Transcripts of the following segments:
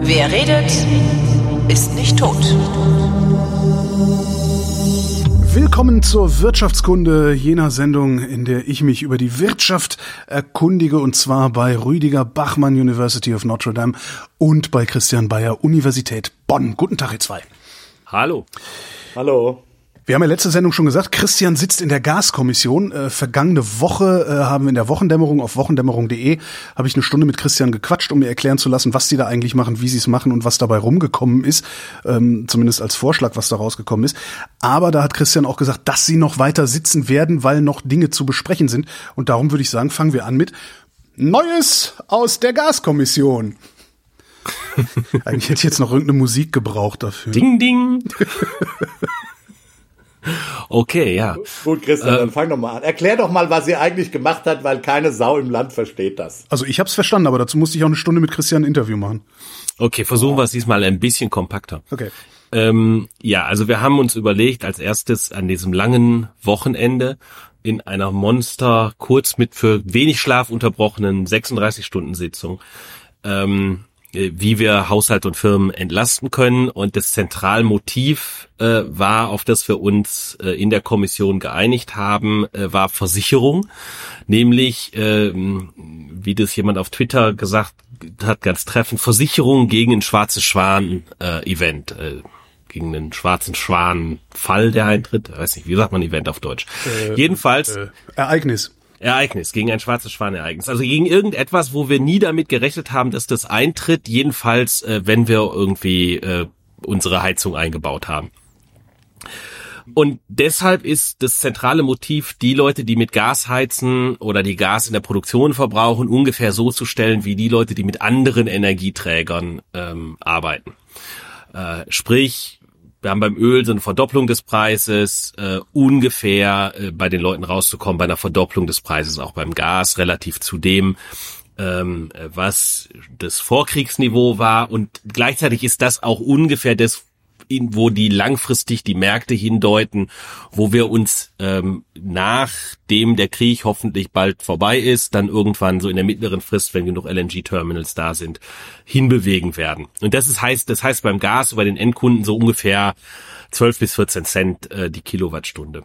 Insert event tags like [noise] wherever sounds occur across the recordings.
Wer redet, ist nicht tot. Willkommen zur Wirtschaftskunde, jener Sendung, in der ich mich über die Wirtschaft erkundige, und zwar bei Rüdiger Bachmann University of Notre Dame und bei Christian Bayer Universität Bonn. Guten Tag, ihr zwei. Hallo. Hallo. Wir haben ja letzte Sendung schon gesagt, Christian sitzt in der Gaskommission. Äh, vergangene Woche äh, haben wir in der Wochendämmerung auf wochendämmerung.de habe ich eine Stunde mit Christian gequatscht, um mir erklären zu lassen, was die da eigentlich machen, wie sie es machen und was dabei rumgekommen ist. Ähm, zumindest als Vorschlag, was da rausgekommen ist. Aber da hat Christian auch gesagt, dass sie noch weiter sitzen werden, weil noch Dinge zu besprechen sind. Und darum würde ich sagen, fangen wir an mit Neues aus der Gaskommission. [laughs] Eigentlich hätte ich jetzt noch irgendeine Musik gebraucht dafür. Ding, ding. [laughs] Okay, ja. Gut, Christian, äh, dann fang doch mal an. Erklär doch mal, was ihr eigentlich gemacht hat, weil keine Sau im Land versteht das. Also ich habe es verstanden, aber dazu musste ich auch eine Stunde mit Christian ein Interview machen. Okay, versuchen wir es diesmal ein bisschen kompakter. Okay. Ähm, ja, also wir haben uns überlegt, als erstes an diesem langen Wochenende in einer Monster, kurz mit für wenig Schlaf unterbrochenen 36-Stunden-Sitzung, ähm, äh, wie wir Haushalt und Firmen entlasten können. Und das Zentralmotiv äh, war, auf das wir uns äh, in der Kommission geeinigt haben, äh, war Versicherung. Nämlich, äh, wie das jemand auf Twitter gesagt hat, ganz treffend, Versicherung gegen ein schwarzes Schwan-Event. Äh, gegen einen schwarzen Schwan-Fall, der eintritt. Ich weiß nicht, wie sagt man Event auf Deutsch? Äh, Jedenfalls. Ereignis. Ereignis, gegen ein schwarzes Schwanereignis. Also gegen irgendetwas, wo wir nie damit gerechnet haben, dass das eintritt, jedenfalls, äh, wenn wir irgendwie äh, unsere Heizung eingebaut haben. Und deshalb ist das zentrale Motiv, die Leute, die mit Gas heizen oder die Gas in der Produktion verbrauchen, ungefähr so zu stellen wie die Leute, die mit anderen Energieträgern ähm, arbeiten. Äh, sprich, wir haben beim Öl so eine Verdopplung des Preises, äh, ungefähr äh, bei den Leuten rauszukommen, bei einer Verdopplung des Preises auch beim Gas, relativ zu dem, ähm, was das Vorkriegsniveau war. Und gleichzeitig ist das auch ungefähr das, in, wo die langfristig die Märkte hindeuten, wo wir uns ähm, nachdem der Krieg hoffentlich bald vorbei ist, dann irgendwann so in der mittleren Frist, wenn genug LNG-Terminals da sind, hinbewegen werden. Und das ist heißt, das heißt beim Gas bei den Endkunden so ungefähr 12 bis 14 Cent äh, die Kilowattstunde.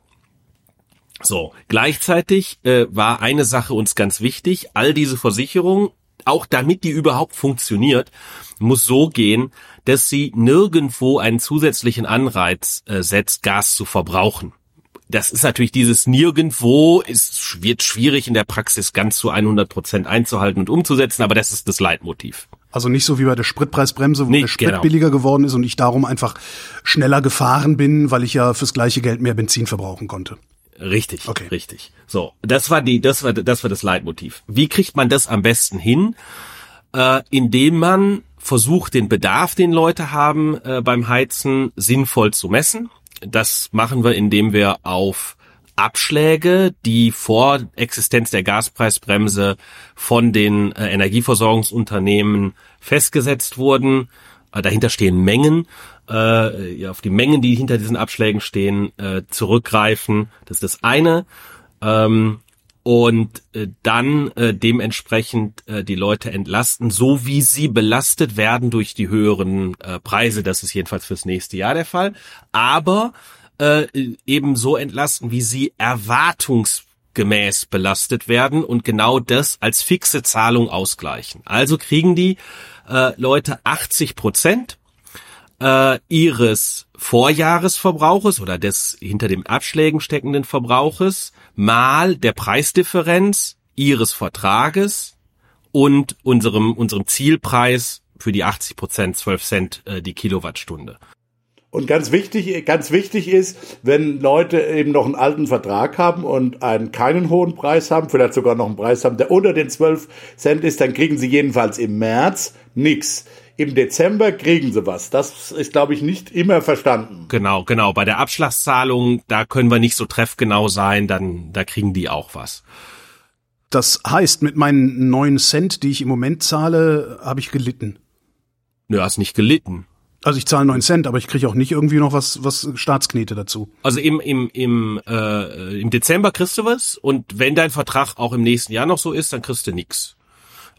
So, gleichzeitig äh, war eine Sache uns ganz wichtig, all diese Versicherungen auch damit die überhaupt funktioniert, muss so gehen, dass sie nirgendwo einen zusätzlichen Anreiz äh, setzt, Gas zu verbrauchen. Das ist natürlich dieses Nirgendwo, ist, wird schwierig in der Praxis ganz zu 100 Prozent einzuhalten und umzusetzen, aber das ist das Leitmotiv. Also nicht so wie bei der Spritpreisbremse, wo nee, der Sprit genau. billiger geworden ist und ich darum einfach schneller gefahren bin, weil ich ja fürs gleiche Geld mehr Benzin verbrauchen konnte. Richtig, okay. richtig. So, das war die, das war, das war das Leitmotiv. Wie kriegt man das am besten hin? Äh, indem man versucht, den Bedarf, den Leute haben äh, beim Heizen, sinnvoll zu messen. Das machen wir, indem wir auf Abschläge, die vor Existenz der Gaspreisbremse von den äh, Energieversorgungsunternehmen festgesetzt wurden, äh, dahinter stehen Mengen, äh, ja, auf die Mengen, die hinter diesen Abschlägen stehen, äh, zurückgreifen. Das ist das eine. Ähm, und äh, dann äh, dementsprechend äh, die Leute entlasten, so wie sie belastet werden durch die höheren äh, Preise. Das ist jedenfalls fürs nächste Jahr der Fall. Aber äh, eben so entlasten, wie sie erwartungsgemäß belastet werden und genau das als fixe Zahlung ausgleichen. Also kriegen die äh, Leute 80 Prozent äh, ihres Vorjahresverbrauches oder des hinter dem Abschlägen steckenden Verbrauches mal der Preisdifferenz ihres Vertrages und unserem, unserem Zielpreis für die 80 Prozent 12 Cent äh, die Kilowattstunde. Und ganz wichtig, ganz wichtig ist, wenn Leute eben noch einen alten Vertrag haben und einen keinen hohen Preis haben, vielleicht sogar noch einen Preis haben, der unter den 12 Cent ist, dann kriegen sie jedenfalls im März nichts. Im Dezember kriegen sie was. Das ist, glaube ich, nicht immer verstanden. Genau, genau. Bei der Abschlagszahlung, da können wir nicht so treffgenau sein, dann, da kriegen die auch was. Das heißt, mit meinen neun Cent, die ich im Moment zahle, habe ich gelitten. Nö, hast nicht gelitten. Also ich zahle 9 Cent, aber ich kriege auch nicht irgendwie noch was, was Staatsknete dazu. Also im, im, im, äh, im Dezember kriegst du was und wenn dein Vertrag auch im nächsten Jahr noch so ist, dann kriegst du nix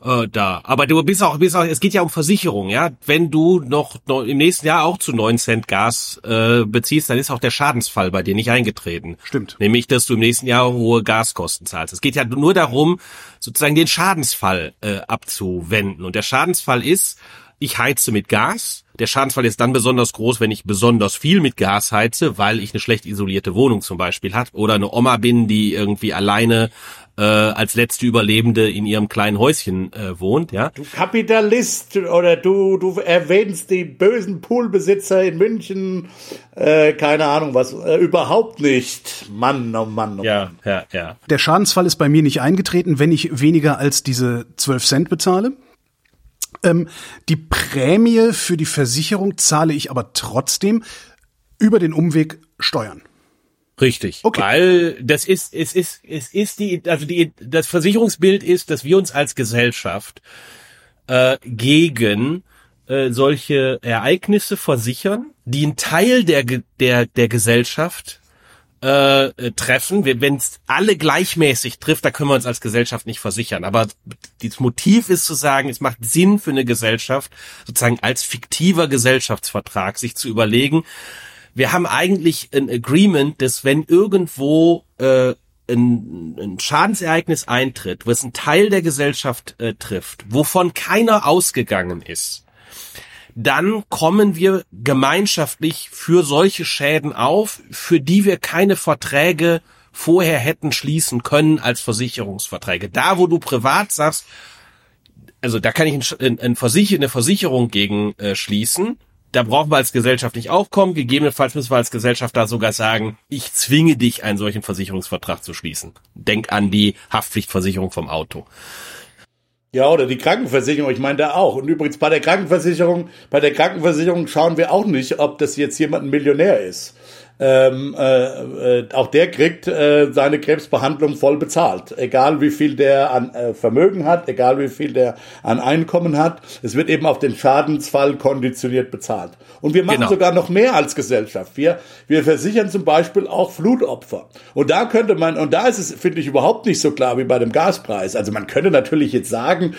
äh, da. Aber du bist auch, bist auch, es geht ja um Versicherung, ja. Wenn du noch, noch im nächsten Jahr auch zu 9 Cent Gas äh, beziehst, dann ist auch der Schadensfall bei dir nicht eingetreten. Stimmt. Nämlich, dass du im nächsten Jahr hohe Gaskosten zahlst. Es geht ja nur darum, sozusagen den Schadensfall äh, abzuwenden. Und der Schadensfall ist, ich heize mit Gas. Der Schadensfall ist dann besonders groß, wenn ich besonders viel mit Gas heize, weil ich eine schlecht isolierte Wohnung zum Beispiel habe oder eine Oma bin, die irgendwie alleine äh, als letzte Überlebende in ihrem kleinen Häuschen äh, wohnt, ja. Du Kapitalist oder du, du erwähnst die bösen Poolbesitzer in München, äh, keine Ahnung was, äh, überhaupt nicht. Mann, oh Mann, oh Ja, Mann. ja, ja. Der Schadensfall ist bei mir nicht eingetreten, wenn ich weniger als diese 12 Cent bezahle. Ähm, die Prämie für die Versicherung zahle ich aber trotzdem über den Umweg Steuern. Richtig. Okay. Weil das ist, es ist, es ist die, also die, das Versicherungsbild ist, dass wir uns als Gesellschaft äh, gegen äh, solche Ereignisse versichern, die einen Teil der, der, der Gesellschaft äh, äh, treffen. Wenn es alle gleichmäßig trifft, da können wir uns als Gesellschaft nicht versichern. Aber das Motiv ist zu sagen, es macht Sinn für eine Gesellschaft, sozusagen als fiktiver Gesellschaftsvertrag, sich zu überlegen, wir haben eigentlich ein Agreement, dass wenn irgendwo äh, ein, ein Schadensereignis eintritt, was einen Teil der Gesellschaft äh, trifft, wovon keiner ausgegangen ist, dann kommen wir gemeinschaftlich für solche Schäden auf, für die wir keine Verträge vorher hätten schließen können als Versicherungsverträge. Da, wo du privat sagst, also da kann ich ein, ein Versicher, eine Versicherung gegen äh, schließen. Da brauchen wir als Gesellschaft nicht aufkommen. Gegebenenfalls müssen wir als Gesellschaft da sogar sagen, ich zwinge dich, einen solchen Versicherungsvertrag zu schließen. Denk an die Haftpflichtversicherung vom Auto. Ja, oder die Krankenversicherung, ich meine da auch. Und übrigens bei der Krankenversicherung, bei der Krankenversicherung schauen wir auch nicht, ob das jetzt jemand ein Millionär ist. Ähm, äh, äh, auch der kriegt äh, seine Krebsbehandlung voll bezahlt. Egal wie viel der an äh, Vermögen hat, egal wie viel der an Einkommen hat. Es wird eben auf den Schadensfall konditioniert bezahlt. Und wir machen Genau. sogar noch mehr als Gesellschaft. Wir, wir versichern zum Beispiel auch Flutopfer. Und da könnte man, und da ist es, finde ich, überhaupt nicht so klar wie bei dem Gaspreis. Also man könnte natürlich jetzt sagen,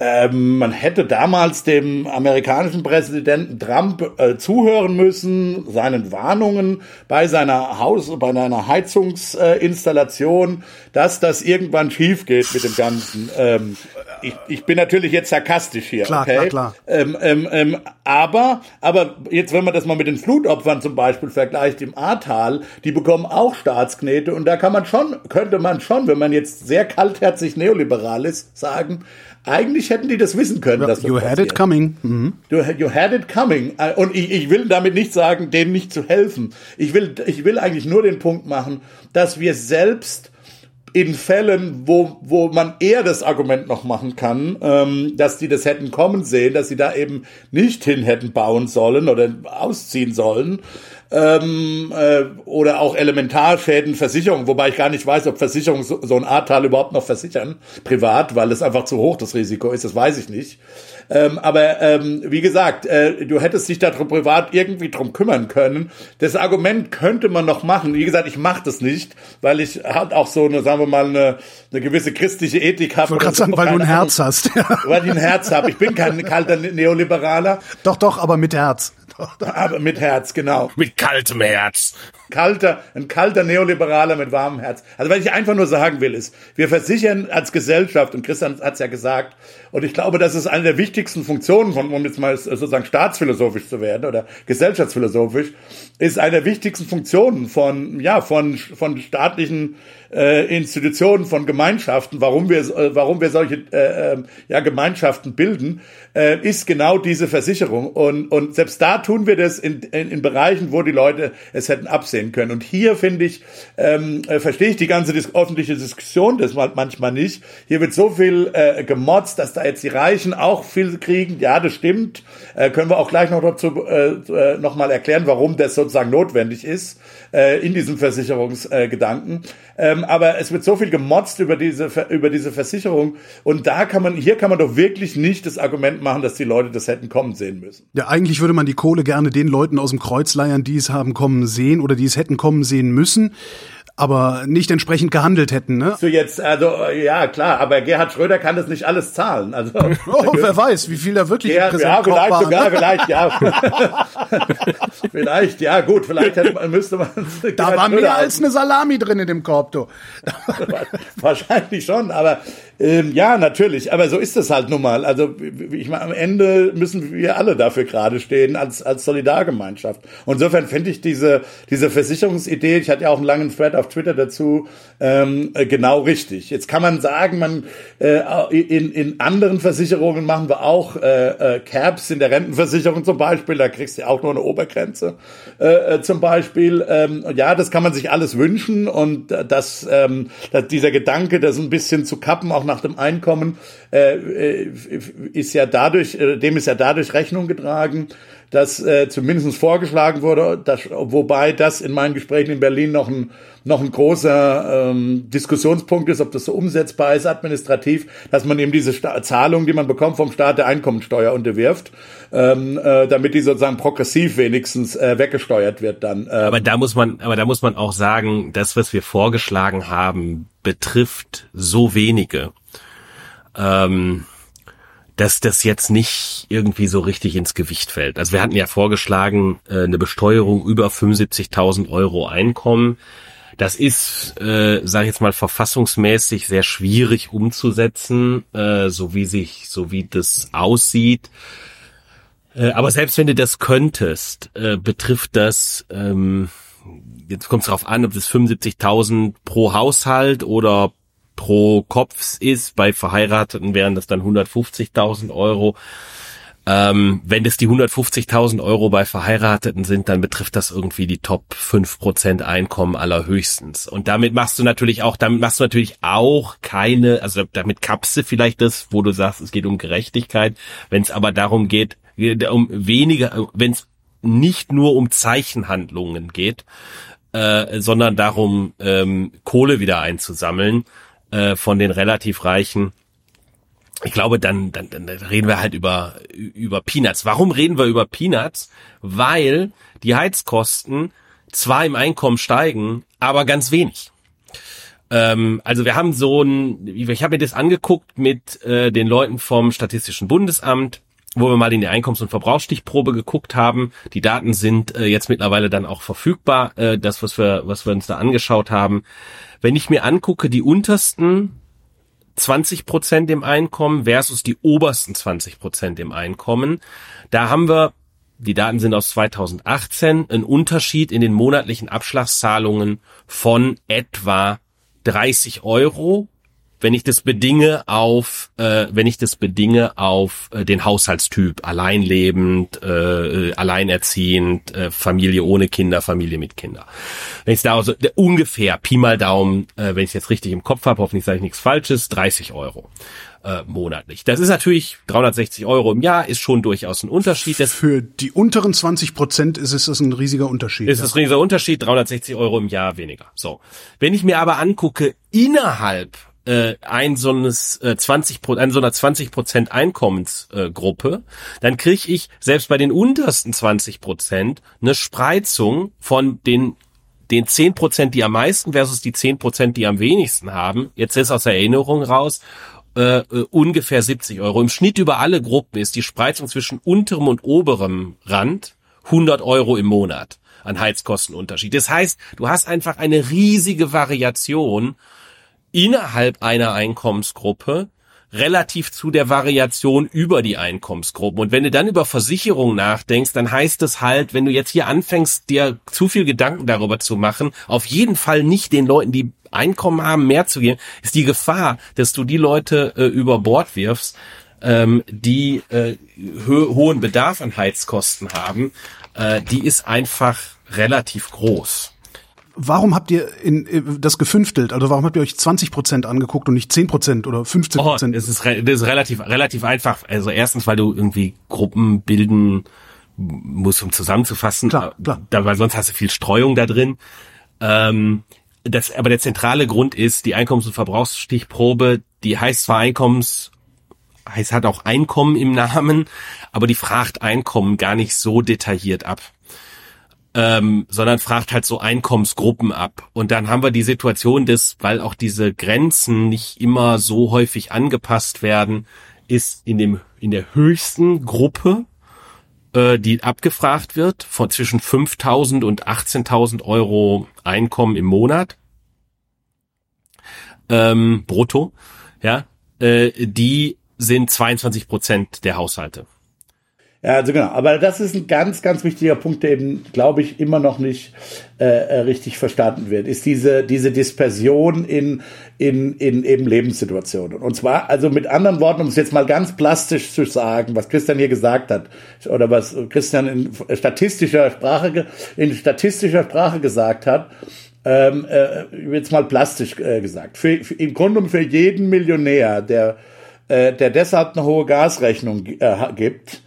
ähm, man hätte damals dem amerikanischen Präsidenten Trump äh, zuhören müssen, seinen Warnungen bei seiner Haus, bei seiner Heizungsinstallation, dass das irgendwann schief geht mit dem Ganzen. Ähm, ich, ich bin natürlich jetzt sarkastisch hier. Klar, okay? klar, klar. Ähm, ähm, ähm, aber, aber jetzt, wenn man das mal mit den Flutopfern zum Beispiel vergleicht im Ahrtal, die bekommen auch Staatsknete und da kann man schon, könnte man schon, wenn man jetzt sehr kaltherzig neoliberal ist, sagen, eigentlich hätten die das wissen können, dass das You had passiert. it coming. Mhm. You, you had it coming. Äh, Und ich, ich will damit nicht sagen, denen nicht zu helfen. Ich will, ich will eigentlich nur den Punkt machen, dass wir selbst in Fällen, wo, wo man eher das Argument noch machen kann, ähm, dass die das hätten kommen sehen, dass sie da eben nicht hin hätten bauen sollen oder ausziehen sollen, ähm, äh, oder auch Elementarschäden, Versicherung, wobei ich gar nicht weiß, ob Versicherungen so, so ein Ahrtal überhaupt noch versichern, privat, weil es einfach zu hoch das Risiko ist, das weiß ich nicht. Ähm, aber ähm, wie gesagt, äh, du hättest dich da drum privat irgendwie drum kümmern können. Das Argument könnte man noch machen. Wie gesagt, ich mache das nicht, weil ich halt auch so eine, sagen wir mal, eine, eine gewisse christliche Ethik habe. Ich wollte gerade sagen, weil du ein Herz hast. Weil ich ein Herz habe. Ich bin kein [laughs] kalter Neoliberaler, doch, doch, aber mit Herz. [laughs] aber mit Herz, genau. Mit kaltem Herz. kalter, ein kalter Neoliberaler mit warmem Herz. Also was ich einfach nur sagen will, ist, wir versichern als Gesellschaft, und Christian hat es ja gesagt, und ich glaube, das ist eine der wichtigsten Funktionen, von, um jetzt mal sozusagen staatsphilosophisch zu werden oder gesellschaftsphilosophisch, ist eine der wichtigsten Funktionen von, ja, von, von staatlichen äh, Institutionen, von Gemeinschaften, warum wir, äh, warum wir solche äh, äh, ja, Gemeinschaften bilden, äh, ist genau diese Versicherung. Und, und selbst da tun wir das in, in, in Bereichen, wo die Leute es hätten absehen können. Und hier finde ich, ähm, äh, verstehe ich die ganze dis öffentliche Diskussion das mal manchmal nicht. Hier wird so viel äh, gemotzt, dass da jetzt die Reichen auch viel kriegen. Ja, das stimmt. Äh, können wir auch gleich noch dazu äh, äh, noch mal erklären, warum das sozusagen notwendig ist äh, in diesem Versicherungsgedanken. Ähm, aber es wird so viel gemotzt über diese über diese Versicherung und da kann man hier kann man doch wirklich nicht das Argument machen, dass die Leute das hätten kommen sehen müssen. Ja, eigentlich würde man die Kohle gerne den Leuten aus dem Kreuz leiern, die es haben kommen sehen oder die es hätten kommen sehen müssen aber nicht entsprechend gehandelt hätten. Ne? So jetzt, also ja klar, aber Gerhard Schröder kann das nicht alles zahlen. Also [laughs] oh, wer weiß, wie viel da wirklich Gerhard, ja, vielleicht war, sogar, vielleicht ja, [laughs] [laughs] vielleicht ja gut, vielleicht hätte, müsste man. Da Gerhard war mehr als eine Salami drin in dem Korb, du. Wahrscheinlich schon, aber ähm, ja, natürlich, aber so ist es halt nun mal. Also ich meine, am Ende müssen wir alle dafür gerade stehen als als Solidargemeinschaft. Und insofern finde ich diese diese Versicherungsidee, ich hatte ja auch einen langen Thread auf Twitter dazu, ähm, äh, genau richtig. Jetzt kann man sagen, man äh, in in anderen Versicherungen machen wir auch äh, äh, Caps in der Rentenversicherung zum Beispiel, da kriegst du auch nur eine Obergrenze äh, äh zum Beispiel. Ähm, ja, das kann man sich alles wünschen und das, ähm, dass dieser Gedanke, das ein bisschen zu kappen, auch nach dem Einkommen, äh, ist ja dadurch, äh, dem ist ja dadurch Rechnung getragen, dass äh, zumindest vorgeschlagen wurde, dass, wobei das in meinen Gesprächen in Berlin noch ein, noch ein großer ähm, Diskussionspunkt ist, ob das so umsetzbar ist administrativ, dass man eben diese Sta Zahlung, die man bekommt vom Staat der Einkommensteuer unterwirft, ähm, äh, damit die sozusagen progressiv wenigstens äh, weggesteuert wird dann. Ähm. Aber da muss man, aber da muss man auch sagen, das, was wir vorgeschlagen haben, betrifft so wenige. Ähm, dass das jetzt nicht irgendwie so richtig ins Gewicht fällt. Also wir hatten ja vorgeschlagen, äh, eine Besteuerung über 75.000 Euro Einkommen. Das ist, äh, sage ich jetzt mal, verfassungsmäßig sehr schwierig umzusetzen, äh, so wie sich, so wie das aussieht. Äh, aber selbst wenn du das könntest, äh, betrifft das, ähm, jetzt kommt es darauf an, ob das 75.000 pro Haushalt oder pro Kopf ist. Bei Verheirateten wären das dann 150.000 Euro. Ähm, wenn es die 150.000 Euro bei Verheirateten sind, dann betrifft das irgendwie die Top 5% Einkommen allerhöchstens. Und damit machst du natürlich auch, damit machst du natürlich auch keine, also damit kapst du vielleicht das, wo du sagst, es geht um Gerechtigkeit. Wenn es aber darum geht, um weniger, wenn es nicht nur um Zeichenhandlungen geht, äh, sondern darum, ähm, Kohle wieder einzusammeln, äh, von den relativ Reichen. Ich glaube, dann, dann, dann reden wir halt über, über Peanuts. Warum reden wir über Peanuts? Weil die Heizkosten zwar im Einkommen steigen, aber ganz wenig. Ähm, also wir haben so ein, ich habe mir das angeguckt mit äh, den Leuten vom Statistischen Bundesamt, wo wir mal in die Einkommens- und Verbrauchsstichprobe geguckt haben. Die Daten sind äh, jetzt mittlerweile dann auch verfügbar, äh, das, was wir, was wir uns da angeschaut haben. Wenn ich mir angucke, die untersten 20 Prozent im Einkommen versus die obersten 20 Prozent im Einkommen, da haben wir, die Daten sind aus 2018, einen Unterschied in den monatlichen Abschlagszahlungen von etwa 30 Euro wenn ich das bedinge auf, äh, wenn ich das bedinge auf äh, den Haushaltstyp, alleinlebend, äh, alleinerziehend, äh, Familie ohne Kinder, Familie mit Kinder. Wenn ich da also ungefähr Pi mal Daumen, äh, wenn ich es jetzt richtig im Kopf habe, hoffentlich sage ich nichts Falsches, 30 Euro äh, monatlich. Das ist natürlich 360 Euro im Jahr, ist schon durchaus ein Unterschied. Das Für die unteren 20 Prozent ist es ein riesiger Unterschied. Ist ja. es ein riesiger Unterschied, 360 Euro im Jahr weniger. So, wenn ich mir aber angucke innerhalb äh, ein so eines äh, 20 an so einer 20 Prozent Einkommensgruppe, äh, dann kriege ich selbst bei den untersten 20 Prozent eine Spreizung von den den 10 Prozent, die am meisten versus die 10 Prozent, die am wenigsten haben. Jetzt ist aus Erinnerung raus äh, äh, ungefähr 70 Euro. Im Schnitt über alle Gruppen ist die Spreizung zwischen unterem und oberem Rand 100 Euro im Monat an Heizkostenunterschied. Das heißt, du hast einfach eine riesige Variation innerhalb einer Einkommensgruppe relativ zu der Variation über die Einkommensgruppen. Und wenn du dann über Versicherung nachdenkst, dann heißt es halt, wenn du jetzt hier anfängst, dir zu viel Gedanken darüber zu machen, auf jeden Fall nicht den Leuten, die Einkommen haben, mehr zu geben, ist die Gefahr, dass du die Leute äh, über Bord wirfst, ähm, die äh, ho hohen Bedarf an Heizkosten haben, äh, die ist einfach relativ groß warum habt ihr in, in, das gefünftelt? Also warum habt ihr euch 20 Prozent angeguckt und nicht 10 Prozent oder 15 Prozent? Oh, das, ist, das ist relativ, relativ einfach. Also erstens, weil du irgendwie Gruppen bilden musst, um zusammenzufassen. Klar, klar. Da, weil sonst hast du viel Streuung da drin. Ähm, das, aber der zentrale Grund ist, die Einkommens- und Verbrauchsstichprobe, die heißt zwar Einkommens- heißt hat auch Einkommen im Namen, aber die fragt Einkommen gar nicht so detailliert ab. Ähm, sondern fragt halt so Einkommensgruppen ab. Und dann haben wir die Situation, dass, weil auch diese Grenzen nicht immer so häufig angepasst werden, ist in dem, in der höchsten Gruppe, äh, die abgefragt wird, von zwischen 5.000 und 18.000 Euro Einkommen im Monat, ähm, brutto, ja, äh, die sind 22 Prozent der Haushalte. Ja, also genau. Aber das ist ein ganz, ganz wichtiger Punkt, der eben, glaube ich, immer noch nicht äh, äh, richtig verstanden wird, ist diese, diese Dispersion in, in, in eben Lebenssituationen. Und zwar, also mit anderen Worten, um es jetzt mal ganz plastisch zu sagen, was Christian hier gesagt hat, oder was Christian in statistischer Sprache, in statistischer Sprache gesagt hat, ähm, äh, jetzt mal plastisch äh, gesagt, für, für, im Grunde für jeden Millionär, der, äh, der deshalb eine hohe Gasrechnung äh, gibt,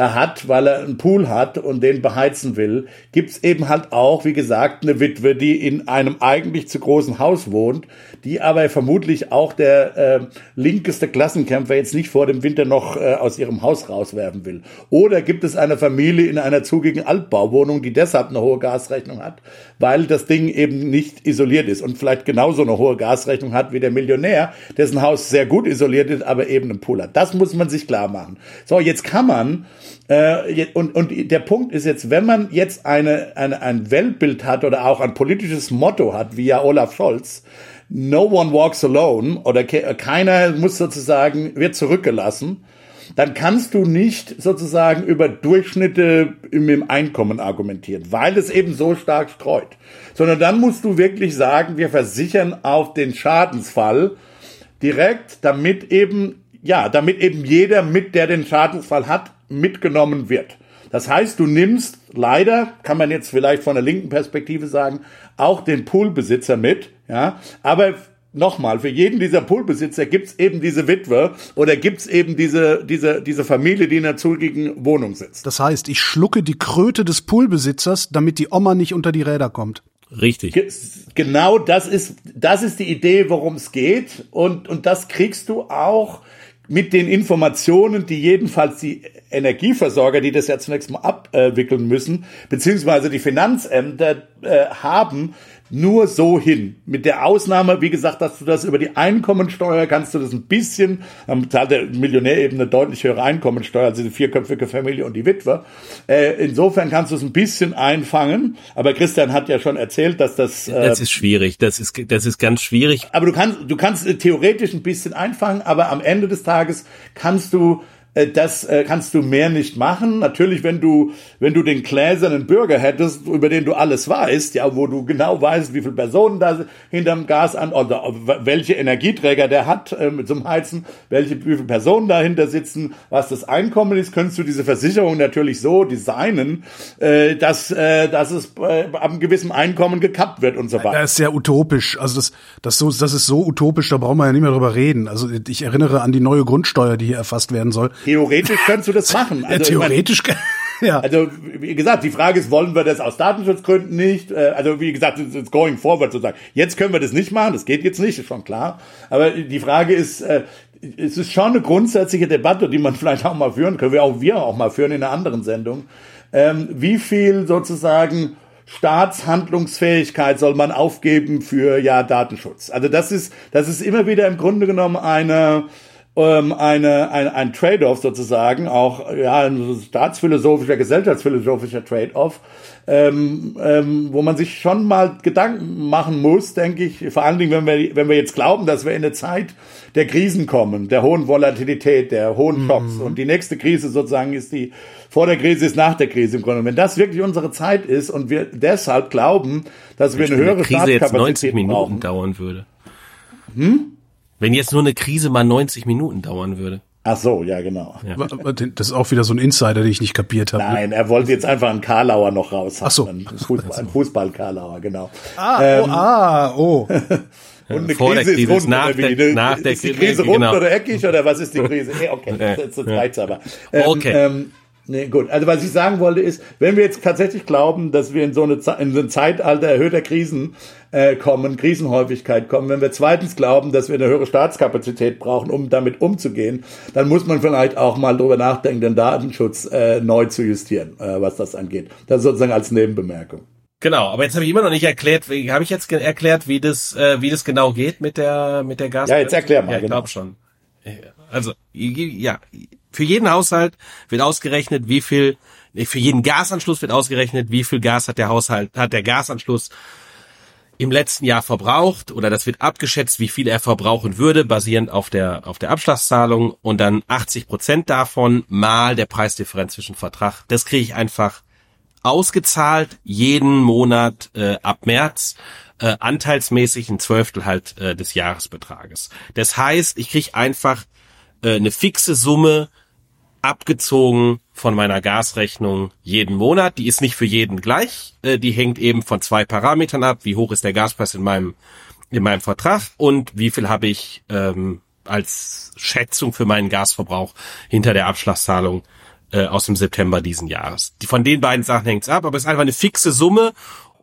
er hat, weil er einen Pool hat und den beheizen will, gibt's eben halt auch, wie gesagt, eine Witwe, die in einem eigentlich zu großen Haus wohnt, die aber vermutlich auch der äh, linkeste Klassenkämpfer jetzt nicht vor dem Winter noch äh, aus ihrem Haus rauswerfen will. Oder gibt es eine Familie in einer zugigen Altbauwohnung, die deshalb eine hohe Gasrechnung hat, weil das Ding eben nicht isoliert ist und vielleicht genauso eine hohe Gasrechnung hat wie der Millionär, dessen Haus sehr gut isoliert ist, aber eben einen Pool hat. Das muss man sich klar machen. So, jetzt kann man äh, und, und der Punkt ist jetzt, wenn man jetzt eine, eine, ein Weltbild hat oder auch ein politisches Motto hat, wie ja Olaf Scholz, no one walks alone oder keiner muss sozusagen, wird zurückgelassen, dann kannst du nicht sozusagen über Durchschnitte im Einkommen argumentieren, weil es eben so stark streut. Sondern dann musst du wirklich sagen, wir versichern auf den Schadensfall direkt, damit eben, ja, damit eben jeder mit, der den Schadensfall hat, mitgenommen wird. Das heißt, du nimmst leider, kann man jetzt vielleicht von der linken Perspektive sagen, auch den Poolbesitzer mit, ja, aber nochmal, für jeden dieser Poolbesitzer gibt's eben diese Witwe oder gibt's eben diese, diese, diese Familie, die in einer zugigen Wohnung sitzt. Das heißt, ich schlucke die Kröte des Poolbesitzers, damit die Oma nicht unter die Räder kommt. Richtig. Ge genau das ist, das ist die Idee, worum es geht. Und, und das kriegst du auch mit den Informationen, die jedenfalls die Energieversorger, die das ja zunächst mal abwickeln müssen, beziehungsweise die Finanzämter äh, haben, nur so hin. Mit der Ausnahme, wie gesagt, dass du das über die Einkommensteuer kannst du das ein bisschen, dann zahlt der Millionär eben eine deutlich höhere Einkommensteuer, also die vierköpfige Familie und die Witwe. Äh, insofern kannst du es ein bisschen einfangen. Aber Christian hat ja schon erzählt, dass das. Äh, das ist schwierig. Das ist, das ist ganz schwierig. Aber du kannst, du kannst theoretisch ein bisschen einfangen, aber am Ende des Tages kannst du das äh, kannst du mehr nicht machen. Natürlich, wenn du, wenn du den gläsernen Bürger hättest, über den du alles weißt, ja, wo du genau weißt, wie viele Personen da hinterm Gas an, oder welche Energieträger der hat äh, zum Heizen, welche, wie viele Personen dahinter sitzen, was das Einkommen ist, könntest du diese Versicherung natürlich so designen, äh, dass, äh, dass es äh, ab einem gewissen Einkommen gekappt wird und so weiter. Das ist sehr utopisch. Also das, das, so, das ist so utopisch, da brauchen wir ja nicht mehr drüber reden. Also ich erinnere an die neue Grundsteuer, die hier erfasst werden soll. Theoretisch könntest du das [laughs] machen. Also, ja, theoretisch. [laughs] ja. Also wie gesagt, die Frage ist, wollen wir das aus Datenschutzgründen nicht? Äh, also wie gesagt, it's going forward sozusagen. Jetzt können wir das nicht machen, das geht jetzt nicht, ist schon klar. Aber die Frage ist, äh, es ist schon eine grundsätzliche Debatte, die man [laughs] vielleicht auch mal führen können, wir auch wir auch mal führen in einer anderen Sendung. Ähm, wie viel sozusagen Staatshandlungsfähigkeit soll man aufgeben für ja Datenschutz? Also das ist das ist immer wieder im Grunde genommen eine ähm, eine, ein, ein Trade-off sozusagen, auch ja, ein staatsphilosophischer, gesellschaftsphilosophischer Trade-off, ähm, ähm, wo man sich schon mal Gedanken machen muss, denke ich, vor allen Dingen, wenn wir, wenn wir jetzt glauben, dass wir in eine Zeit der Krisen kommen, der hohen Volatilität, der hohen Schocks mhm. und die nächste Krise sozusagen ist die, vor der Krise ist nach der Krise im Grunde. Wenn das wirklich unsere Zeit ist und wir deshalb glauben, dass wir eine höhere eine Krise jetzt 90 Minuten brauchen, dauern würde. Hm? Wenn jetzt nur eine Krise mal 90 Minuten dauern würde. Ach so, ja, genau. Ja. Das ist auch wieder so ein Insider, den ich nicht kapiert habe. Nein, er wollte jetzt einfach einen Karlauer noch raus. Ach so. Ein Fußball, Fußball-Karlauer, genau. Ah, oh, ähm, oh, ah, oh. [laughs] Und eine Krise, Krise, ist rund nach oder wie? Der, nach der ist die Krise rund genau. oder eckig oder was ist die Krise? [laughs] Okay, okay. das, das reicht's aber. Ähm, okay. Ähm, Nee, gut. Also was ich sagen wollte ist, wenn wir jetzt tatsächlich glauben, dass wir in so, eine, in so ein Zeitalter erhöhter Krisen äh, kommen, Krisenhäufigkeit kommen, wenn wir zweitens glauben, dass wir eine höhere Staatskapazität brauchen, um damit umzugehen, dann muss man vielleicht auch mal drüber nachdenken, den Datenschutz äh, neu zu justieren, äh, was das angeht. Das sozusagen als Nebenbemerkung. Genau, aber jetzt habe ich immer noch nicht erklärt, wie habe ich jetzt erklärt, wie das wie das genau geht mit der mit der Gas. Ja, jetzt erklär mal. Ja, ich genau. glaube schon. Also ja, für jeden Haushalt wird ausgerechnet, wie viel, für jeden Gasanschluss wird ausgerechnet, wie viel Gas hat der Haushalt, hat der Gasanschluss im letzten Jahr verbraucht oder das wird abgeschätzt, wie viel er verbrauchen würde, basierend auf der, auf der Abschlagszahlung und dann 80 Prozent davon mal der Preisdifferenz zwischen Vertrag. Das kriege ich einfach ausgezahlt jeden Monat äh, ab März äh, anteilsmäßig ein Zwölftel halt äh, des Jahresbetrages. Das heißt, ich kriege einfach äh, eine fixe Summe abgezogen von meiner Gasrechnung jeden Monat. Die ist nicht für jeden gleich. Äh, die hängt eben von zwei Parametern ab. Wie hoch ist der Gaspreis in meinem, in meinem Vertrag und wie viel habe ich ähm, als Schätzung für meinen Gasverbrauch hinter der Abschlagszahlung äh, aus dem September diesen Jahres. Die, von den beiden Sachen hängt's ab, aber es ist einfach eine fixe Summe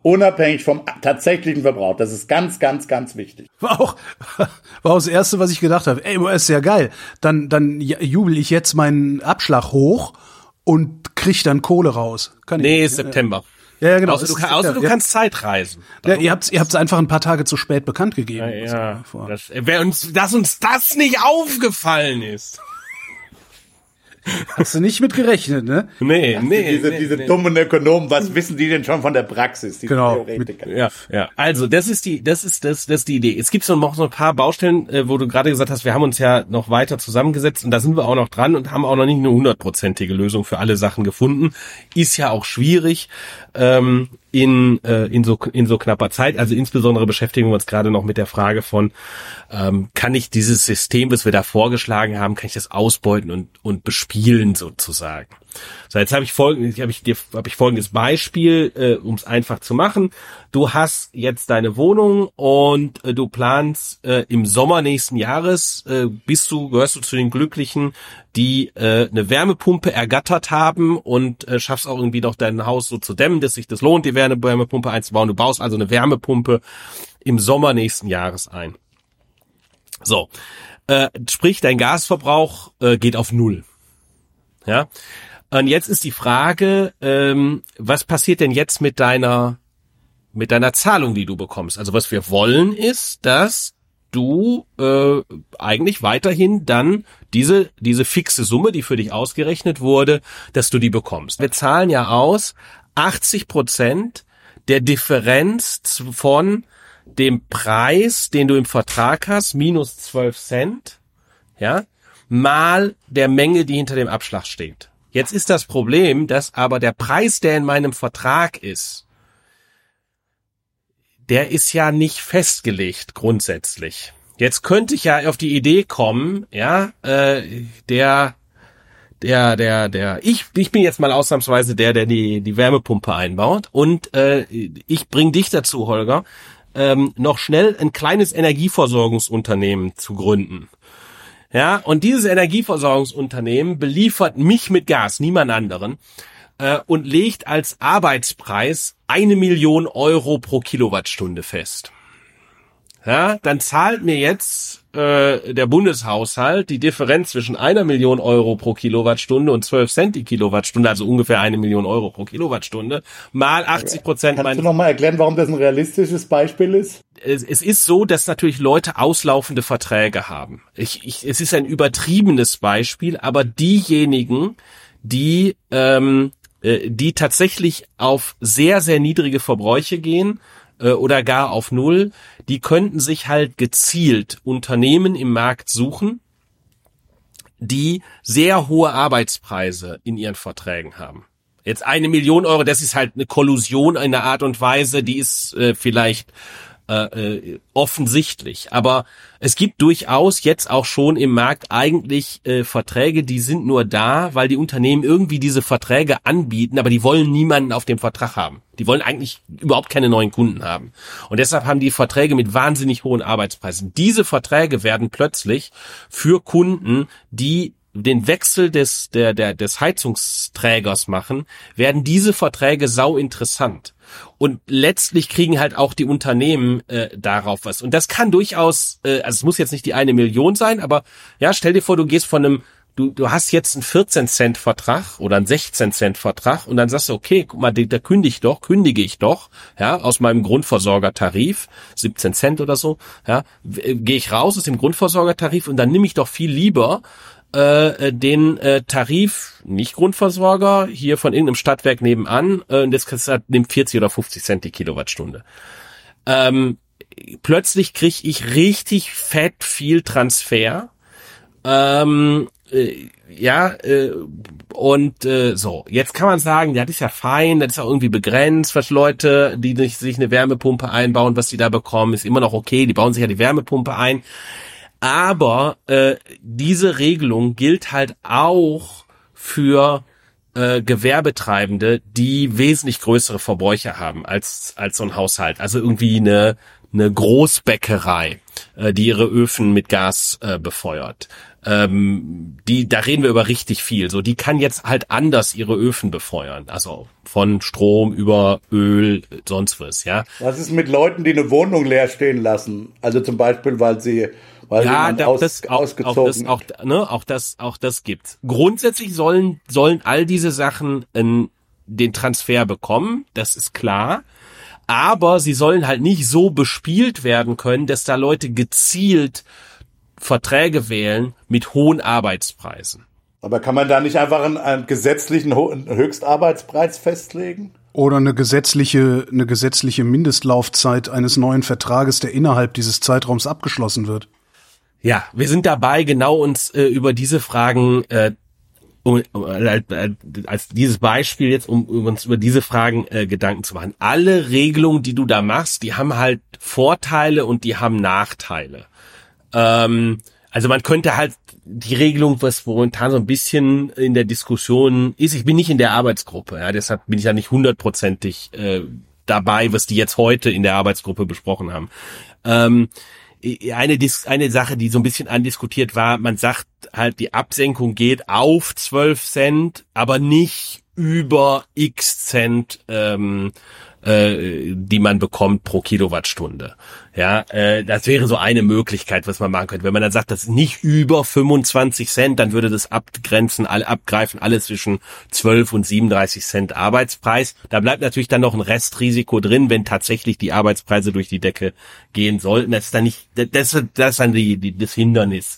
unabhängig vom tatsächlichen Verbrauch. Das ist ganz, ganz, ganz wichtig. War auch, [laughs] war auch das Erste, was ich gedacht habe. Ey, ist ja geil. Dann, dann jubel ich jetzt meinen Abschlag hoch und krieg dann Kohle raus. Kann nee, ist September. Ja, ja genau. Außer du, kann, außer du ja. kannst Zeitreisen. Ja, ihr habt ihr habt's einfach ein paar Tage zu spät bekannt gegeben. Ja, ja. Das, wer uns, dass uns das nicht aufgefallen ist. Hast du nicht mit gerechnet, ne? Nee, nee. Diese, nee, diese nee. dummen Ökonomen, was wissen die denn schon von der Praxis? genau. ja, ja. Also, das ist die, das ist das, das ist die Idee. Es gibt so noch so ein paar Baustellen, äh, wo du gerade gesagt hast, wir haben uns ja noch weiter zusammengesetzt und da sind wir auch noch dran und haben auch noch nicht eine hundertprozentige Lösung für alle Sachen gefunden. Ist ja auch schwierig. Ähm, in, äh, in, so, in so knapper Zeit. Also insbesondere beschäftigen wir uns gerade noch mit der Frage von, ähm, kann ich dieses System, was wir da vorgeschlagen haben, kann ich das ausbeuten und, und bespielen sozusagen. So, jetzt habe ich folgendes, habe ich dir, habe ich folgendes Beispiel, äh, um es einfach zu machen. Du hast jetzt deine Wohnung und äh, du planst äh, im Sommer nächsten Jahres, äh, bist du, gehörst du zu den Glücklichen, die äh, eine Wärmepumpe ergattert haben und äh, schaffst auch irgendwie noch dein Haus so zu dämmen, dass sich das lohnt, die Wärmepumpe einzubauen. Du baust also eine Wärmepumpe im Sommer nächsten Jahres ein. So, äh, sprich, dein Gasverbrauch äh, geht auf null. Ja, und jetzt ist die Frage, ähm, was passiert denn jetzt mit deiner mit deiner Zahlung, die du bekommst? Also was wir wollen ist, dass du äh, eigentlich weiterhin dann diese diese fixe Summe, die für dich ausgerechnet wurde, dass du die bekommst. Wir zahlen ja aus 80 Prozent der Differenz von dem Preis, den du im Vertrag hast, minus 12 Cent, ja, mal der Menge, die hinter dem Abschlag steht. Jetzt ist das Problem, dass aber der Preis, der in meinem Vertrag ist, der ist ja nicht festgelegt grundsätzlich. Jetzt könnte ich ja auf die Idee kommen, ja, äh, der, der, der, der, ich, ich bin jetzt mal ausnahmsweise der, der die, die Wärmepumpe einbaut und äh, ich bring dich dazu, Holger, ähm, noch schnell ein kleines Energieversorgungsunternehmen zu gründen. Ja, und dieses Energieversorgungsunternehmen beliefert mich mit Gas, niemand anderen, äh, und legt als Arbeitspreis eine Million Euro pro Kilowattstunde fest. Ja, dann zahlt mir jetzt äh, der Bundeshaushalt die Differenz zwischen einer Million Euro pro Kilowattstunde und 12 Cent die Kilowattstunde, also ungefähr eine Million Euro pro Kilowattstunde, mal 80 Prozent. Kannst du noch mal erklären, warum das ein realistisches Beispiel ist? Es, es ist so, dass natürlich Leute auslaufende Verträge haben. Ich, ich, es ist ein übertriebenes Beispiel, aber diejenigen, die ähm, äh, die tatsächlich auf sehr sehr niedrige Verbräuche gehen äh, oder gar auf Null, die könnten sich halt gezielt Unternehmen im Markt suchen, die sehr hohe Arbeitspreise in ihren Verträgen haben. Jetzt eine Million Euro, das ist halt eine Kollusion in einer Art und Weise, die ist äh, vielleicht äh, äh, offensichtlich. Aber es gibt durchaus jetzt auch schon im Markt eigentlich äh, Verträge, die sind nur da, weil die Unternehmen irgendwie diese Verträge anbieten, aber die wollen niemanden auf dem Vertrag haben. Die wollen eigentlich überhaupt keine neuen Kunden haben. Und deshalb haben die Verträge mit wahnsinnig hohen Arbeitspreisen. Diese Verträge werden plötzlich für Kunden, die den Wechsel des, der, der, des Heizungsträgers machen, werden diese Verträge sau interessant. Und letztlich kriegen halt auch die Unternehmen äh, darauf was. Und das kann durchaus, äh, also es muss jetzt nicht die eine Million sein, aber ja, stell dir vor, du gehst von einem du, du hast jetzt einen 14 Cent Vertrag oder einen 16 Cent Vertrag und dann sagst du, okay, guck mal, da kündige ich doch, kündige ich doch, ja, aus meinem Grundversorgertarif, 17 Cent oder so, ja, äh, gehe ich raus aus dem Grundversorgertarif und dann nehme ich doch viel lieber äh, den äh, Tarif, nicht Grundversorger, hier von irgendeinem Stadtwerk nebenan, äh, das halt, nimmt 40 oder 50 Cent die Kilowattstunde. Ähm, plötzlich krieg ich richtig fett viel Transfer ähm, äh, ja, äh, und äh, so, jetzt kann man sagen, ja, das ist ja fein, das ist auch irgendwie begrenzt, was Leute, die sich eine Wärmepumpe einbauen, was die da bekommen, ist immer noch okay, die bauen sich ja die Wärmepumpe ein. Aber äh, diese Regelung gilt halt auch für äh, Gewerbetreibende, die wesentlich größere Verbräuche haben als als so ein Haushalt. Also irgendwie eine eine Großbäckerei, äh, die ihre Öfen mit Gas äh, befeuert ähm, die, da reden wir über richtig viel. So, die kann jetzt halt anders ihre Öfen befeuern. Also von Strom über Öl, sonst was, ja. Was ist mit Leuten, die eine Wohnung leer stehen lassen? Also zum Beispiel, weil sie weil ja, da, aus, das, auch, auch das, auch, ne, auch das, auch das gibt's. Grundsätzlich sollen, sollen all diese Sachen in, den Transfer bekommen, das ist klar. Aber sie sollen halt nicht so bespielt werden können, dass da Leute gezielt Verträge wählen mit hohen Arbeitspreisen. Aber kann man da nicht einfach einen, einen gesetzlichen Höchstarbeitspreis festlegen? Oder eine gesetzliche, eine gesetzliche Mindestlaufzeit eines neuen Vertrages, der innerhalb dieses Zeitraums abgeschlossen wird. Ja, wir sind dabei, genau uns äh, über diese Fragen, äh, um, äh, als dieses Beispiel jetzt, um, um uns über diese Fragen äh, Gedanken zu machen. Alle Regelungen, die du da machst, die haben halt Vorteile und die haben Nachteile. Ähm, also man könnte halt die Regelung, was momentan so ein bisschen in der Diskussion ist, ich bin nicht in der Arbeitsgruppe, ja, deshalb bin ich ja nicht hundertprozentig äh, dabei, was die jetzt heute in der Arbeitsgruppe besprochen haben. Ähm, eine, eine Sache, die so ein bisschen andiskutiert war, man sagt halt, die Absenkung geht auf 12 Cent, aber nicht über x Cent ähm, äh, die man bekommt pro Kilowattstunde. Ja, äh, das wäre so eine Möglichkeit, was man machen könnte. Wenn man dann sagt, das ist nicht über 25 Cent, dann würde das abgrenzen, abgreifen, alles zwischen 12 und 37 Cent Arbeitspreis. Da bleibt natürlich dann noch ein Restrisiko drin, wenn tatsächlich die Arbeitspreise durch die Decke gehen sollten. Das ist dann nicht, das, das ist dann die, die, das Hindernis.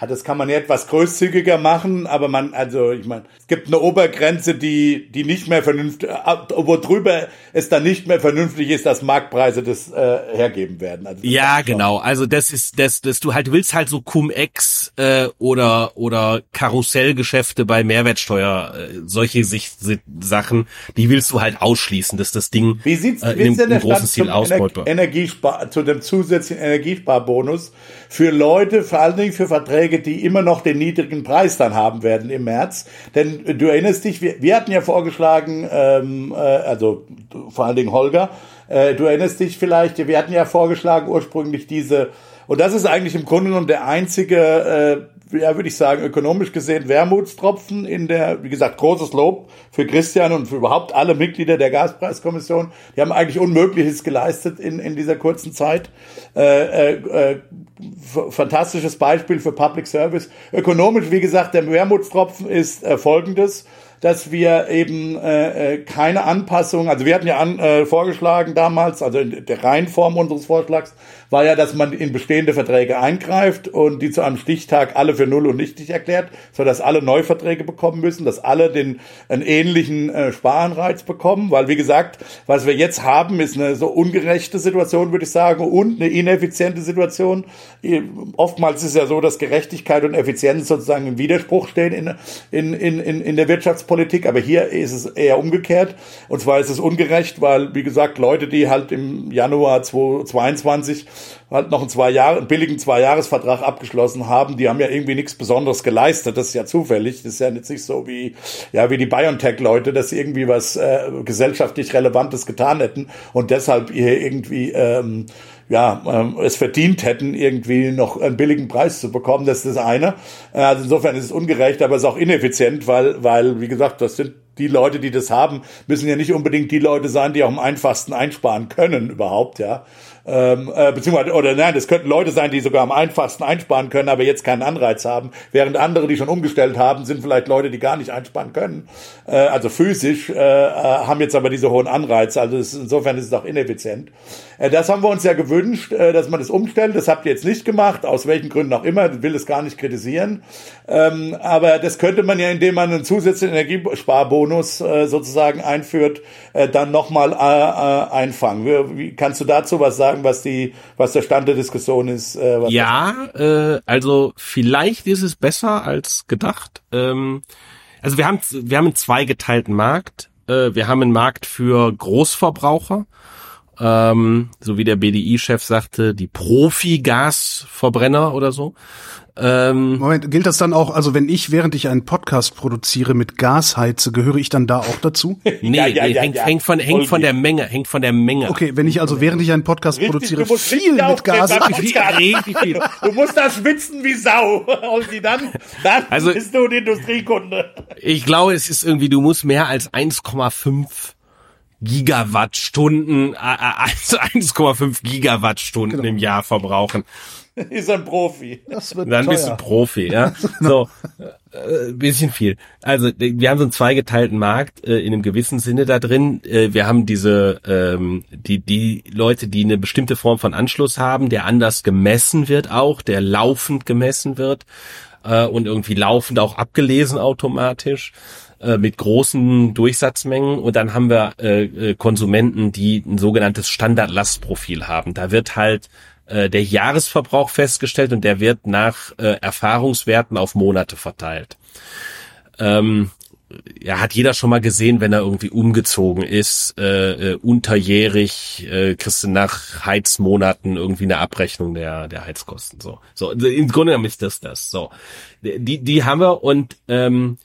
Ja, das kann man ja etwas großzügiger machen, aber man, also ich meine, es gibt eine Obergrenze, die, die nicht mehr vernünftig, äh, wo drüber es dann nicht mehr vernünftig ist, dass Marktpreise das äh, hergeben werden. Also ja, genau. Also das ist, das, das du halt willst halt so Cum-Ex äh, oder oder Karussellgeschäfte bei Mehrwertsteuer, äh, solche sich, Sachen, die willst du halt ausschließen, dass das Ding Wie sieht's, äh, in, einem, großen Stil ausbaut. Energiespar, zu dem zusätzlichen Energiesparbonus für Leute, vor allen Dingen für Verträge, die immer noch den niedrigen Preis dann haben werden im März. Denn du erinnerst dich, wir, wir hatten ja vorgeschlagen, ähm, äh, also vor allen Dingen Holger, äh, du erinnerst dich vielleicht, wir hatten ja vorgeschlagen ursprünglich diese, und das ist eigentlich im Grunde genommen der einzige äh, ja, würde ich sagen, ökonomisch gesehen Wermutstropfen in der, wie gesagt, großes Lob für Christian und für überhaupt alle Mitglieder der Gaspreiskommission. Die haben eigentlich Unmögliches geleistet in, in dieser kurzen Zeit. Äh, äh, äh fantastisches Beispiel für Public Service. Ökonomisch, wie gesagt, der Wermutstropfen ist äh, folgendes dass wir eben äh, äh, keine Anpassung, also wir hatten ja an, äh, vorgeschlagen damals, also in der Reihenform unseres Vorschlags, war ja, dass man in bestehende Verträge eingreift und die zu einem Stichtag alle für null und nichtig erklärt, so dass alle Neuverträge bekommen müssen, dass alle den einen ähnlichen äh, Sparanreiz bekommen, weil wie gesagt, was wir jetzt haben, ist eine so ungerechte Situation, würde ich sagen, und eine ineffiziente Situation. Oftmals ist ja so, dass Gerechtigkeit und Effizienz sozusagen im Widerspruch stehen in, in, in, in der Wirtschaftspolitik Politik, aber hier ist es eher umgekehrt. Und zwar ist es ungerecht, weil, wie gesagt, Leute, die halt im Januar 2022 halt noch einen zwei Jahre, einen billigen Zwei-Jahres-Vertrag abgeschlossen haben, die haben ja irgendwie nichts Besonderes geleistet. Das ist ja zufällig. Das ist ja jetzt nicht so wie, ja, wie die BioNTech-Leute, dass sie irgendwie was äh, gesellschaftlich Relevantes getan hätten und deshalb hier irgendwie ähm, ja, ähm, es verdient hätten, irgendwie noch einen billigen Preis zu bekommen. Das ist das eine. Äh, also insofern ist es ungerecht, aber es ist auch ineffizient, weil, weil, wie gesagt, das sind die Leute, die das haben, müssen ja nicht unbedingt die Leute sein, die auch am einfachsten einsparen können überhaupt, ja ähm, äh, beziehungsweise, oder nein, das könnten Leute sein, die sogar am einfachsten einsparen können, aber jetzt keinen Anreiz haben, während andere, die schon umgestellt haben, sind vielleicht Leute, die gar nicht einsparen können, äh, also physisch, äh, äh, haben jetzt aber diese hohen Anreize, also insofern ist es auch ineffizient. Äh, das haben wir uns ja gewünscht, äh, dass man das umstellt, das habt ihr jetzt nicht gemacht, aus welchen Gründen auch immer, will es gar nicht kritisieren, ähm, aber das könnte man ja, indem man einen zusätzlichen Energiesparbonus äh, sozusagen einführt, dann nochmal einfangen. Wie, kannst du dazu was sagen? was die, was der Stand der Diskussion ist? Ja, äh, also vielleicht ist es besser als gedacht. Ähm, also wir haben wir haben einen zweigeteilten Markt. Äh, wir haben einen Markt für Großverbraucher. Ähm, so wie der BDI-Chef sagte, die Profi-Gasverbrenner oder so. Ähm, Moment, gilt das dann auch, also wenn ich, während ich einen Podcast produziere, mit Gas heize, gehöre ich dann da auch dazu? [laughs] nee, ja, ja, nee, ja, hängt, hängt, von, hängt von der Menge, hängt von der Menge. Okay, wenn ich also während ich einen Podcast Richtig, produziere, viel mit Gas Richtig viel. Du musst da schwitzen wie Sau. [laughs] Und dann, dann also, bist du ein Industriekunde. Ich glaube, es ist irgendwie, du musst mehr als 1,5 Gigawattstunden, also 1,5 Gigawattstunden genau. im Jahr verbrauchen. [laughs] ist ein Profi. Das wird Dann teuer. bist du Profi, ja. [laughs] So, äh, bisschen viel. Also wir haben so einen zweigeteilten Markt äh, in einem gewissen Sinne da drin. Äh, wir haben diese ähm, die die Leute, die eine bestimmte Form von Anschluss haben, der anders gemessen wird, auch der laufend gemessen wird äh, und irgendwie laufend auch abgelesen automatisch äh, mit großen Durchsatzmengen und dann haben wir äh, äh Konsumenten, die ein sogenanntes Standardlastprofil haben. Da wird halt äh, der Jahresverbrauch festgestellt und der wird nach äh, Erfahrungswerten auf Monate verteilt. Ähm, ja, hat jeder schon mal gesehen, wenn er irgendwie umgezogen ist, äh, äh, unterjährig, äh, kriegst du nach Heizmonaten irgendwie eine Abrechnung der der Heizkosten. So, so im Grunde genommen ist das das. So, die die haben wir und ähm,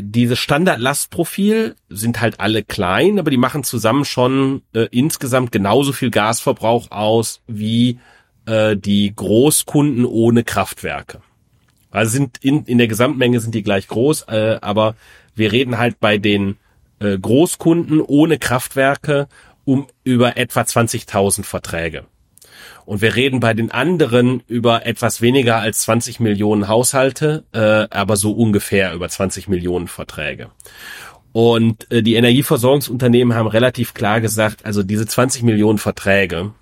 diese Standardlastprofil sind halt alle klein, aber die machen zusammen schon äh, insgesamt genauso viel Gasverbrauch aus wie äh, die Großkunden ohne Kraftwerke. Also sind in, in der Gesamtmenge sind die gleich groß, äh, aber wir reden halt bei den äh, Großkunden ohne Kraftwerke um über etwa 20.000 Verträge. Und wir reden bei den anderen über etwas weniger als 20 Millionen Haushalte, äh, aber so ungefähr über 20 Millionen Verträge. Und äh, die Energieversorgungsunternehmen haben relativ klar gesagt, also diese 20 Millionen Verträge,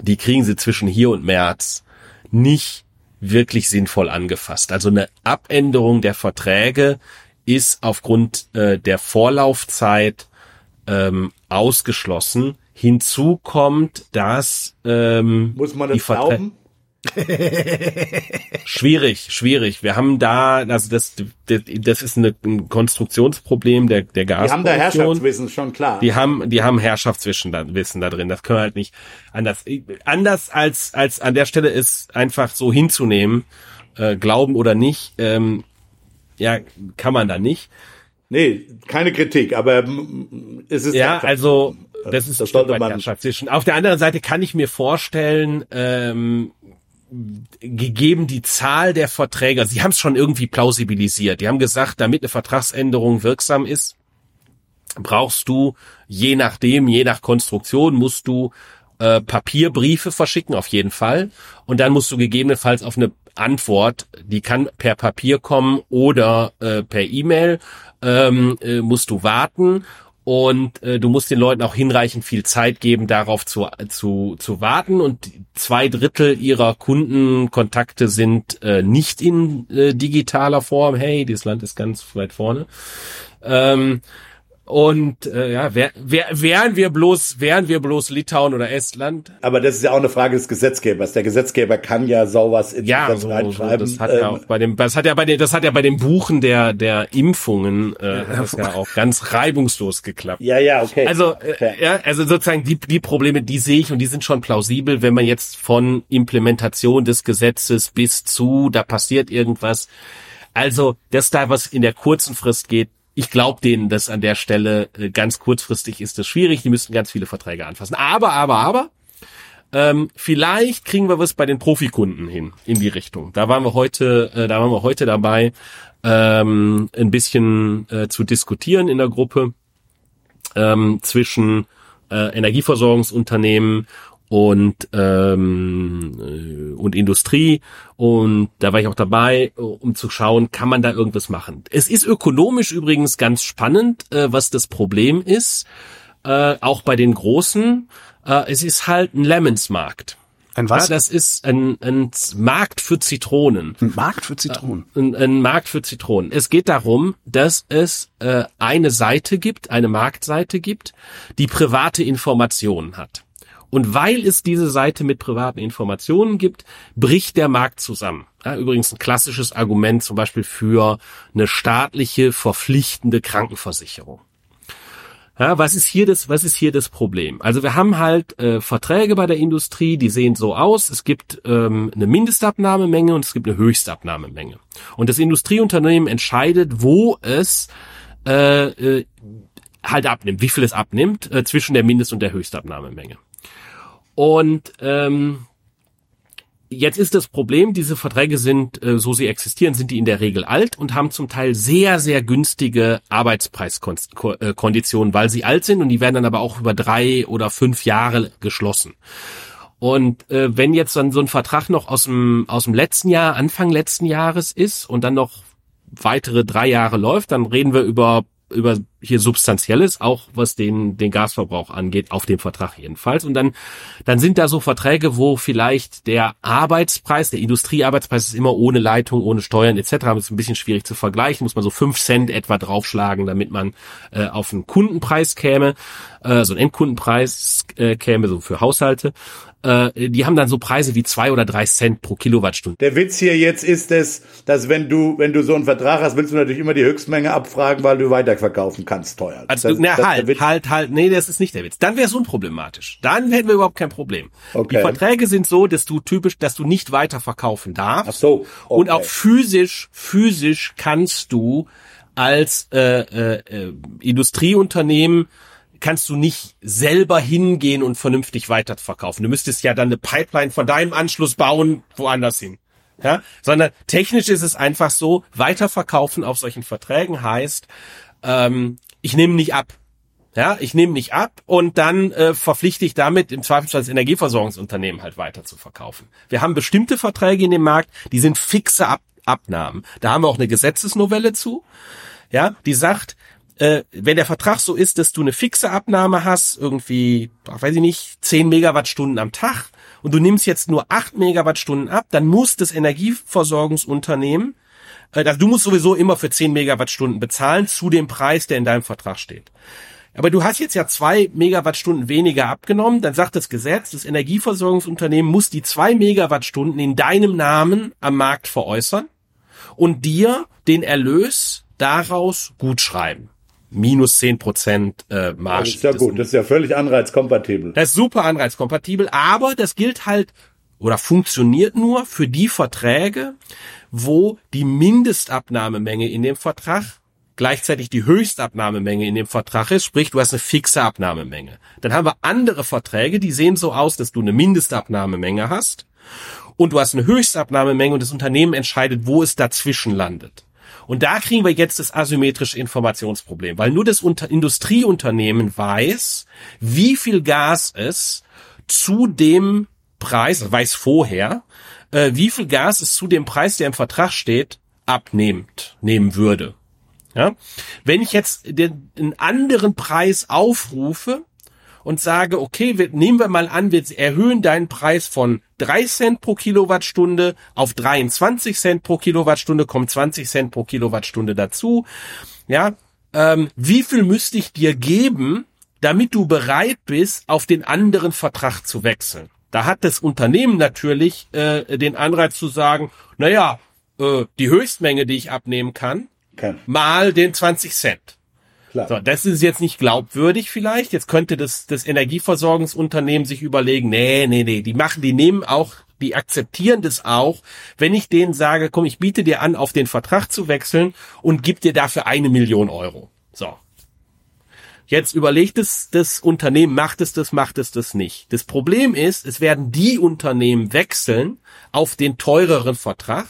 die kriegen sie zwischen hier und März nicht wirklich sinnvoll angefasst. Also eine Abänderung der Verträge ist aufgrund äh, der Vorlaufzeit ähm, ausgeschlossen. Hinzu kommt, dass ähm, muss man das glauben? [laughs] [laughs] schwierig, schwierig. Wir haben da, also das, das, das ist eine, ein Konstruktionsproblem der der Gas. Die haben da Herrschaftswissen schon klar. Die haben, die haben Herrschaftswissen da, Wissen da drin. Das können wir halt nicht anders. Anders als als an der Stelle ist einfach so hinzunehmen, äh, glauben oder nicht. Ähm, ja, kann man da nicht. Nee, keine Kritik, aber es ist ja also das ist das sollte man zwischen. Auf der anderen Seite kann ich mir vorstellen, ähm, gegeben die Zahl der Verträge, sie haben es schon irgendwie plausibilisiert. Die haben gesagt, damit eine Vertragsänderung wirksam ist, brauchst du je nachdem, je nach Konstruktion, musst du äh, Papierbriefe verschicken, auf jeden Fall. Und dann musst du gegebenenfalls auf eine Antwort, die kann per Papier kommen oder äh, per E-Mail, ähm, äh, musst du warten und äh, du musst den Leuten auch hinreichend viel Zeit geben, darauf zu, zu, zu warten. Und zwei Drittel ihrer Kundenkontakte sind äh, nicht in äh, digitaler Form. Hey, dieses Land ist ganz weit vorne. Ähm, und äh, ja, wär, wär, wären wir bloß, wären wir bloß Litauen oder Estland. Aber das ist ja auch eine Frage des Gesetzgebers. Der Gesetzgeber kann ja sowas in ja, so, reinschreiben. So, das hat ähm, ja auch bei dem, das hat ja bei den, das hat ja bei dem Buchen der der Impfungen äh, ja, das ja [laughs] auch ganz reibungslos geklappt. Ja, ja, okay. Also äh, ja, also sozusagen die die Probleme, die sehe ich und die sind schon plausibel, wenn man jetzt von Implementation des Gesetzes bis zu, da passiert irgendwas. Also, dass da was in der kurzen Frist geht, ich glaube denen, dass an der Stelle äh, ganz kurzfristig ist das schwierig. Die müssten ganz viele Verträge anfassen. Aber, aber, aber, Ähm, vielleicht kriegen wir was bei den Profikunden hin in die Richtung. Da waren wir heute, äh, da waren wir heute dabei, ähm, ein bisschen äh, zu diskutieren in der Gruppe ähm, zwischen äh, Energieversorgungsunternehmen und ähm, äh, und Industrie und da war ich auch dabei, um zu schauen, kann man da irgendwas machen. Es ist ökonomisch übrigens ganz spannend, äh, was das Problem ist, äh, auch bei den großen. Äh, es ist halt ein Lemons-Markt. Ein was? Ja, das ist ein, ein Markt für Zitronen. Ein Markt für Zitronen. Ein, ein Markt für Zitronen. Es geht darum, dass es äh, eine Seite gibt, eine Marktseite gibt, die private Informationen hat. Und weil es diese Seite mit privaten Informationen gibt, bricht der Markt zusammen. Ja, übrigens ein klassisches Argument zum Beispiel für eine staatliche verpflichtende Krankenversicherung. Ja, was ist hier das, was ist hier das Problem? Also wir haben halt äh, Verträge bei der Industrie, die sehen so aus. Es gibt ähm, eine Mindestabnahmemenge und es gibt eine Höchstabnahmemenge. Und das Industrieunternehmen entscheidet, wo es äh, äh, halt abnimmt, wie viel es abnimmt äh, zwischen der Mindest- und der Höchstabnahmemenge. Und ähm, Jetzt ist das Problem, diese Verträge sind, äh, so sie existieren, sind die in der Regel alt und haben zum Teil sehr, sehr günstige Arbeitspreiskonditionen, weil sie alt sind und die werden dann aber auch über drei oder fünf Jahre geschlossen. Und äh, wenn jetzt dann so ein Vertrag noch aus dem, aus dem letzten Jahr, Anfang letzten Jahres ist und dann noch weitere drei Jahre läuft, dann reden wir über über hier substanzielles, auch was den, den Gasverbrauch angeht, auf dem Vertrag jedenfalls. Und dann, dann sind da so Verträge, wo vielleicht der Arbeitspreis, der Industriearbeitspreis ist immer ohne Leitung, ohne Steuern etc. Das ist ein bisschen schwierig zu vergleichen, muss man so fünf Cent etwa draufschlagen, damit man äh, auf einen Kundenpreis käme, äh, so einen Endkundenpreis äh, käme, so für Haushalte äh, die haben dann so Preise wie zwei oder drei Cent pro Kilowattstunde. Der Witz hier jetzt ist es, dass wenn du, wenn du so einen Vertrag hast, willst du natürlich immer die Höchstmenge abfragen, weil du weiterverkaufen kannst teuer. Also, das, na, das halt, halt, halt, nee, das ist nicht der Witz. Dann wäre es unproblematisch. Dann hätten wir überhaupt kein Problem. Okay. Die Verträge sind so, dass du typisch, dass du nicht weiterverkaufen darfst. Ach so. Okay. Und auch physisch, physisch kannst du als äh, äh, äh, Industrieunternehmen kannst du nicht selber hingehen und vernünftig weiterverkaufen. Du müsstest ja dann eine Pipeline von deinem Anschluss bauen, woanders hin. Ja, sondern technisch ist es einfach so, weiterverkaufen auf solchen Verträgen heißt, ähm, ich nehme nicht ab. Ja, ich nehme nicht ab und dann äh, verpflichte ich damit im Zweifelsfall das Energieversorgungsunternehmen halt weiter zu verkaufen. Wir haben bestimmte Verträge in dem Markt, die sind fixe ab Abnahmen. Da haben wir auch eine Gesetzesnovelle zu. Ja, die sagt, äh, wenn der Vertrag so ist, dass du eine fixe Abnahme hast, irgendwie, weiß ich nicht, 10 Megawattstunden am Tag und du nimmst jetzt nur 8 Megawattstunden ab, dann muss das Energieversorgungsunternehmen, äh, also du musst sowieso immer für 10 Megawattstunden bezahlen zu dem Preis, der in deinem Vertrag steht. Aber du hast jetzt ja zwei Megawattstunden weniger abgenommen, dann sagt das Gesetz, das Energieversorgungsunternehmen muss die zwei Megawattstunden in deinem Namen am Markt veräußern und dir den Erlös daraus gutschreiben minus zehn Prozent äh, Marge. Das ist ja gut, das ist ja völlig anreizkompatibel. Das ist super anreizkompatibel, aber das gilt halt oder funktioniert nur für die Verträge, wo die Mindestabnahmemenge in dem Vertrag gleichzeitig die Höchstabnahmemenge in dem Vertrag ist, sprich du hast eine fixe Abnahmemenge. Dann haben wir andere Verträge, die sehen so aus, dass du eine Mindestabnahmemenge hast und du hast eine Höchstabnahmemenge und das Unternehmen entscheidet, wo es dazwischen landet. Und da kriegen wir jetzt das asymmetrische Informationsproblem, weil nur das Unter Industrieunternehmen weiß, wie viel Gas es zu dem Preis, weiß vorher, äh, wie viel Gas es zu dem Preis, der im Vertrag steht, abnehmt, nehmen würde. Ja? Wenn ich jetzt den, einen anderen Preis aufrufe, und sage, okay, wir, nehmen wir mal an, wir erhöhen deinen Preis von 3 Cent pro Kilowattstunde auf 23 Cent pro Kilowattstunde, kommt 20 Cent pro Kilowattstunde dazu. Ja, ähm, wie viel müsste ich dir geben, damit du bereit bist, auf den anderen Vertrag zu wechseln? Da hat das Unternehmen natürlich äh, den Anreiz zu sagen, naja, äh, die Höchstmenge, die ich abnehmen kann, kann. mal den 20 Cent. Klar. So, das ist jetzt nicht glaubwürdig vielleicht. Jetzt könnte das, das Energieversorgungsunternehmen sich überlegen, nee, nee, nee, die machen, die nehmen auch, die akzeptieren das auch, wenn ich denen sage, komm, ich biete dir an, auf den Vertrag zu wechseln und gib dir dafür eine Million Euro. So. Jetzt überlegt es das Unternehmen, macht es das, macht es das nicht. Das Problem ist, es werden die Unternehmen wechseln auf den teureren Vertrag,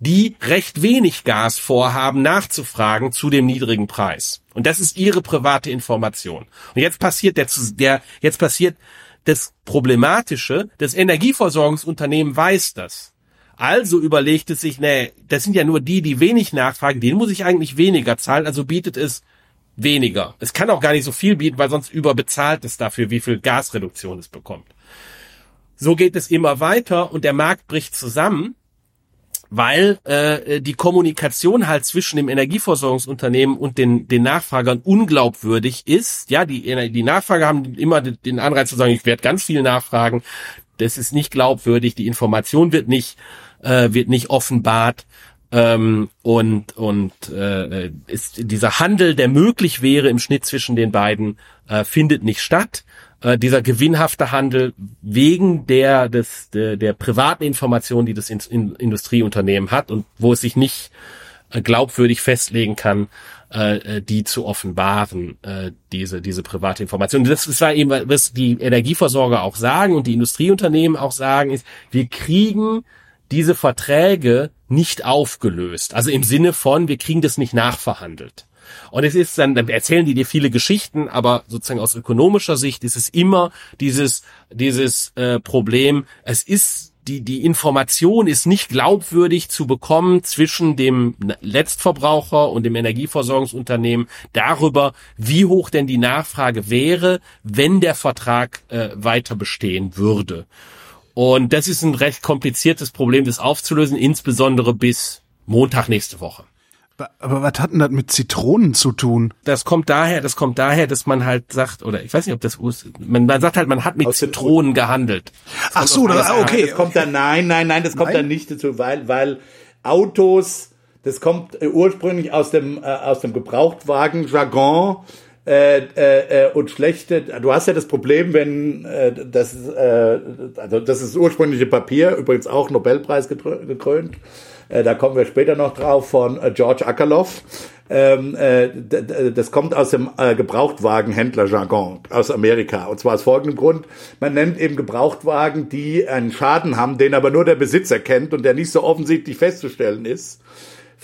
die recht wenig Gas vorhaben, nachzufragen zu dem niedrigen Preis. Und das ist ihre private Information. Und jetzt passiert der, der jetzt passiert das Problematische, das Energieversorgungsunternehmen weiß das. Also überlegt es sich, nee, das sind ja nur die, die wenig nachfragen, denen muss ich eigentlich weniger zahlen, also bietet es weniger. Es kann auch gar nicht so viel bieten, weil sonst überbezahlt es dafür, wie viel Gasreduktion es bekommt. So geht es immer weiter und der Markt bricht zusammen, weil äh, die Kommunikation halt zwischen dem Energieversorgungsunternehmen und den, den Nachfragern unglaubwürdig ist. Ja, die, die Nachfrager haben immer den Anreiz zu sagen, ich werde ganz viel nachfragen. Das ist nicht glaubwürdig, die Information wird nicht, äh, wird nicht offenbart. Ähm, und und äh, ist dieser Handel, der möglich wäre im Schnitt zwischen den beiden, äh, findet nicht statt. Äh, dieser gewinnhafte Handel wegen der des der, der privaten Informationen, die das in, in Industrieunternehmen hat und wo es sich nicht äh, glaubwürdig festlegen kann, äh, äh, die zu offenbaren, äh, diese diese private Information. Das, das war eben was die Energieversorger auch sagen und die Industrieunternehmen auch sagen, ist, wir kriegen diese Verträge nicht aufgelöst. Also im Sinne von, wir kriegen das nicht nachverhandelt. Und es ist dann, dann erzählen die dir viele Geschichten, aber sozusagen aus ökonomischer Sicht ist es immer dieses, dieses äh, Problem, es ist die, die Information ist nicht glaubwürdig zu bekommen zwischen dem Letztverbraucher und dem Energieversorgungsunternehmen darüber, wie hoch denn die Nachfrage wäre, wenn der Vertrag äh, weiter bestehen würde. Und das ist ein recht kompliziertes Problem, das aufzulösen, insbesondere bis Montag nächste Woche. Aber was hat denn das mit Zitronen zu tun? Das kommt daher, das kommt daher, dass man halt sagt, oder ich weiß nicht, ob das man, man sagt halt, man hat mit Aus Zitronen gehandelt. Ach so, das, okay. Das kommt dann, nein, nein, nein, das kommt nein? dann nicht dazu, weil, weil Autos, das kommt äh, ursprünglich aus dem, äh, aus dem Gebrauchtwagen-Jargon, äh, äh, und schlechte, du hast ja das Problem, wenn äh, das, äh, also das ist das ursprüngliche Papier, übrigens auch Nobelpreis gekrönt, äh, da kommen wir später noch drauf von äh, George Akerlof. Ähm, äh, das kommt aus dem äh, Gebrauchtwagenhändler-Jargon aus Amerika. Und zwar aus folgendem Grund. Man nennt eben Gebrauchtwagen, die einen Schaden haben, den aber nur der Besitzer kennt und der nicht so offensichtlich festzustellen ist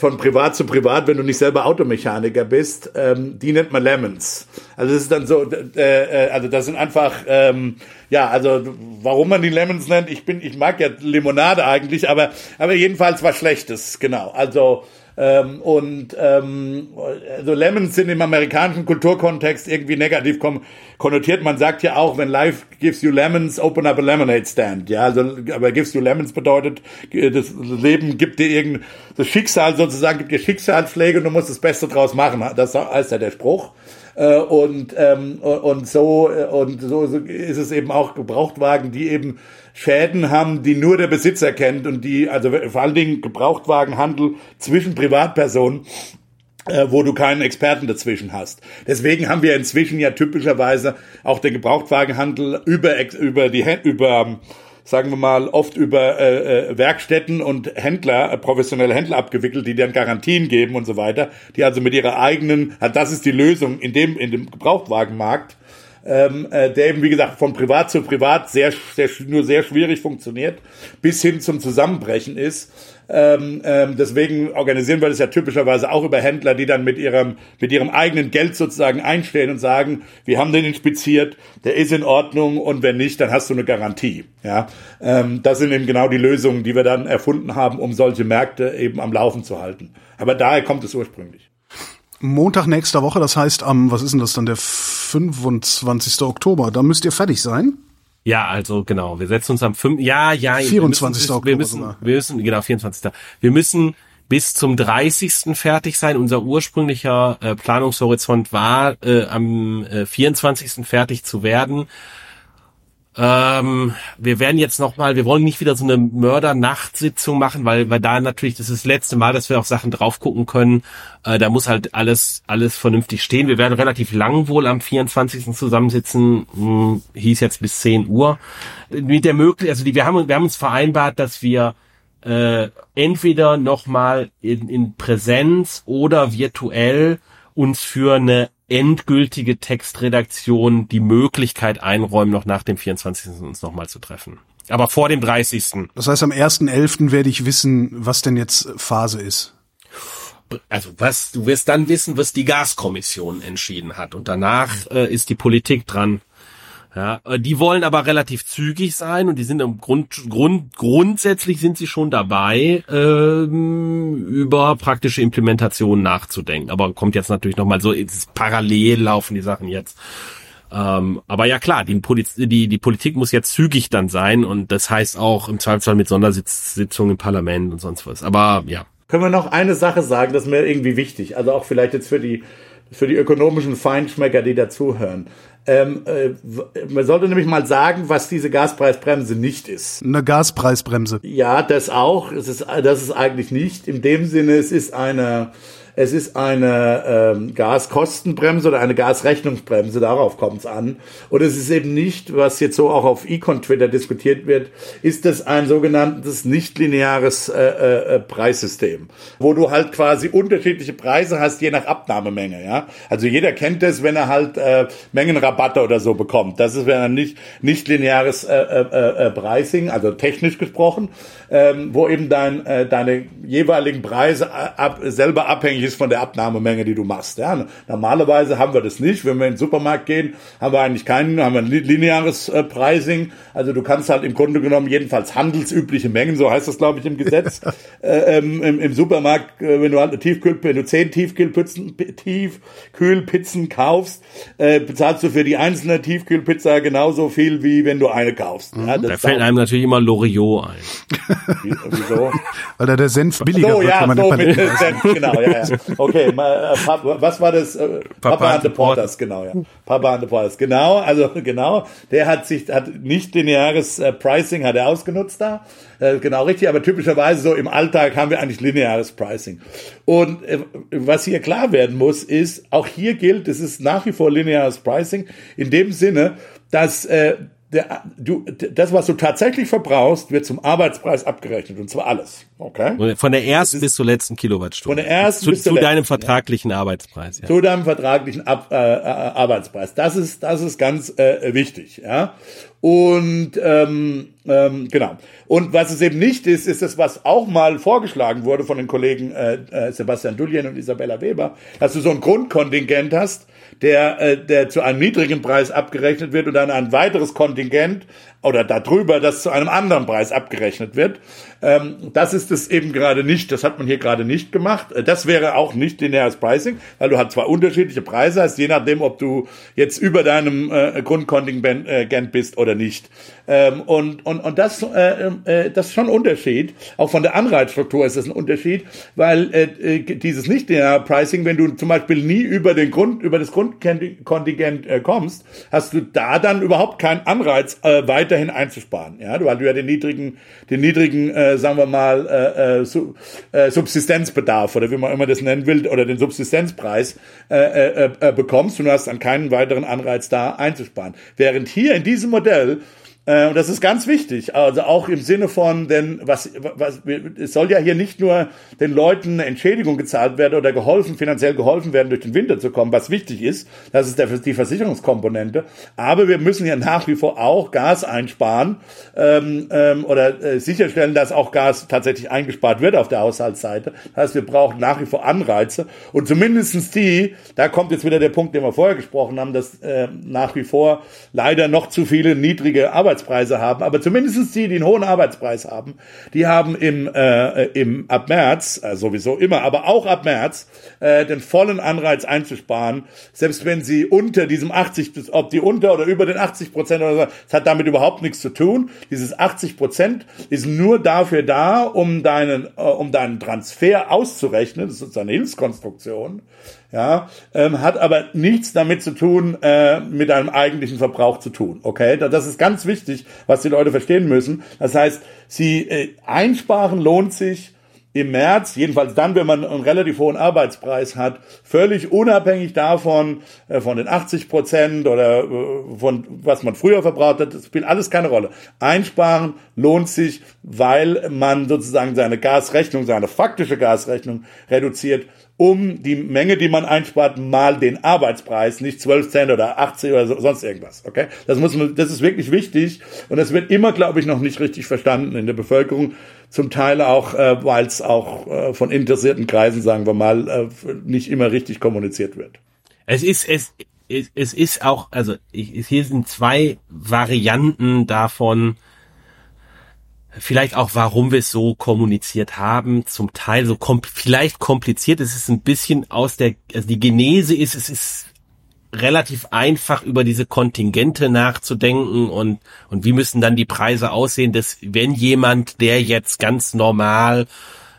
von privat zu privat, wenn du nicht selber Automechaniker bist, ähm, die nennt man Lemons. Also das ist dann so, äh, äh, also das sind einfach, ähm, ja, also warum man die Lemons nennt, ich bin, ich mag ja Limonade eigentlich, aber aber jedenfalls was Schlechtes, genau. Also ähm, und ähm, also Lemons sind im amerikanischen Kulturkontext irgendwie negativ konnotiert. Man sagt ja auch, wenn life gives you lemons, open up a lemonade stand. Ja, also aber gives you lemons bedeutet, das Leben gibt dir irgendein das Schicksal sozusagen gibt dir Schicksalsschläge und du musst das Beste draus machen. Das heißt ja der Spruch. Äh, und ähm, und so und so ist es eben auch Gebrauchtwagen, die eben Schäden haben, die nur der Besitzer kennt und die, also vor allen Dingen Gebrauchtwagenhandel zwischen Privatpersonen, äh, wo du keinen Experten dazwischen hast. Deswegen haben wir inzwischen ja typischerweise auch den Gebrauchtwagenhandel über, über die, über, sagen wir mal, oft über äh, äh, Werkstätten und Händler, äh, professionelle Händler abgewickelt, die dann Garantien geben und so weiter, die also mit ihrer eigenen, das ist die Lösung in dem, in dem Gebrauchtwagenmarkt, ähm, äh, der eben, wie gesagt, von privat zu privat sehr, sehr, nur sehr schwierig funktioniert, bis hin zum Zusammenbrechen ist. Ähm, ähm, deswegen organisieren wir das ja typischerweise auch über Händler, die dann mit ihrem, mit ihrem eigenen Geld sozusagen einstehen und sagen, wir haben den inspiziert, der ist in Ordnung und wenn nicht, dann hast du eine Garantie. Ja, ähm, das sind eben genau die Lösungen, die wir dann erfunden haben, um solche Märkte eben am Laufen zu halten. Aber daher kommt es ursprünglich. Montag nächster Woche, das heißt am, was ist denn das dann, der 25. Oktober, da müsst ihr fertig sein. Ja, also genau, wir setzen uns am 5. Ja, ja, 24. Wir müssen, wir müssen, wir müssen, genau, 24. Wir müssen bis zum 30. fertig sein. Unser ursprünglicher äh, Planungshorizont war, äh, am äh, 24. fertig zu werden. Ähm, wir werden jetzt nochmal, wir wollen nicht wieder so eine Mörder-Nachtsitzung machen, weil, weil da natürlich, das ist das letzte Mal, dass wir auf Sachen drauf gucken können. Äh, da muss halt alles, alles vernünftig stehen. Wir werden relativ lang wohl am 24. zusammensitzen, hm, hieß jetzt bis 10 Uhr. Mit der möglich, also die, wir haben, wir haben uns vereinbart, dass wir äh, entweder nochmal in, in Präsenz oder virtuell uns für eine endgültige Textredaktion die Möglichkeit einräumen, noch nach dem 24. uns nochmal zu treffen. Aber vor dem 30. Das heißt, am 1.11. werde ich wissen, was denn jetzt Phase ist. Also was, du wirst dann wissen, was die Gaskommission entschieden hat. Und danach äh, ist die Politik dran, ja, äh, die wollen aber relativ zügig sein und die sind im Grund, Grund grundsätzlich sind sie schon dabei, ähm, über praktische Implementation nachzudenken. Aber kommt jetzt natürlich nochmal so, parallel laufen die Sachen jetzt. Ähm, aber ja klar, die, Poliz die, die Politik muss jetzt zügig dann sein und das heißt auch im Zweifelsfall mit Sondersitzungen im Parlament und sonst was. Aber ja. Können wir noch eine Sache sagen, das ist mir irgendwie wichtig, also auch vielleicht jetzt für die für die ökonomischen Feinschmecker, die dazuhören. Ähm, äh, man sollte nämlich mal sagen, was diese Gaspreisbremse nicht ist. Eine Gaspreisbremse. Ja, das auch. Es ist, das ist eigentlich nicht. In dem Sinne, es ist eine es ist eine ähm, Gaskostenbremse oder eine Gasrechnungsbremse, darauf kommt es an. Und es ist eben nicht, was jetzt so auch auf Econ Twitter diskutiert wird, ist es ein sogenanntes nicht-lineares äh, äh, Preissystem, wo du halt quasi unterschiedliche Preise hast, je nach Abnahmemenge. Ja? Also jeder kennt es, wenn er halt äh, Mengenrabatte oder so bekommt. Das ist ein nicht, nicht lineares äh, äh, äh, Pricing, also technisch gesprochen, ähm, wo eben dein, äh, deine jeweiligen Preise ab, selber abhängig ist von der Abnahmemenge, die du machst. Ja, normalerweise haben wir das nicht. Wenn wir in den Supermarkt gehen, haben wir eigentlich keinen, haben wir ein lineares äh, Pricing. Also du kannst halt im Grunde genommen jedenfalls handelsübliche Mengen, so heißt das glaube ich im Gesetz, [laughs] äh, ähm, im, im, Supermarkt, äh, wenn du halt eine Tiefkühl, wenn du zehn Tiefkühlpizzen, Tiefkühlpizzen kaufst, äh, bezahlst du für die einzelne Tiefkühlpizza genauso viel wie wenn du eine kaufst. Ja, da fällt einem natürlich immer Loriot ein. Wieso? [laughs] Weil da der Senf billiger so, wird, ja, so mit Senf, genau, ja, ja. Okay, mal, äh, was war das? Äh, Papa, Papa and the Porters, genau, ja. Papa and the Porters, genau, also [laughs] genau. Der hat sich, hat nicht lineares äh, Pricing hat er ausgenutzt da. Äh, genau richtig, aber typischerweise so im Alltag haben wir eigentlich lineares Pricing. Und äh, was hier klar werden muss, ist, auch hier gilt, es ist nach wie vor lineares Pricing in dem Sinne, dass äh, der, du, das, was du tatsächlich verbrauchst, wird zum Arbeitspreis abgerechnet und zwar alles. Okay? Von der ersten bis zur letzten Kilowattstunde. Von der ersten zu, bis zu deinem vertraglichen ja. Arbeitspreis. Ja. Zu deinem vertraglichen Ab, äh, äh, Arbeitspreis. Das ist, das ist ganz äh, wichtig. Ja. Und ähm, ähm, genau. Und was es eben nicht ist, ist das, was auch mal vorgeschlagen wurde von den Kollegen äh, äh, Sebastian Dullien und Isabella Weber, dass du so ein Grundkontingent hast, der, äh, der zu einem niedrigen Preis abgerechnet wird und dann ein weiteres Kontingent oder darüber, das zu einem anderen Preis abgerechnet wird. Ähm, das ist es eben gerade nicht. Das hat man hier gerade nicht gemacht. Äh, das wäre auch nicht lineares Pricing, weil du halt zwei unterschiedliche Preise hast, je nachdem, ob du jetzt über deinem äh, Grundkontingent bist oder nicht. Ähm, und, und, und das, äh, äh, das ist schon ein Unterschied. Auch von der Anreizstruktur ist das ein Unterschied, weil äh, äh dieses nicht lineare Pricing, wenn du zum Beispiel nie über den Grund, über das Grundkontingent äh, kommst, hast du da dann überhaupt keinen Anreiz, äh, weiterhin einzusparen. Ja, weil du ja den niedrigen, den niedrigen äh, äh, sagen wir mal, äh, äh, äh, Subsistenzbedarf oder wie man immer das nennen will, oder den Subsistenzpreis äh, äh, äh, bekommst und du hast dann keinen weiteren Anreiz da einzusparen. Während hier in diesem Modell äh, und das ist ganz wichtig, also auch im Sinne von, denn was, was, es soll ja hier nicht nur den Leuten eine Entschädigung gezahlt werden oder geholfen, finanziell geholfen werden, durch den Winter zu kommen, was wichtig ist, das ist der, die Versicherungskomponente, aber wir müssen ja nach wie vor auch Gas einsparen ähm, ähm, oder äh, sicherstellen, dass auch Gas tatsächlich eingespart wird auf der Haushaltsseite. Das heißt, wir brauchen nach wie vor Anreize. Und zumindestens die, da kommt jetzt wieder der Punkt, den wir vorher gesprochen haben, dass äh, nach wie vor leider noch zu viele niedrige Arbeits Arbeitspreise haben, aber zumindest die, die einen hohen Arbeitspreis haben, die haben im, äh, im ab März, äh, sowieso immer, aber auch ab März, äh, den vollen Anreiz einzusparen, selbst wenn sie unter diesem 80, ob die unter oder über den 80 Prozent oder so, das hat damit überhaupt nichts zu tun. Dieses 80 Prozent ist nur dafür da, um deinen, äh, um deinen Transfer auszurechnen, das ist eine Hilfskonstruktion, ja, ähm, hat aber nichts damit zu tun, äh, mit einem eigentlichen Verbrauch zu tun. Okay, das ist ganz wichtig, was die Leute verstehen müssen. Das heißt, sie äh, einsparen lohnt sich im März, jedenfalls dann, wenn man einen relativ hohen Arbeitspreis hat, völlig unabhängig davon, äh, von den 80 Prozent oder äh, von was man früher verbraucht hat, das spielt alles keine Rolle. Einsparen lohnt sich, weil man sozusagen seine Gasrechnung, seine faktische Gasrechnung reduziert um die Menge, die man einspart, mal den Arbeitspreis, nicht 12 Cent oder 80 oder so, sonst irgendwas. Okay, das muss man, das ist wirklich wichtig und das wird immer, glaube ich, noch nicht richtig verstanden in der Bevölkerung. Zum Teil auch, äh, weil es auch äh, von interessierten Kreisen, sagen wir mal, äh, nicht immer richtig kommuniziert wird. Es ist es es ist auch, also ich, hier sind zwei Varianten davon, vielleicht auch, warum wir es so kommuniziert haben, zum Teil so kom vielleicht kompliziert. Es ist ein bisschen aus der, also die Genese ist, es ist relativ einfach über diese Kontingente nachzudenken und, und wie müssen dann die Preise aussehen, dass wenn jemand, der jetzt ganz normal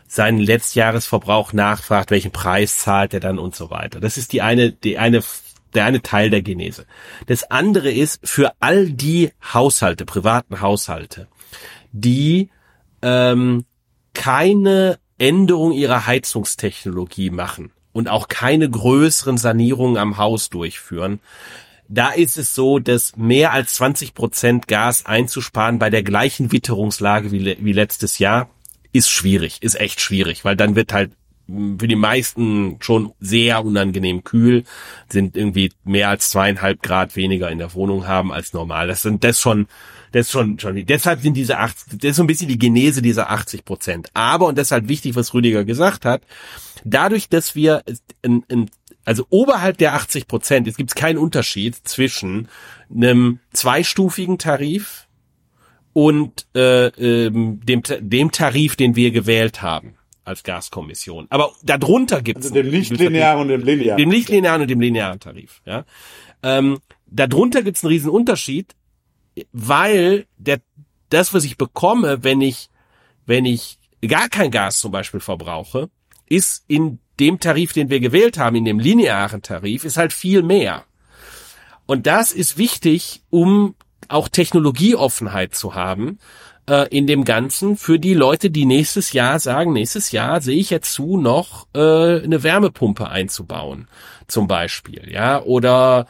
seinen Letztjahresverbrauch nachfragt, welchen Preis zahlt er dann und so weiter. Das ist die eine, die eine der eine Teil der Genese. Das andere ist für all die Haushalte, privaten Haushalte, die ähm, keine Änderung ihrer Heizungstechnologie machen und auch keine größeren Sanierungen am Haus durchführen, da ist es so, dass mehr als 20 Prozent Gas einzusparen bei der gleichen Witterungslage wie, wie letztes Jahr ist schwierig, ist echt schwierig, weil dann wird halt für die meisten schon sehr unangenehm kühl, sind irgendwie mehr als zweieinhalb Grad weniger in der Wohnung haben als normal. Das sind das schon, das schon, schon, deshalb sind diese 80, das ist so ein bisschen die Genese dieser 80 Prozent. Aber, und deshalb wichtig, was Rüdiger gesagt hat, dadurch, dass wir, in, in, also oberhalb der 80 Prozent, es gibt keinen Unterschied zwischen einem zweistufigen Tarif und äh, ähm, dem, dem Tarif, den wir gewählt haben als Gaskommission. Aber darunter gibt es also dem nichtlinearen und dem linearen. Dem nichtlinearen und dem linearen Tarif. Ja. Ähm, darunter gibt es einen riesen Unterschied, weil der das, was ich bekomme, wenn ich wenn ich gar kein Gas zum Beispiel verbrauche, ist in dem Tarif, den wir gewählt haben, in dem linearen Tarif, ist halt viel mehr. Und das ist wichtig, um auch Technologieoffenheit zu haben äh, in dem Ganzen für die Leute, die nächstes Jahr sagen, nächstes Jahr sehe ich jetzt zu, noch äh, eine Wärmepumpe einzubauen, zum Beispiel, ja, oder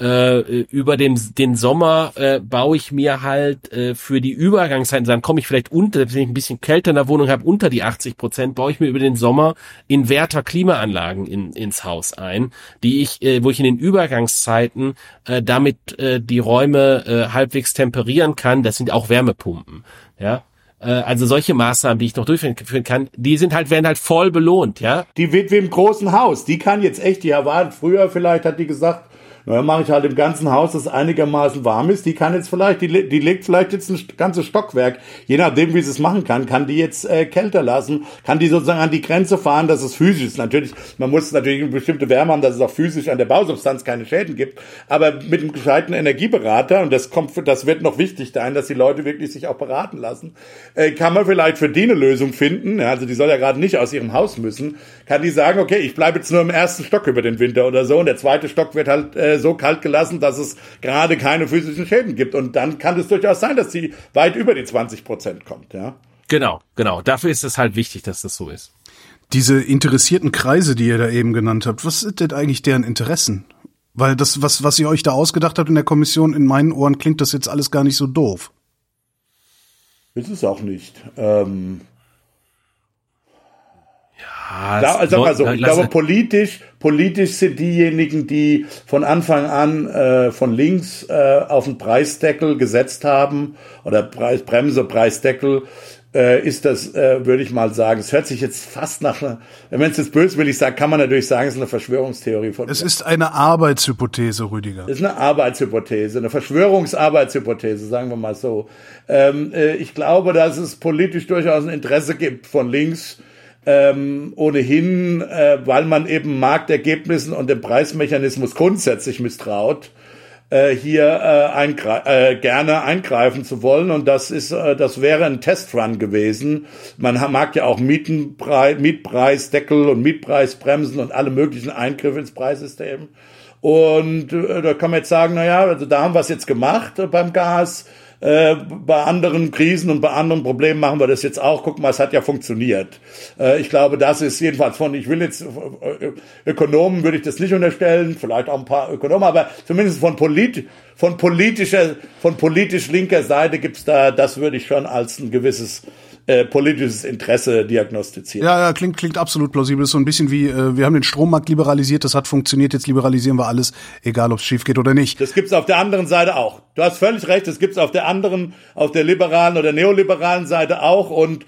äh, über den, den Sommer äh, baue ich mir halt äh, für die Übergangszeit, dann komme ich vielleicht unter, wenn ich ein bisschen kälter in der Wohnung habe, unter die 80 Prozent, baue ich mir über den Sommer Inverter Klimaanlagen in, ins Haus ein, die ich, äh, wo ich in den Übergangszeiten äh, damit äh, die Räume äh, halbwegs temperieren kann. Das sind auch Wärmepumpen, ja. Äh, also solche Maßnahmen, die ich noch durchführen kann, die sind halt, werden halt voll belohnt, ja. Die Witwe im großen Haus, die kann jetzt echt, die war früher vielleicht, hat die gesagt, na, mache ich halt im ganzen Haus, das einigermaßen warm ist. Die kann jetzt vielleicht, die, die legt vielleicht jetzt ein ganzes Stockwerk, je nachdem, wie sie es machen kann, kann die jetzt äh, kälter lassen, kann die sozusagen an die Grenze fahren, dass es physisch ist. Natürlich, man muss natürlich eine bestimmte Wärme haben, dass es auch physisch an der Bausubstanz keine Schäden gibt. Aber mit einem gescheiten Energieberater, und das kommt, das wird noch wichtig sein, dass die Leute wirklich sich auch beraten lassen, äh, kann man vielleicht für die eine Lösung finden. Ja, also die soll ja gerade nicht aus ihrem Haus müssen. Kann die sagen, okay, ich bleibe jetzt nur im ersten Stock über den Winter oder so, und der zweite Stock wird halt äh, so kalt gelassen, dass es gerade keine physischen Schäden gibt. Und dann kann es durchaus sein, dass sie weit über die 20 Prozent kommt, ja. Genau, genau. Dafür ist es halt wichtig, dass das so ist. Diese interessierten Kreise, die ihr da eben genannt habt, was sind denn eigentlich deren Interessen? Weil das, was, was ihr euch da ausgedacht habt in der Kommission, in meinen Ohren klingt das jetzt alles gar nicht so doof. Ist es auch nicht. Ähm, ja, da, sag mal so, ich glaube, politisch, politisch sind diejenigen, die von Anfang an äh, von links äh, auf den Preisdeckel gesetzt haben oder Preisbremse, Preisdeckel, äh, ist das, äh, würde ich mal sagen, es hört sich jetzt fast nach, wenn man es jetzt böswillig sagt, kann man natürlich sagen, es ist eine Verschwörungstheorie von. Es ist eine Arbeitshypothese, Rüdiger. Es ist eine Arbeitshypothese, eine Verschwörungsarbeitshypothese, sagen wir mal so. Ähm, äh, ich glaube, dass es politisch durchaus ein Interesse gibt von links, ähm, ohnehin, äh, weil man eben Marktergebnissen und dem Preismechanismus grundsätzlich misstraut, äh, hier äh, eingre äh, gerne eingreifen zu wollen. Und das ist, äh, das wäre ein Testrun gewesen. Man mag ja auch Mietenpreis, Mietpreisdeckel und Mietpreisbremsen und alle möglichen Eingriffe ins Preissystem. Und äh, da kann man jetzt sagen, na ja, also da haben wir es jetzt gemacht äh, beim Gas äh, bei anderen Krisen und bei anderen Problemen machen wir das jetzt auch. Guck mal, es hat ja funktioniert. Äh, ich glaube, das ist jedenfalls von, ich will jetzt, äh, Ökonomen würde ich das nicht unterstellen, vielleicht auch ein paar Ökonomen, aber zumindest von, polit, von politischer, von politisch linker Seite gibt's da, das würde ich schon als ein gewisses äh, politisches Interesse diagnostiziert. Ja, ja, klingt, klingt absolut plausibel. Das ist so ein bisschen wie, äh, wir haben den Strommarkt liberalisiert, das hat funktioniert, jetzt liberalisieren wir alles, egal ob es schief geht oder nicht. Das gibt's auf der anderen Seite auch. Du hast völlig recht, das gibt's auf der anderen, auf der liberalen oder neoliberalen Seite auch und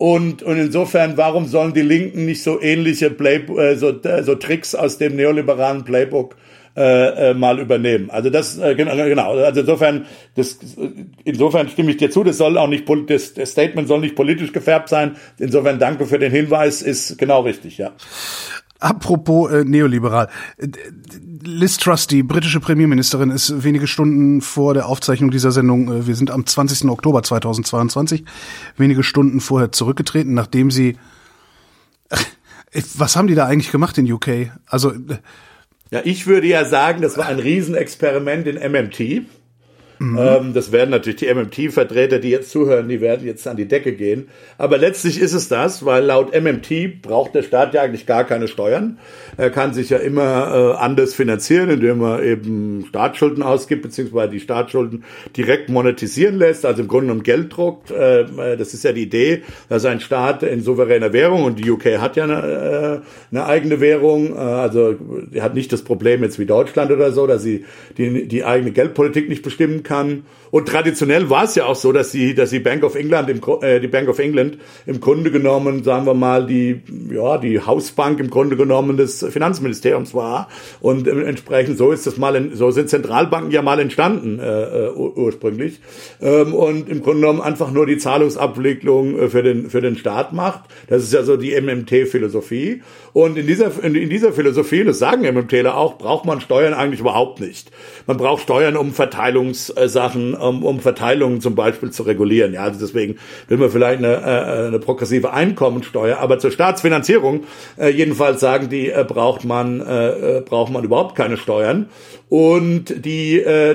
und, und insofern, warum sollen die Linken nicht so ähnliche Play, äh, so, äh, so Tricks aus dem neoliberalen Playbook äh, äh, mal übernehmen. Also das äh, genau, genau. Also insofern, das, insofern stimme ich dir zu. Das soll auch nicht das, das Statement soll nicht politisch gefärbt sein. Insofern danke für den Hinweis. Ist genau richtig, ja. Apropos äh, neoliberal. Liz Truss, die britische Premierministerin, ist wenige Stunden vor der Aufzeichnung dieser Sendung, äh, wir sind am 20. Oktober 2022, wenige Stunden vorher zurückgetreten, nachdem sie [laughs] was haben die da eigentlich gemacht in UK? Also ja, ich würde ja sagen, das war ein Riesenexperiment in MMT. Mhm. Ähm, das werden natürlich die MMT-Vertreter, die jetzt zuhören, die werden jetzt an die Decke gehen. Aber letztlich ist es das, weil laut MMT braucht der Staat ja eigentlich gar keine Steuern. Er kann sich ja immer äh, anders finanzieren, indem er eben Staatsschulden ausgibt, beziehungsweise die Staatsschulden direkt monetisieren lässt, also im Grunde genommen Geld druckt. Äh, das ist ja die Idee, dass ein Staat in souveräner Währung, und die UK hat ja eine, äh, eine eigene Währung, äh, also hat nicht das Problem jetzt wie Deutschland oder so, dass sie die, die eigene Geldpolitik nicht bestimmen kann. Und traditionell war es ja auch so, dass die, dass die Bank of England im, äh, die Bank of England im Grunde genommen, sagen wir mal, die, ja, die Hausbank im Grunde genommen des Finanzministeriums war. Und äh, entsprechend so ist das mal, in, so sind Zentralbanken ja mal entstanden, äh, äh ursprünglich. Ähm, und im Grunde genommen einfach nur die Zahlungsabwicklung äh, für den, für den Staat macht. Das ist ja so die MMT-Philosophie. Und in dieser, in, dieser Philosophie, das sagen MMTler auch, braucht man Steuern eigentlich überhaupt nicht. Man braucht Steuern, um Verteilungssachen um, um Verteilungen zum Beispiel zu regulieren. Ja, also deswegen will man vielleicht eine, äh, eine progressive Einkommensteuer, aber zur Staatsfinanzierung äh, jedenfalls sagen die, äh, braucht man braucht man überhaupt keine Steuern. Und die äh,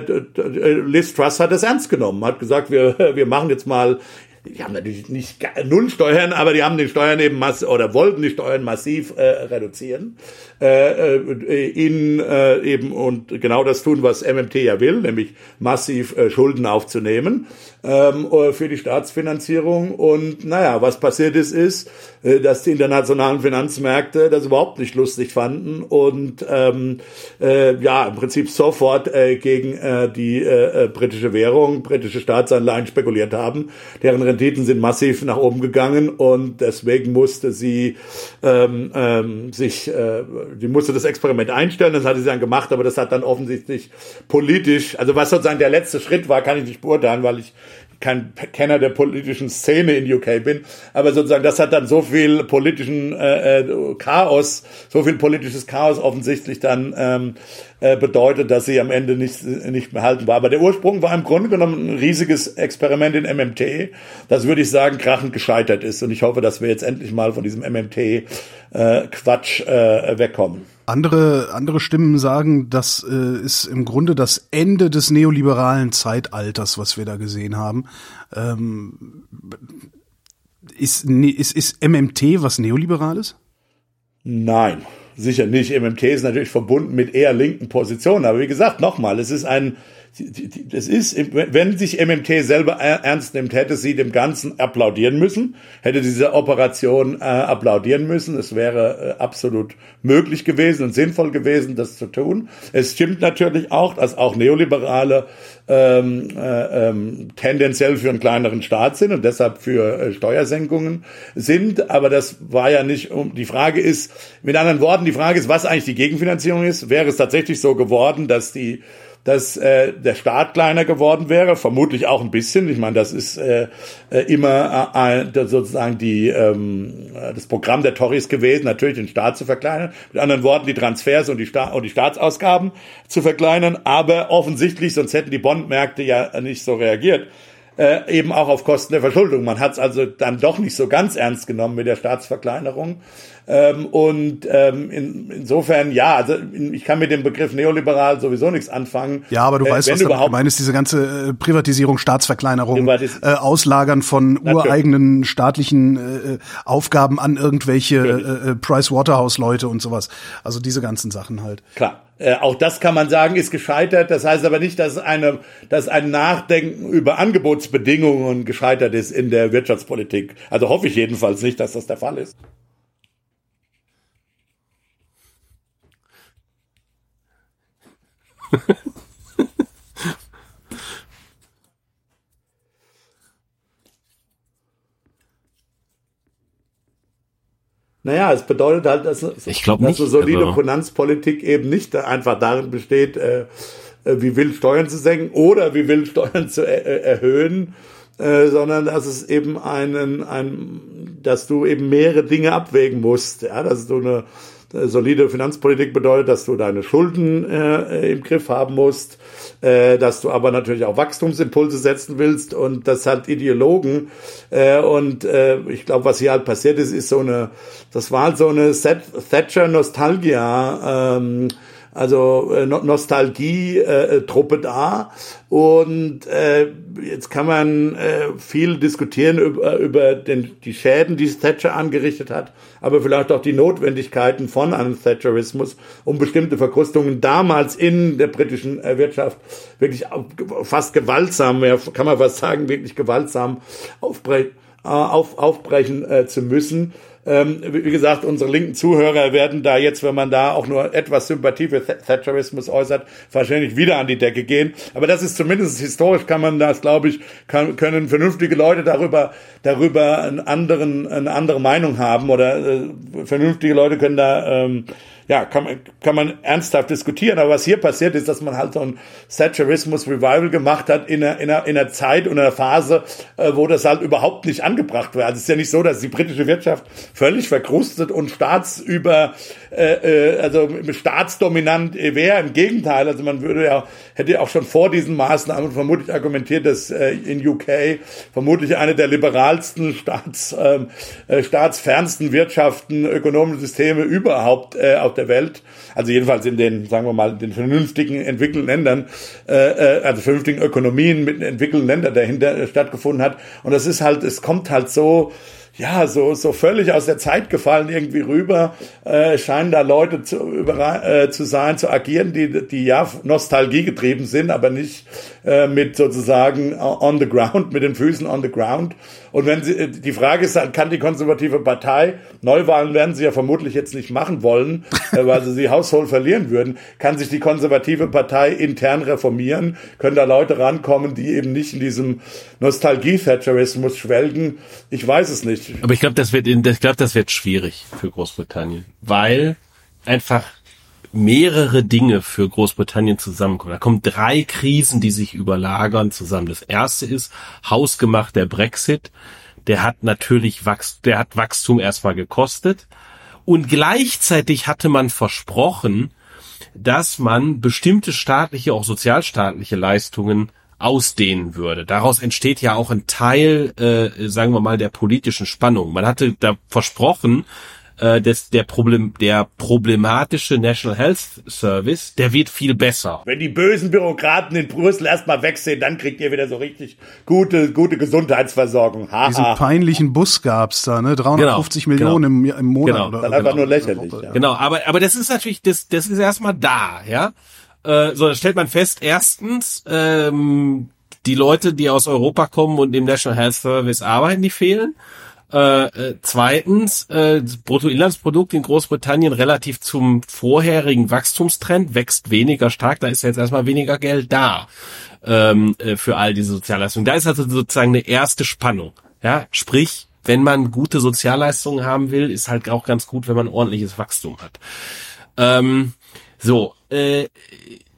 Liz Truss hat das ernst genommen, hat gesagt, wir [laughs] wir machen jetzt mal die haben natürlich nicht null Steuern, aber die haben die Steuern eben mass oder wollten die Steuern massiv äh, reduzieren äh, äh, in äh, eben und genau das tun, was MMT ja will, nämlich massiv äh, Schulden aufzunehmen ähm, äh, für die Staatsfinanzierung. Und naja, was passiert ist, ist, äh, dass die internationalen Finanzmärkte das überhaupt nicht lustig fanden und ähm, äh, ja, im Prinzip sofort äh, gegen äh, die äh, britische Währung, britische Staatsanleihen spekuliert haben. Deren Renditen sind massiv nach oben gegangen und deswegen musste sie ähm, ähm, sich, äh, die musste das Experiment einstellen, das hatte sie dann gemacht, aber das hat dann offensichtlich politisch, also was sozusagen der letzte Schritt war, kann ich nicht beurteilen, weil ich kein Kenner der politischen Szene in UK bin, aber sozusagen das hat dann so viel politischen äh, äh, Chaos, so viel politisches Chaos offensichtlich dann ähm, äh, bedeutet, dass sie am Ende nicht nicht mehr halten war. Aber der Ursprung war im Grunde genommen ein riesiges Experiment in MMT, das würde ich sagen krachend gescheitert ist und ich hoffe, dass wir jetzt endlich mal von diesem MMT äh, äh, wegkommen. Andere, andere Stimmen sagen, das äh, ist im Grunde das Ende des neoliberalen Zeitalters, was wir da gesehen haben. Ähm, ist, ist, ist MMT was Neoliberales? Nein, sicher nicht. MMT ist natürlich verbunden mit eher linken Positionen. Aber wie gesagt, nochmal, es ist ein das ist, wenn sich MMT selber ernst nimmt, hätte sie dem Ganzen applaudieren müssen, hätte diese Operation äh, applaudieren müssen. Es wäre äh, absolut möglich gewesen und sinnvoll gewesen, das zu tun. Es stimmt natürlich auch, dass auch Neoliberale ähm, äh, ähm, tendenziell für einen kleineren Staat sind und deshalb für äh, Steuersenkungen sind. Aber das war ja nicht, um, die Frage ist, mit anderen Worten, die Frage ist, was eigentlich die Gegenfinanzierung ist. Wäre es tatsächlich so geworden, dass die dass äh, der Staat kleiner geworden wäre, vermutlich auch ein bisschen. Ich meine, das ist äh, äh immer äh, sozusagen die ähm, das Programm der Tories gewesen, natürlich den Staat zu verkleinern. Mit anderen Worten, die Transfers und die, Sta und die Staatsausgaben zu verkleinern. Aber offensichtlich, sonst hätten die Bondmärkte ja nicht so reagiert. Äh, eben auch auf Kosten der Verschuldung. Man hat es also dann doch nicht so ganz ernst genommen mit der Staatsverkleinerung. Ähm, und ähm, in, insofern, ja, also ich kann mit dem Begriff neoliberal sowieso nichts anfangen. Ja, aber du äh, weißt, was du meinst, diese ganze äh, Privatisierung, Staatsverkleinerung, äh, Auslagern von Natürlich. ureigenen staatlichen äh, Aufgaben an irgendwelche äh, äh, Price Waterhouse Leute und sowas. Also diese ganzen Sachen halt. Klar. äh, auch das kann man sagen, ist gescheitert. Das heißt aber nicht, dass eine, dass ein Nachdenken über Angebotsbedingungen gescheitert ist in der Wirtschaftspolitik. Also hoffe ich jedenfalls nicht, dass das der Fall ist. [laughs] Naja, es bedeutet halt, dass, ich dass nicht, eine solide also Finanzpolitik eben nicht einfach darin besteht, äh, äh, wie will Steuern zu senken oder wie will Steuern zu er äh, erhöhen, äh, sondern dass es eben einen, ein, dass du eben mehrere Dinge abwägen musst, ja, dass du eine solide Finanzpolitik bedeutet, dass du deine Schulden äh, im Griff haben musst, äh, dass du aber natürlich auch Wachstumsimpulse setzen willst und das halt Ideologen äh, und äh, ich glaube, was hier halt passiert ist, ist so eine, das war halt so eine Thatcher Nostalgia. Ähm, also äh, Nostalgie-Truppe äh, da. Und äh, jetzt kann man äh, viel diskutieren über, über den, die Schäden, die Thatcher angerichtet hat, aber vielleicht auch die Notwendigkeiten von einem Thatcherismus, um bestimmte Verkrustungen damals in der britischen äh, Wirtschaft wirklich fast gewaltsam, ja, kann man was sagen, wirklich gewaltsam aufbre äh, auf, aufbrechen äh, zu müssen. Ähm, wie gesagt, unsere linken Zuhörer werden da jetzt, wenn man da auch nur etwas Sympathie für Thatcherismus äußert, wahrscheinlich wieder an die Decke gehen. Aber das ist zumindest historisch kann man das, glaube ich, kann, können vernünftige Leute darüber, darüber einen anderen, eine andere Meinung haben oder äh, vernünftige Leute können da ähm, ja, kann man, kann man ernsthaft diskutieren. Aber was hier passiert ist, dass man halt so ein Thatcherismus Revival gemacht hat in einer, in einer, in einer Zeit und einer Phase, äh, wo das halt überhaupt nicht angebracht war. Also es ist ja nicht so, dass die britische Wirtschaft völlig verkrustet und staatsüber, äh, äh, also staatsdominant wäre. Im Gegenteil, also man würde ja, hätte ja auch schon vor diesen Maßnahmen vermutlich argumentiert, dass äh, in UK vermutlich eine der liberalsten, staats, ähm, äh, staatsfernsten Wirtschaften, ökonomischen Systeme überhaupt äh, auf der Welt, also jedenfalls in den, sagen wir mal, den vernünftigen entwickelten Ländern, äh, äh, also vernünftigen Ökonomien mit entwickelten Ländern dahinter stattgefunden hat. Und das ist halt, es kommt halt so, ja, so, so völlig aus der Zeit gefallen irgendwie rüber, äh, scheinen da Leute zu, über, äh, zu sein, zu agieren, die, die ja Nostalgie getrieben sind, aber nicht äh, mit sozusagen on the ground, mit den Füßen on the ground. Und wenn sie, die Frage ist, kann die konservative Partei, Neuwahlen werden sie ja vermutlich jetzt nicht machen wollen, äh, weil sie sie hausholt verlieren würden, kann sich die konservative Partei intern reformieren, können da Leute rankommen, die eben nicht in diesem Nostalgie-Thatcherismus schwelgen. Ich weiß es nicht. Aber ich glaube, das wird, ich glaube, das wird schwierig für Großbritannien, weil einfach mehrere Dinge für Großbritannien zusammenkommen. Da kommen drei Krisen, die sich überlagern zusammen. Das erste ist hausgemacht der Brexit. Der hat natürlich Wachstum, der hat Wachstum erstmal gekostet. Und gleichzeitig hatte man versprochen, dass man bestimmte staatliche, auch sozialstaatliche Leistungen ausdehnen würde. Daraus entsteht ja auch ein Teil, äh, sagen wir mal, der politischen Spannung. Man hatte da versprochen, äh, des, der, Problem, der problematische National Health Service, der wird viel besser. Wenn die bösen Bürokraten in Brüssel erstmal weg sind, dann kriegt ihr wieder so richtig gute, gute Gesundheitsversorgung. Ha, Diesen peinlichen Bus gab's da, ne? 350 genau, Millionen genau. Im, im Monat. Genau. Oder, dann einfach genau. nur lächerlich. Ja. Genau, aber, aber das ist natürlich, das, das ist erstmal da, ja. Äh, so, da stellt man fest, erstens, ähm, die Leute, die aus Europa kommen und im National Health Service arbeiten, die fehlen. Äh, äh, zweitens, äh, Bruttoinlandsprodukt in Großbritannien relativ zum vorherigen Wachstumstrend wächst weniger stark. Da ist jetzt erstmal weniger Geld da ähm, äh, für all diese Sozialleistungen. Da ist also sozusagen eine erste Spannung. Ja, sprich, wenn man gute Sozialleistungen haben will, ist halt auch ganz gut, wenn man ordentliches Wachstum hat. Ähm, so, äh,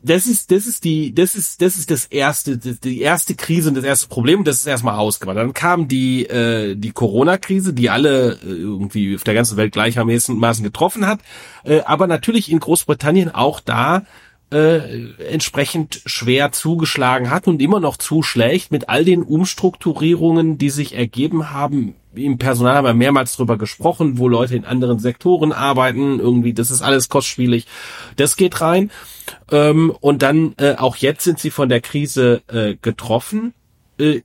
das ist, das ist die, das ist, das ist das erste, die erste Krise und das erste Problem. Das ist erstmal ausgemacht. Dann kam die, äh, die Corona-Krise, die alle äh, irgendwie auf der ganzen Welt gleichermaßen getroffen hat. Äh, aber natürlich in Großbritannien auch da äh, entsprechend schwer zugeschlagen hat und immer noch zuschlägt mit all den Umstrukturierungen, die sich ergeben haben. Im Personal haben wir mehrmals drüber gesprochen, wo Leute in anderen Sektoren arbeiten. Irgendwie, das ist alles kostspielig. Das geht rein. Ähm, und dann äh, auch jetzt sind sie von der Krise äh, getroffen. Äh,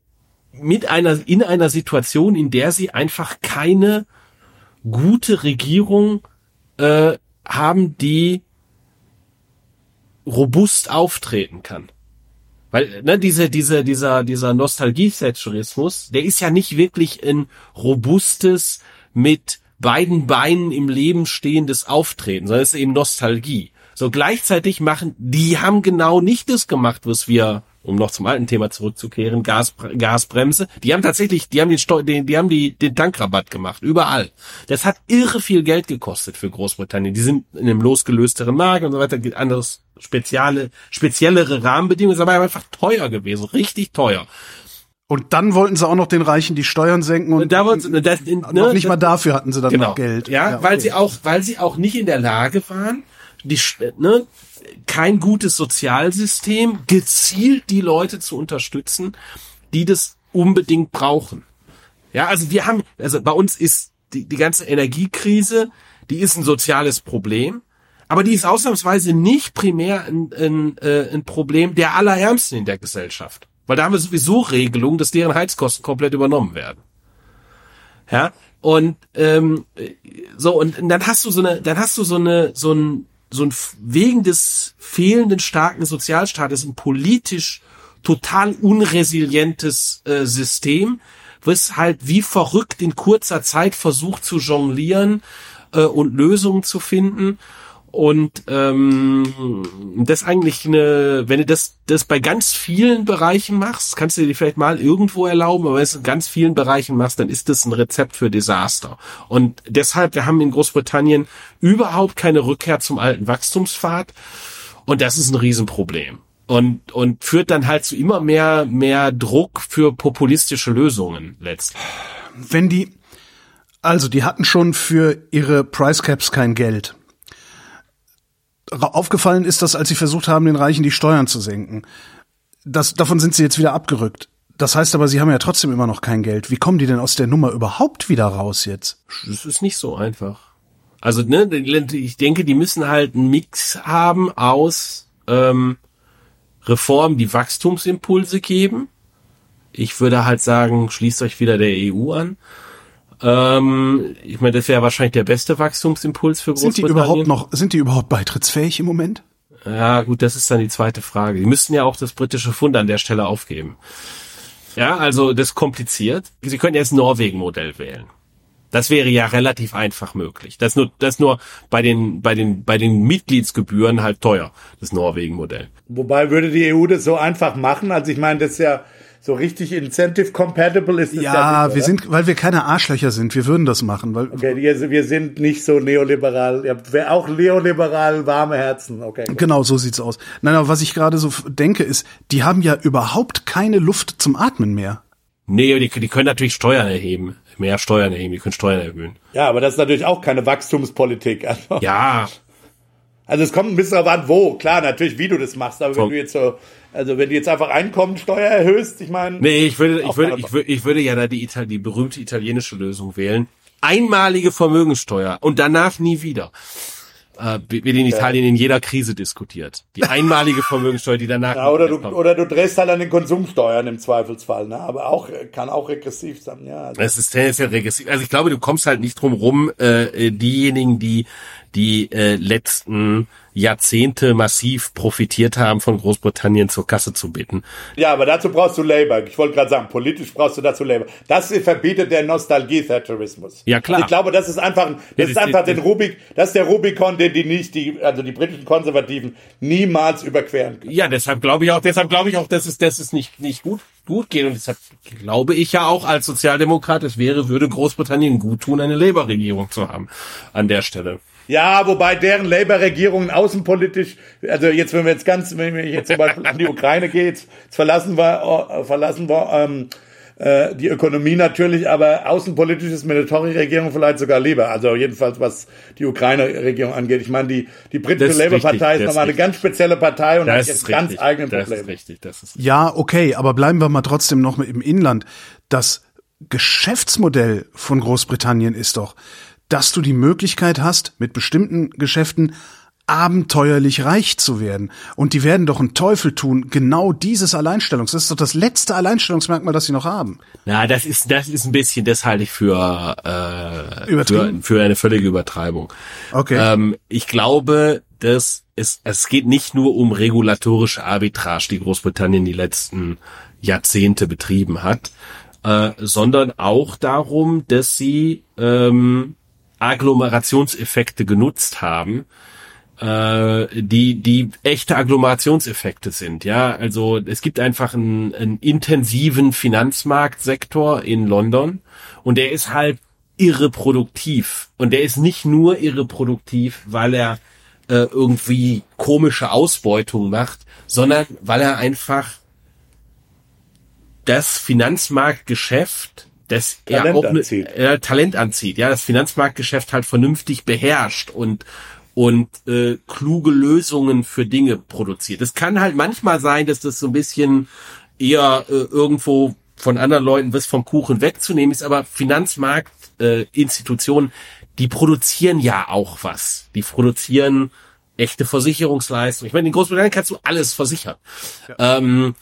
mit einer, in einer Situation, in der sie einfach keine gute Regierung äh, haben, die robust auftreten kann. Weil, ne, diese, diese, dieser, dieser Nostalgie-Thatcherismus, der ist ja nicht wirklich ein robustes, mit beiden Beinen im Leben stehendes Auftreten, sondern es ist eben Nostalgie. So gleichzeitig machen, die haben genau nicht das gemacht, was wir, um noch zum alten Thema zurückzukehren, Gas, Gasbremse. Die haben tatsächlich, die haben den, Steu den, die haben die, den Tankrabatt gemacht, überall. Das hat irre viel Geld gekostet für Großbritannien. Die sind in einem losgelösteren Markt und so weiter, anderes spezielle, speziellere Rahmenbedingungen, ist aber einfach teuer gewesen, richtig teuer. Und dann wollten sie auch noch den Reichen die Steuern senken und, Und da wollten sie- das- ne, noch nicht mal dafür hatten sie dann genau. noch Geld. Ja, weil okay. sie auch, weil sie auch nicht in der Lage waren, die, ne, kein gutes Sozialsystem, gezielt die Leute zu unterstützen, die das unbedingt brauchen. Ja, also wir haben, also bei uns ist die, die ganze Energiekrise, die ist ein soziales Problem, aber die ist ausnahmsweise nicht primär ein, ein, äh, ein Problem der Allerärmsten in der Gesellschaft. Weil da haben wir sowieso Regelungen, dass deren Heizkosten komplett übernommen werden. Ja, und ähm, so und dann hast du so eine, dann hast du so eine, so ein, so ein wegen des fehlenden starken Sozialstaates ein politisch total unresilientes äh, System, was halt wie verrückt in kurzer Zeit versucht zu jonglieren äh, und Lösungen zu finden. Und ähm, das eigentlich eine, wenn du das, das bei ganz vielen Bereichen machst, kannst du dir vielleicht mal irgendwo erlauben, aber wenn du es in ganz vielen Bereichen machst, dann ist das ein Rezept für Desaster. Und deshalb, wir haben in Großbritannien überhaupt keine Rückkehr zum alten Wachstumspfad. Und das ist ein Riesenproblem. Und, und führt dann halt zu immer mehr, mehr Druck für populistische Lösungen letztlich. wenn die, also die hatten schon für ihre Price Caps kein Geld. Aufgefallen ist das, als sie versucht haben, den Reichen die Steuern zu senken. Das, davon sind sie jetzt wieder abgerückt. Das heißt aber, sie haben ja trotzdem immer noch kein Geld. Wie kommen die denn aus der Nummer überhaupt wieder raus jetzt? Das ist nicht so einfach. Also, ne, ich denke, die müssen halt einen Mix haben aus ähm, Reformen, die Wachstumsimpulse geben. Ich würde halt sagen, schließt euch wieder der EU an. Ähm, ich meine, das wäre wahrscheinlich der beste Wachstumsimpuls für Sind die Großbritannien. überhaupt noch, sind die überhaupt beitrittsfähig im Moment? Ja, gut, das ist dann die zweite Frage. Die müssten ja auch das britische Pfund an der Stelle aufgeben. Ja, also das ist kompliziert. Sie können jetzt Norwegen-Modell wählen. Das wäre ja relativ einfach möglich. Das ist nur, das ist nur bei den, bei den, bei den Mitgliedsgebühren halt teuer, das Norwegen-Modell. Wobei würde die EU das so einfach machen? Also ich meine, das ist ja so richtig incentive compatible ist das ja, Ja, nicht, wir sind, weil wir keine Arschlöcher sind, wir würden das machen, weil Okay, wir, sind nicht so neoliberal. Ja, wer auch neoliberal warme Herzen. Okay. gut. Genau, so sieht's aus. Nein, aber was ich gerade so denke, ist, die haben ja überhaupt keine Luft zum Atmen mehr. Nee, die, die können natürlich Steuern erheben. Mehr Steuern erheben, die können Steuern erhöhen. Ja, aber das ist natürlich auch keine Wachstumspolitik. Also, Ja, also es kommt ein bisschen darauf an, wo. Klar, natürlich, wie du das machst. Aber wenn Komm. du jetzt so, also wenn du jetzt einfach Einkommensteuer erhöhst, ich meine. Nee, ich würde, ich würde, ich würde, ich würde ja da die, Ital die berühmte italienische Lösung wählen. Einmalige Vermögensteuer und danach nie wieder. Äh, wird in Italien in jeder Krise diskutiert. Die einmalige Vermögensteuer, die danach Ja, oder du, oder du drehst halt an den Konsumsteuern im Zweifelsfall, ne? Aber auch, kann auch regressiv sein, ja. Also, Es ist tendenziell regressiv. Also ich glaube, du kommst halt nicht drum rum, äh, diejenigen, die die äh, letzten Jahrzehnte massiv profitiert haben von Großbritannien zur Kasse zu bitten. ja, aber dazu brauchst du Labour. Ich wollte gerade sagen, politisch brauchst du dazu Labour. Das verbietet der Nostalgie-Thatcherismus. Ja, klar. Also ich glaube, das ist einfach, ein- das Ja, ist einfach den Rubik, das ist der Rubikon, den die nicht, die, also die britischen Konservativen niemals überqueren können. Ja, deshalb glaube ich auch, deshalb glaube ich auch, dass es, dass es nicht, nicht gut, gut geht. Und deshalb glaube ich ja auch als Sozialdemokrat, es wäre, würde Großbritannien gut tun, eine Labour-Regierung zu haben. An der Stelle. Ja, wobei deren Labour-Regierungen außenpolitisch, also jetzt, wenn wir jetzt ganz, wenn wir jetzt zum Beispiel an die Ukraine geht, jetzt verlassen wir, äh, verlassen wir ähm, äh, die Ökonomie natürlich, aber außenpolitisch ist mir eine Tory-Regierung vielleicht sogar lieber. Also jedenfalls, was die Ukraine-Regierung angeht. Ich meine, die, die britische Das ist Labour-Partei richtig, ist das nochmal eine ganz spezielle Partei und hat Das jetzt ist ganz richtig. eigene Das Probleme. ist richtig. Das ist Ja, okay, aber bleiben wir mal trotzdem noch mit im Inland. Das Geschäftsmodell von Großbritannien ist doch, dass du die Möglichkeit hast, mit bestimmten Geschäften abenteuerlich reich zu werden. Und die werden doch einen Teufel tun, genau dieses Alleinstellungs. Das ist doch das letzte Alleinstellungsmerkmal, das sie noch haben. Na, das ist, das ist ein bisschen, das halte ich für, äh, für, für eine völlige Übertreibung. Okay. Ähm, ich glaube, dass es, es geht nicht nur um regulatorische Arbitrage, die Großbritannien die letzten Jahrzehnte betrieben hat, äh, sondern auch darum, dass sie ähm, Agglomerationseffekte genutzt haben, äh, die die echte Agglomerationseffekte sind. Ja, also es gibt einfach einen, einen intensiven Finanzmarktsektor in London und der ist halt irreproduktiv und der ist nicht nur irreproduktiv, weil er äh, irgendwie komische Ausbeutung macht, sondern weil er einfach das Finanzmarktgeschäft das Talent er auch anzieht. Äh, Talent anzieht, ja, das Finanzmarktgeschäft halt vernünftig beherrscht und und äh, kluge Lösungen für Dinge produziert. Es kann halt manchmal sein, dass das so ein bisschen eher äh, irgendwo von anderen Leuten was vom Kuchen wegzunehmen ist, aber Finanzmarktinstitutionen, äh, die produzieren ja auch was. Die produzieren echte Versicherungsleistungen. Ich meine, in Großbritannien kannst du alles versichern. Ähm,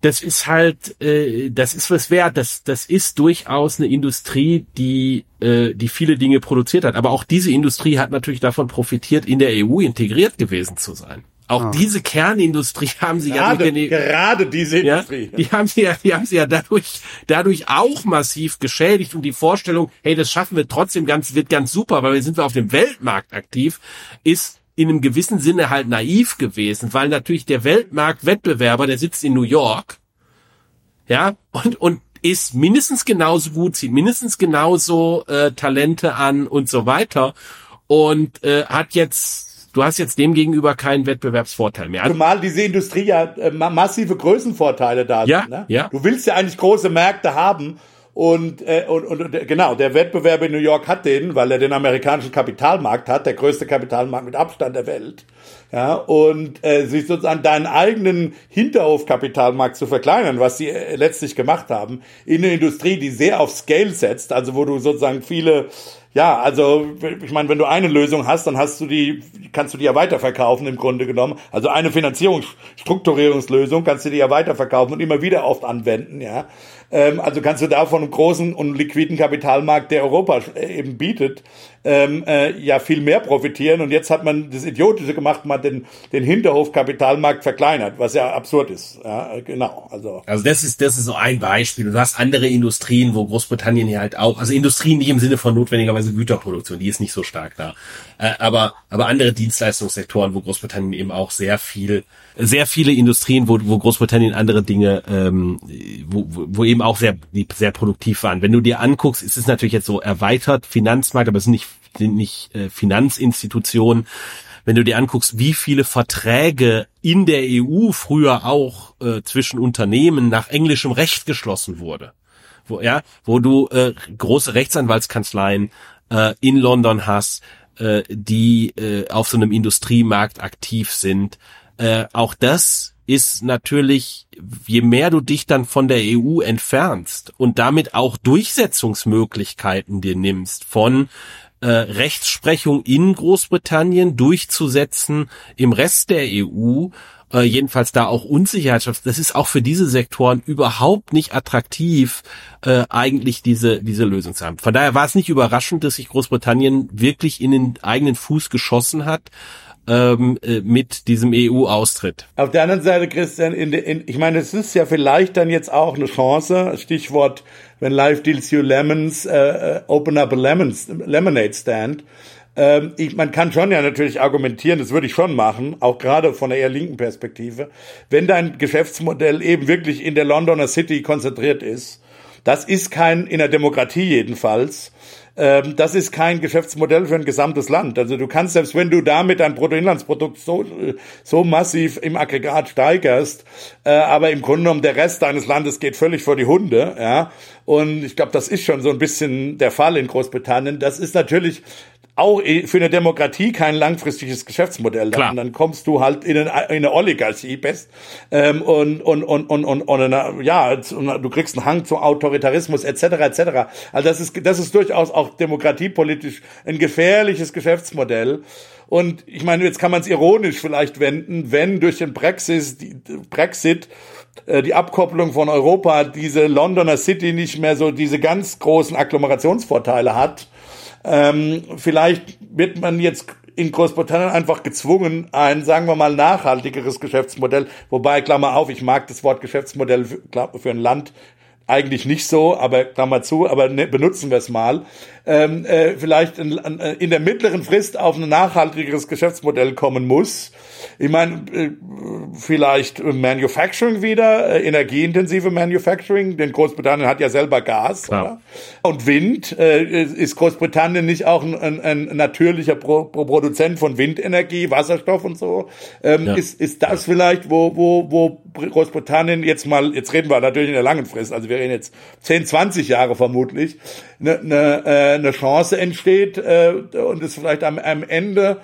das ist halt, äh, das ist was wert. Das, das ist durchaus eine Industrie, die, äh, die viele Dinge produziert hat. Aber auch diese Industrie hat natürlich davon profitiert, in der EU integriert gewesen zu sein. Auch Ah. diese Kernindustrie [laughs] haben sie ja durch Gerade, den, E gerade diese ja, Industrie. die haben sie ja, die haben sie ja dadurch, dadurch auch massiv geschädigt und die Vorstellung, hey, das schaffen wir trotzdem ganz, wird ganz super, weil wir sind wir auf dem Weltmarkt aktiv, ist in einem gewissen Sinne halt naiv gewesen, weil natürlich der Weltmarktwettbewerber, der sitzt in New York, ja, und, und ist mindestens genauso gut, zieht mindestens genauso äh, Talente an und so weiter und äh, hat jetzt, du hast jetzt dem gegenüber keinen Wettbewerbsvorteil mehr. Also, Zumal diese Industrie ja äh, ma- massive Größenvorteile da Ja, sind. Ne? ja. Du willst ja eigentlich große Märkte haben und, äh, und, und genau, der Wettbewerb in New York hat den, weil er den amerikanischen Kapitalmarkt hat, der größte Kapitalmarkt mit Abstand der Welt. Ja, und äh, sich sozusagen deinen eigenen Hinterhofkapitalmarkt zu verkleinern, was sie äh, letztlich gemacht haben, in eine Industrie, die sehr auf Scale setzt, also wo du sozusagen viele ja, also ich meine, wenn du eine Lösung hast, dann hast du die, kannst du die ja weiterverkaufen im Grunde genommen. Also eine Finanzierungsstrukturierungslösung kannst du die ja weiterverkaufen und immer wieder oft anwenden, ja. Ähm, also kannst du davon einen großen und liquiden Kapitalmarkt, der Europa äh, eben bietet, ähm, äh, ja viel mehr profitieren. Und jetzt hat man das Idiotische gemacht, man den, den Hinterhofkapitalmarkt verkleinert, was ja absurd ist. Ja, genau. Also Also das ist, das ist so ein Beispiel. Du hast andere Industrien, wo Großbritannien hier halt auch, also Industrien nicht im Sinne von notwendigerweise Güterproduktion, die ist nicht so stark da. Äh, aber, aber andere Dienstleistungssektoren, wo Großbritannien eben auch sehr viel, sehr viele Industrien, wo, wo Großbritannien andere Dinge, ähm, wo, wo eben auch sehr, sehr produktiv waren. Wenn du dir anguckst, ist es natürlich jetzt so erweitert Finanzmarkt, aber es sind nicht, nicht äh, Finanzinstitutionen. Wenn du dir anguckst, wie viele Verträge in der EU früher auch äh, zwischen Unternehmen nach englischem Recht geschlossen wurde, wo ja, wo du äh, große Rechtsanwaltskanzleien äh, in London hast, äh, die äh, auf so einem Industriemarkt aktiv sind, äh, auch das ist natürlich, je mehr du dich dann von der EU entfernst und damit auch Durchsetzungsmöglichkeiten dir nimmst von äh, Rechtsprechung in Großbritannien durchzusetzen im Rest der EU, äh, jedenfalls da auch Unsicherheit. Das ist auch für diese Sektoren überhaupt nicht attraktiv, äh, eigentlich diese, diese Lösung zu haben. Von daher war es nicht überraschend, dass sich Großbritannien wirklich in den eigenen Fuß geschossen hat ähm, äh, mit diesem EU-Austritt. Auf der anderen Seite, Christian, in, in, ich meine, es ist ja vielleicht dann jetzt auch eine Chance, Stichwort, wenn Life deals you lemons, äh, äh, open up a lemons, lemonade stand. Ähm, ich, man kann schon ja natürlich argumentieren, das würde ich schon machen, auch gerade von der eher linken Perspektive, wenn dein Geschäftsmodell eben wirklich in der Londoner City konzentriert ist. Das ist kein, in der Demokratie jedenfalls, ähm, das ist kein Geschäftsmodell für ein gesamtes Land. Also du kannst, selbst wenn du damit dein Bruttoinlandsprodukt so, so massiv im Aggregat steigerst, äh, aber im Grunde genommen der Rest deines Landes geht völlig vor die Hunde, ja. Und ich glaube, das ist schon so ein bisschen der Fall in Großbritannien. Das ist natürlich auch für eine Demokratie kein langfristiges Geschäftsmodell. Klar. Und dann kommst du halt in eine, in eine Oligarchie best ähm, und und und und und, und eine, ja, du kriegst einen Hang zu Autoritarismus etc. etc. Also das ist das ist durchaus auch demokratiepolitisch ein gefährliches Geschäftsmodell. Und ich meine, jetzt kann man es ironisch vielleicht wenden, wenn durch den Brexit, die, Brexit äh, die Abkopplung von Europa diese Londoner City nicht mehr so diese ganz großen Agglomerationsvorteile hat. Ähm, vielleicht wird man jetzt in Großbritannien einfach gezwungen, ein, sagen wir mal, nachhaltigeres Geschäftsmodell, wobei, Klammer auf, ich mag das Wort Geschäftsmodell für, für ein Land eigentlich nicht so, aber Klammer zu, aber ne, benutzen wir es mal, ähm, äh, vielleicht in, in der mittleren Frist auf ein nachhaltigeres Geschäftsmodell kommen muss. Ich meine, äh, vielleicht Manufacturing wieder, äh, energieintensive Manufacturing, denn Großbritannien hat ja selber Gas ja. und Wind. Äh, ist Großbritannien nicht auch ein, ein, ein natürlicher Pro Produzent von Windenergie, Wasserstoff und so? Ähm, ja. Ist, ist das vielleicht, wo, wo, wo Großbritannien jetzt mal, jetzt reden wir natürlich in der langen Frist, also wir reden jetzt 10, 20 Jahre vermutlich, eine, eine, äh, eine Chance entsteht äh, und es vielleicht am, am Ende,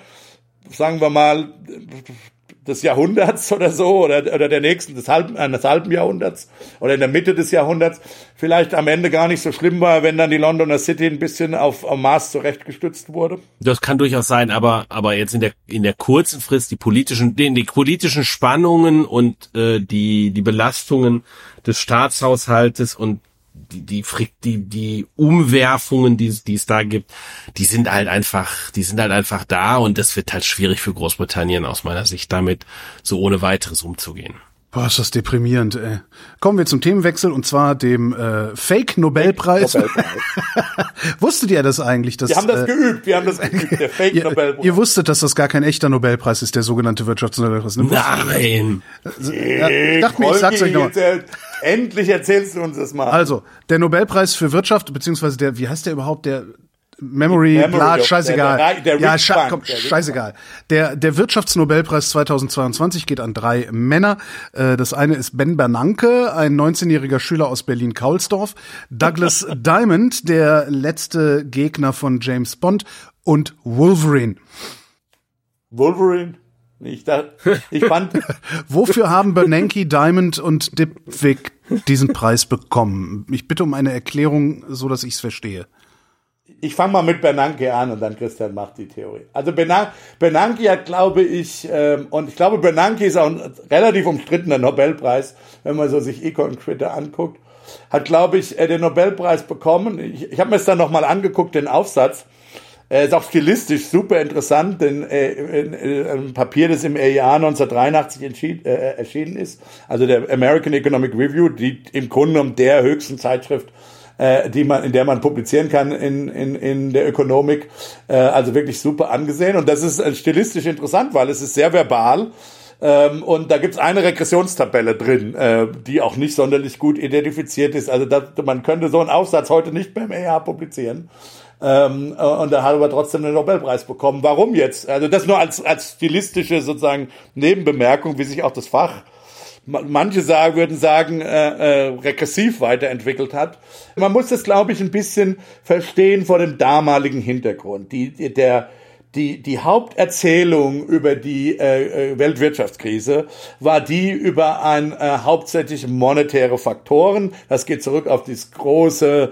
sagen wir mal, des Jahrhunderts [laughs] oder so oder, oder der nächsten, des halben, eines halben Jahrhunderts oder in der Mitte des Jahrhunderts vielleicht am Ende gar nicht so schlimm war, wenn dann die Londoner City ein bisschen auf, auf Mars zurechtgestützt wurde. Das kann durchaus sein, aber, aber jetzt in der, in der kurzen Frist die politischen, die, die politischen Spannungen und äh, die, die Belastungen des Staatshaushaltes und die, die, die, die Umwerfungen, die, die es da gibt, die sind halt einfach, die sind halt einfach da und das wird halt schwierig für Großbritannien aus meiner Sicht damit so ohne weiteres umzugehen. Boah, ist das deprimierend, ey. Kommen wir zum Themenwechsel und zwar dem äh, Fake-Nobelpreis. Fake [laughs] Wusstet ihr das eigentlich? Dass, wir haben das äh, geübt, wir haben das geübt, der [laughs] Fake-Nobelpreis. Ihr, ihr, wusstet, dass das gar kein echter Nobelpreis ist, der sogenannte Wirtschaftsnobelpreis. Ne? Nein! Ja, ich dachte mir, ich sag's euch nochmal. Endlich erzählst du uns das mal. Also, der Nobelpreis für Wirtschaft, beziehungsweise der, wie heißt der überhaupt, der Memory, Memory bla, scheißegal. Der, der, der ja, sche komm, scheißegal. Der, der Wirtschaftsnobelpreis 2022 geht an drei Männer. Äh, das eine ist Ben Bernanke, ein 19-jähriger Schüler aus Berlin-Kaulsdorf. Douglas [laughs] Diamond, der letzte Gegner von James Bond und Wolverine. Wolverine? Ich, dachte, ich fand. [laughs] Wofür haben Bernanke, Diamond und Dipwick diesen Preis bekommen? Ich bitte um eine Erklärung, so dass ich es verstehe. Ich fange mal mit Bernanke an und dann Christian macht die Theorie. Also Bernanke, hat, glaube ich, ähm, und ich glaube, Bernanke ist auch ein relativ umstrittener Nobelpreis, wenn man so sich Econ Twitter anguckt, hat, glaube ich, äh, den Nobelpreis bekommen. Ich, ich habe mir es dann nochmal angeguckt, den Aufsatz. Er ist auch stilistisch super interessant, denn äh, äh, ein Papier, das im Jahr 1983 entschied, äh, erschienen ist, also der American Economic Review, die im Grunde genommen der höchsten Zeitschrift äh, die man, in der man publizieren kann in, in, in der Ökonomik. Äh, also wirklich super angesehen. Und das ist äh, stilistisch interessant, weil es ist sehr verbal. Ähm, und da gibt's eine Regressionstabelle drin, äh, die auch nicht sonderlich gut identifiziert ist. Also das, man könnte so einen Aufsatz heute nicht beim EH publizieren. Ähm, äh, und da hat er aber trotzdem den Nobelpreis bekommen. Warum jetzt? Also das nur als, als stilistische sozusagen Nebenbemerkung, wie sich auch das Fach manche sagen, würden sagen, äh, äh, regressiv weiterentwickelt hat. Man muss das, glaube ich, ein bisschen verstehen vor dem damaligen Hintergrund. Die, der, die, die Haupterzählung über die äh, äh, Weltwirtschaftskrise war die über ein äh, hauptsächlich monetäre Faktoren. Das geht zurück auf dieses große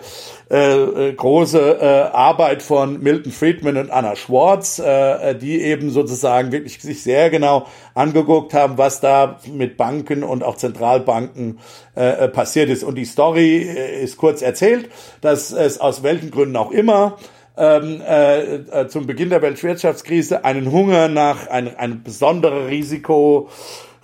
äh, äh, große äh, Arbeit von Milton Friedman und Anna Schwartz, äh, die eben sozusagen wirklich sich sehr genau angeguckt haben, was da mit Banken und auch Zentralbanken äh, passiert ist. Und die Story ist kurz erzählt, dass es aus welchen Gründen auch immer ähm, äh, äh, zum Beginn der Weltwirtschaftskrise einen Hunger nach ein, ein besondere Risiko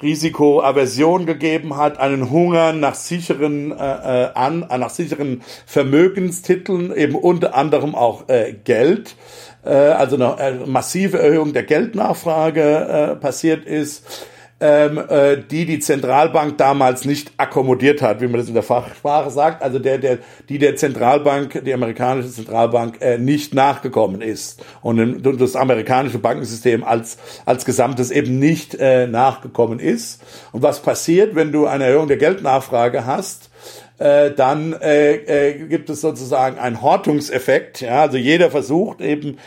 Risikoaversion gegeben hat, einen Hunger nach sicheren äh, äh an, nach sicheren Vermögenstiteln, eben unter anderem auch äh, Geld, äh, also eine äh, massive Erhöhung der Geldnachfrage äh, passiert ist ähm, äh, die die Zentralbank damals nicht akkommodiert hat, wie man das in der Fachsprache sagt, also der, der, die der Zentralbank, die amerikanische Zentralbank äh, nicht nachgekommen ist und das amerikanische Bankensystem als, als Gesamtes eben nicht äh, nachgekommen ist. Und was passiert, wenn du eine Erhöhung der Geldnachfrage hast? Äh, dann äh, äh, gibt es sozusagen einen Hortungseffekt. Ja, also jeder versucht eben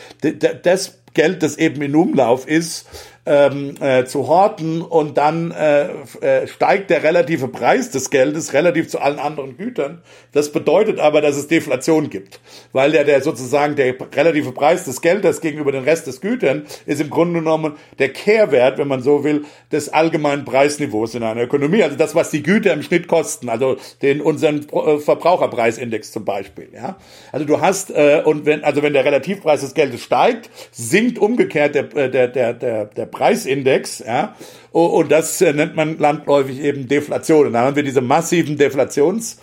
das Geld, das eben in Umlauf ist, ähm, äh, zu horten und dann äh, äh, steigt der relative Preis des Geldes relativ zu allen anderen Gütern. Das bedeutet aber, dass es Deflation gibt, weil der, der sozusagen der relative Preis des Geldes gegenüber den Rest des Gütern ist im Grunde genommen der Kehrwert, wenn man so will, des allgemeinen Preisniveaus in einer Ökonomie. Also das, was die Güter im Schnitt kosten, also den unseren äh, Verbraucherpreisindex zum Beispiel. Ja, also du hast äh, und wenn also wenn der Relativpreis des Geldes steigt, sinkt umgekehrt der äh, der der der, der Preisindex, ja, und das äh, nennt man landläufig eben Deflation. Und da haben wir diese massiven Deflations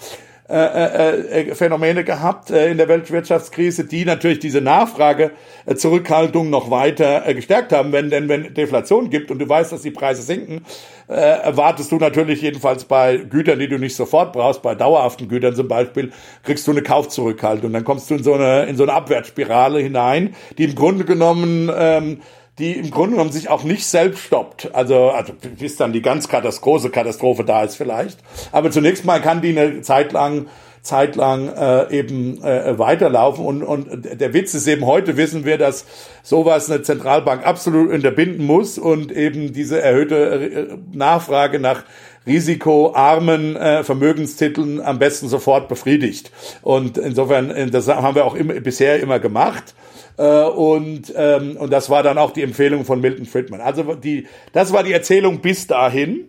äh, äh, gehabt in der Weltwirtschaftskrise, die natürlich diese Nachfragezurückhaltung noch weiter gestärkt haben. Wenn denn wenn Deflation gibt und du weißt, dass die Preise sinken, erwartest du natürlich jedenfalls bei Gütern, die du nicht sofort brauchst, bei dauerhaften Gütern zum Beispiel, kriegst du eine Kaufzurückhaltung. Dann kommst du in so eine in so eine Abwärtsspirale hinein, die im Grunde genommen ähm, die im Grunde genommen sich auch nicht selbst stoppt. Also, also bis dann die ganz große Katastrophe da ist vielleicht. Aber zunächst mal kann die eine Zeit lang zeitlang äh, eben äh, weiterlaufen. Und, und der Witz ist eben, heute wissen wir, dass sowas eine Zentralbank absolut unterbinden muss und eben diese erhöhte äh, Nachfrage nach risikoarmen äh, Vermögenstiteln am besten sofort befriedigt. Und insofern, das haben wir auch immer, bisher immer gemacht. Äh, und, ähm, und das war dann auch die Empfehlung von Milton Friedman. Also die, das war die Erzählung bis dahin.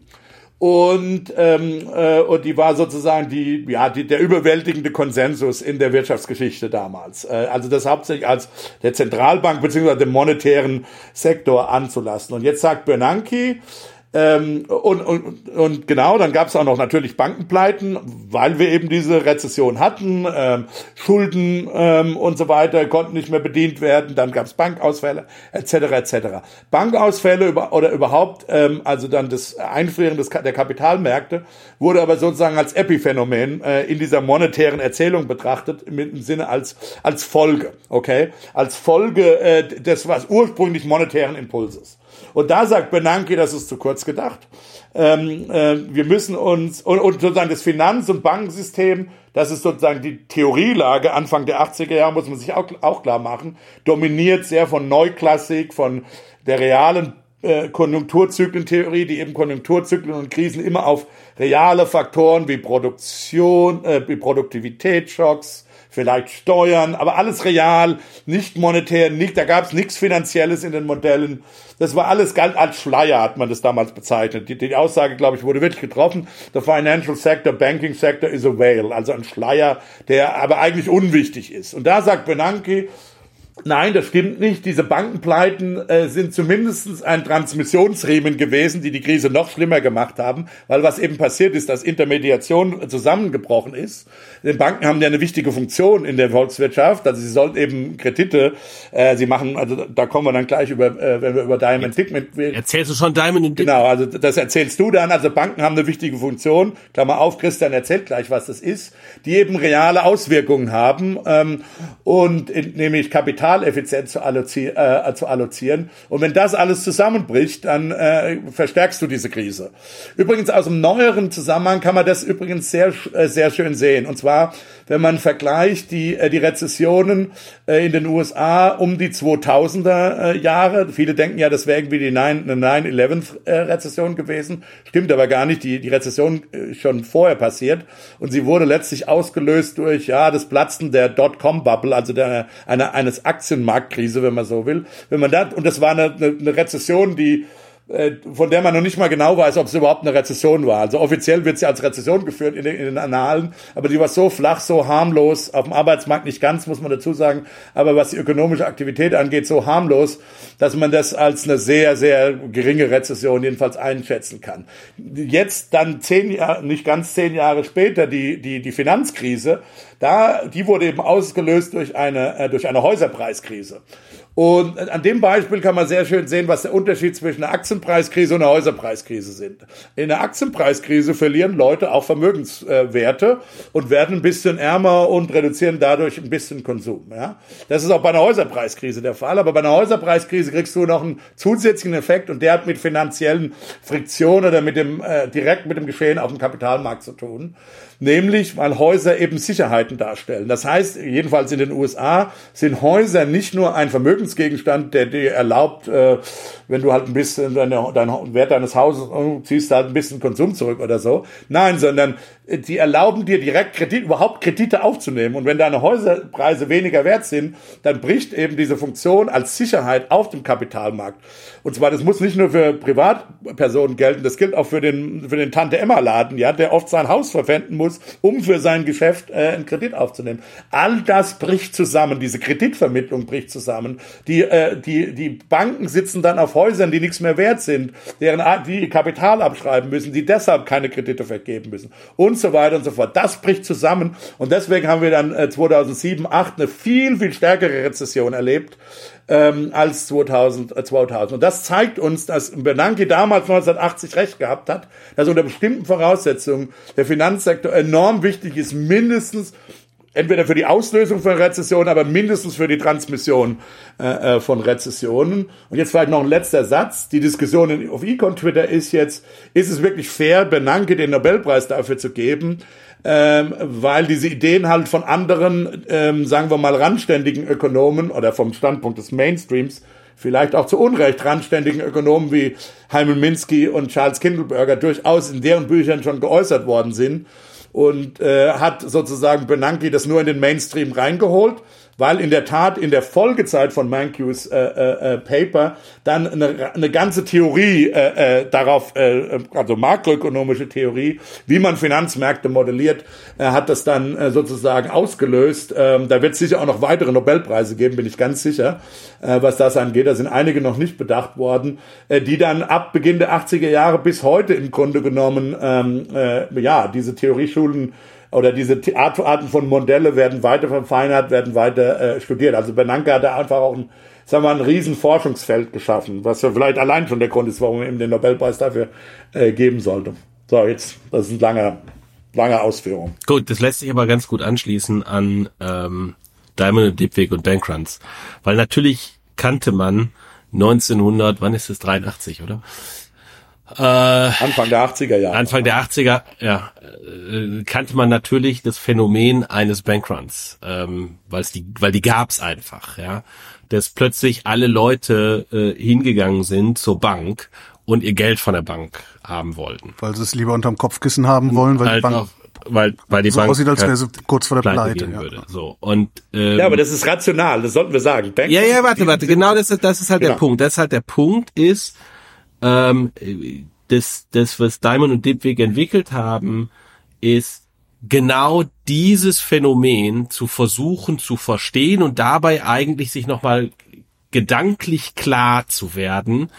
Und, ähm, äh, und die war sozusagen die, ja, die, der überwältigende Konsensus in der Wirtschaftsgeschichte damals. Äh, also das hauptsächlich als der Zentralbank beziehungsweise dem monetären Sektor anzulassen. Und jetzt sagt Bernanke, ähm, und, und, und genau, dann gab es auch noch natürlich Bankenpleiten, weil wir eben diese Rezession hatten, ähm, Schulden ähm, und so weiter konnten nicht mehr bedient werden, dann gab es Bankausfälle etc. etc. Bankausfälle über, oder überhaupt, ähm, also dann das Einfrieren des, der Kapitalmärkte wurde aber sozusagen als Epiphänomen äh, in dieser monetären Erzählung betrachtet, dem Sinne als als Folge, okay, als Folge äh, des was ursprünglich monetären Impulses. Und da sagt Bernanke, das ist zu kurz gedacht. Ähm, äh, wir müssen uns, und, und sozusagen das Finanz- und Bankensystem, das ist sozusagen die Theorielage Anfang der 80er Jahre, muss man sich auch, auch klar machen, dominiert sehr von Neuklassik, von der realen äh, Konjunkturzyklentheorie, die eben Konjunkturzyklen und Krisen immer auf reale Faktoren wie Produktion, äh, wie Produktivitätsschocks, vielleicht Steuern, aber alles real, nicht monetär, nicht, da gab es nichts Finanzielles in den Modellen. Das war alles galt als Schleier, hat man das damals bezeichnet. Die, die Aussage, glaube ich, wurde wirklich getroffen. The financial sector, banking sector is a whale, also ein Schleier, der aber eigentlich unwichtig ist. Und da sagt Bernanke, Nein, das stimmt nicht. Diese Bankenpleiten äh, sind zumindest ein Transmissionsriemen gewesen, die die Krise noch schlimmer gemacht haben, weil was eben passiert ist, dass Intermediation zusammengebrochen ist. Die Banken haben ja eine wichtige Funktion in der Volkswirtschaft, also sie sollten eben Kredite, äh, sie machen, also da kommen wir dann gleich über, äh, wenn wir über Diamond Pigment reden. Erzählst du schon Diamond Pigment? Genau, also das erzählst du dann. Also Banken haben eine wichtige Funktion. Klammer auf, Christian erzählt gleich, was das ist, die eben reale Auswirkungen haben ähm, und in, nämlich Kapital kapitaleffizient zu, allozi äh, zu allozieren. Und wenn das alles zusammenbricht, dann äh, verstärkst du diese Krise. Übrigens aus dem neueren Zusammenhang kann man das übrigens sehr, äh, sehr schön sehen. Und zwar, wenn man vergleicht die, äh, die Rezessionen äh, in den USA um die 2000er äh, Jahre. Viele denken ja, das wäre irgendwie die 9-11-Rezession äh, gewesen. Stimmt aber gar nicht. Die, die Rezession äh, schon vorher passiert. Und sie wurde letztlich ausgelöst durch ja das Platzen der Dotcom-Bubble, also der, eine, eines Aktienmarktkrise, wenn man so will. Wenn man da, und das war eine, eine Rezession, die von der man noch nicht mal genau weiß, ob es überhaupt eine Rezession war. Also offiziell wird sie als Rezession geführt in den, in den Annalen, aber die war so flach, so harmlos, auf dem Arbeitsmarkt nicht ganz, muss man dazu sagen, aber was die ökonomische Aktivität angeht, so harmlos, dass man das als eine sehr, sehr geringe Rezession jedenfalls einschätzen kann. Jetzt dann zehn Jahre, nicht ganz zehn Jahre später, die, die, die Finanzkrise, da, die wurde eben ausgelöst durch eine, äh, durch eine Häuserpreiskrise. Und an dem Beispiel kann man sehr schön sehen, was der Unterschied zwischen einer Aktienpreiskrise und einer Häuserpreiskrise sind. In der Aktienpreiskrise verlieren Leute auch Vermögenswerte und werden ein bisschen ärmer und reduzieren dadurch ein bisschen Konsum. Ja? Das ist auch bei einer Häuserpreiskrise der Fall. Aber bei einer Häuserpreiskrise kriegst du noch einen zusätzlichen Effekt und der hat mit finanziellen Friktionen oder mit dem, äh, direkt mit dem Geschehen auf dem Kapitalmarkt zu tun nämlich weil Häuser eben Sicherheiten darstellen. Das heißt, jedenfalls in den USA sind Häuser nicht nur ein Vermögen Vermögensgegenstand, der dir erlaubt, äh, wenn du halt ein bisschen deine, deinen Wert deines Hauses ziehst, halt ein bisschen Konsum zurück oder so. Nein, sondern äh, die erlauben dir direkt Kredit, überhaupt Kredite aufzunehmen. Und wenn deine Häuserpreise weniger wert sind, dann bricht eben diese Funktion als Sicherheit auf dem Kapitalmarkt. Und zwar, das muss nicht nur für Privatpersonen gelten, das gilt auch für den, für den Tante-Emma-Laden, ja, der oft sein Haus verpfänden muss, um für sein Geschäft äh, einen Kredit aufzunehmen. All das bricht zusammen, diese Kreditvermittlung bricht zusammen. Die, äh, die, die Banken sitzen dann auf Häusern, die nichts mehr wert sind, deren die Kapital abschreiben müssen, die deshalb keine Kredite vergeben müssen und so weiter und so fort. Das bricht zusammen und deswegen haben wir dann äh, 2007, 2008 eine viel, viel stärkere Rezession erlebt ähm, als 2000, äh, 2000. Und das zeigt uns, dass Bernanke damals 1980 recht gehabt hat, dass unter bestimmten Voraussetzungen der Finanzsektor enorm wichtig ist, mindestens entweder für die Auslösung von Rezessionen, aber mindestens für die Transmission äh, äh, von Rezessionen. Und jetzt vielleicht noch ein letzter Satz. Die Diskussion auf Econ Twitter ist jetzt, ist es wirklich fair, Bernanke den Nobelpreis dafür zu geben? Ähm, weil diese Ideen halt von anderen, ähm, sagen wir mal, randständigen Ökonomen oder vom Standpunkt des Mainstreams vielleicht auch zu Unrecht randständigen Ökonomen wie Hyman Minsky und Charles Kindleberger durchaus in deren Büchern schon geäußert worden sind und äh, hat sozusagen Benanke das nur in den Mainstream reingeholt weil in der Tat in der Folgezeit von Mankiws äh, äh, äh, Paper dann eine, eine ganze Theorie äh, äh, darauf, äh, also makroökonomische Theorie, wie man Finanzmärkte modelliert, hat das dann sozusagen ausgelöst. Ähm, da wird es sicher auch noch weitere Nobelpreise geben, bin ich ganz sicher, was das angeht. Da sind einige noch nicht bedacht worden, die dann ab Beginn der 80er Jahre bis heute im Grunde genommen ähm, äh, ja diese Theorieschulen oder diese Arten von Modelle werden weiter verfeinert, werden weiter äh, studiert. Also Bernanke hat da einfach auch ein, sagen wir mal, ein riesen Forschungsfeld geschaffen, was ja vielleicht allein schon der Grund ist, warum er ihm den Nobelpreis dafür äh, geben sollte. So, jetzt, das ist ein langer, langer Ausführung. Gut, das lässt sich aber ganz gut anschließen an ähm, Diamond, Dipwig und Bankruns. Weil natürlich kannte man 1900, wann ist es, 83, oder? Äh, Anfang der 80er Jahre. Anfang der 80er, ja, äh, kannte man natürlich das Phänomen eines Bankruns, ähm, weil die, weil die gab's einfach, ja, dass plötzlich alle Leute äh, hingegangen sind zur Bank und ihr Geld von der Bank haben wollten. Weil sie es lieber unterm Kopfkissen haben wollen, weil halt die Bank auch, weil, weil die so Bank aussieht, als wäre sie kurz vor der pleite ja. würde. So und ähm, Ja, aber das ist rational, das sollten wir sagen. Bank ja, ja, warte, warte, genau das ist, das ist halt der Genau. Punkt. Das ist halt der Punkt ist, ähm, das, das, was Diamond und Dipwig entwickelt haben, ist genau dieses Phänomen zu versuchen zu verstehen und dabei eigentlich sich nochmal gedanklich klar zu werden,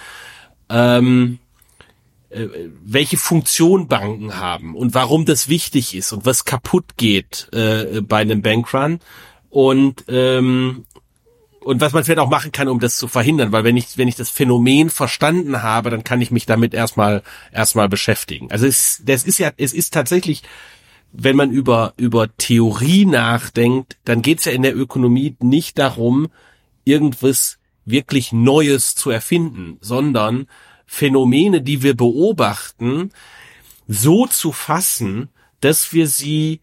ähm, äh, welche Funktion Banken haben und warum das wichtig ist und was kaputt geht äh, bei einem Bankrun. Und ähm, und was man vielleicht auch machen kann, um das zu verhindern, weil wenn ich wenn ich das Phänomen verstanden habe, dann kann ich mich damit erstmal erstmal beschäftigen. Also es das ist ja es ist tatsächlich wenn man über über Theorie nachdenkt, dann geht's ja in der Ökonomie nicht darum, irgendwas wirklich Neues zu erfinden, sondern Phänomene, die wir beobachten, so zu fassen, dass wir sie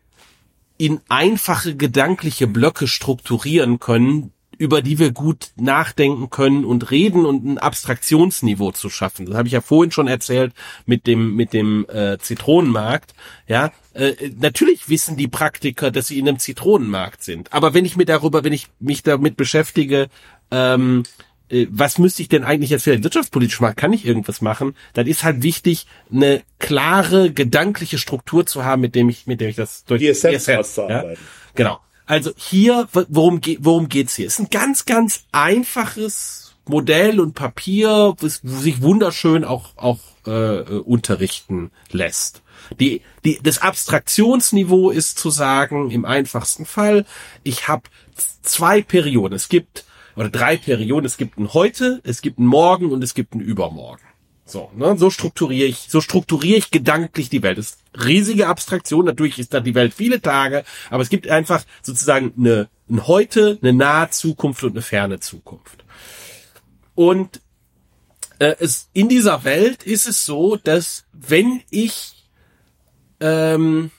in einfache gedankliche Blöcke strukturieren können, über die wir gut nachdenken können und reden und ein Abstraktionsniveau zu schaffen. Das habe ich ja vorhin schon erzählt mit dem mit dem äh, Zitronenmarkt. Ja, äh, natürlich wissen die Praktiker, dass sie in einem Zitronenmarkt sind. Aber wenn ich mir darüber, wenn ich mich damit beschäftige, ähm, äh, was müsste ich denn eigentlich jetzt vielleicht wirtschaftspolitisch machen? Kann ich irgendwas machen? Dann ist halt wichtig, eine klare gedankliche Struktur zu haben, mit dem ich, mit dem ich das durch Die Essenz auszuarbeiten. Genau. Also hier, worum, worum geht's hier? Es ist ein ganz, ganz einfaches Modell und Papier, was sich wunderschön auch, auch äh, äh, unterrichten lässt. Die, die, das Abstraktionsniveau ist zu sagen, im einfachsten Fall, ich habe zwei Perioden. Es gibt, oder drei Perioden, es gibt ein Heute, es gibt ein Morgen und es gibt ein Übermorgen. So, ne, so strukturiere ich, so strukturiere ich gedanklich die Welt. Das riesige Abstraktion, natürlich ist da die Welt viele Tage, aber es gibt einfach sozusagen eine, ein Heute, eine nahe Zukunft und eine ferne Zukunft. Und äh, es, in dieser Welt ist es so, dass wenn ich, ähm,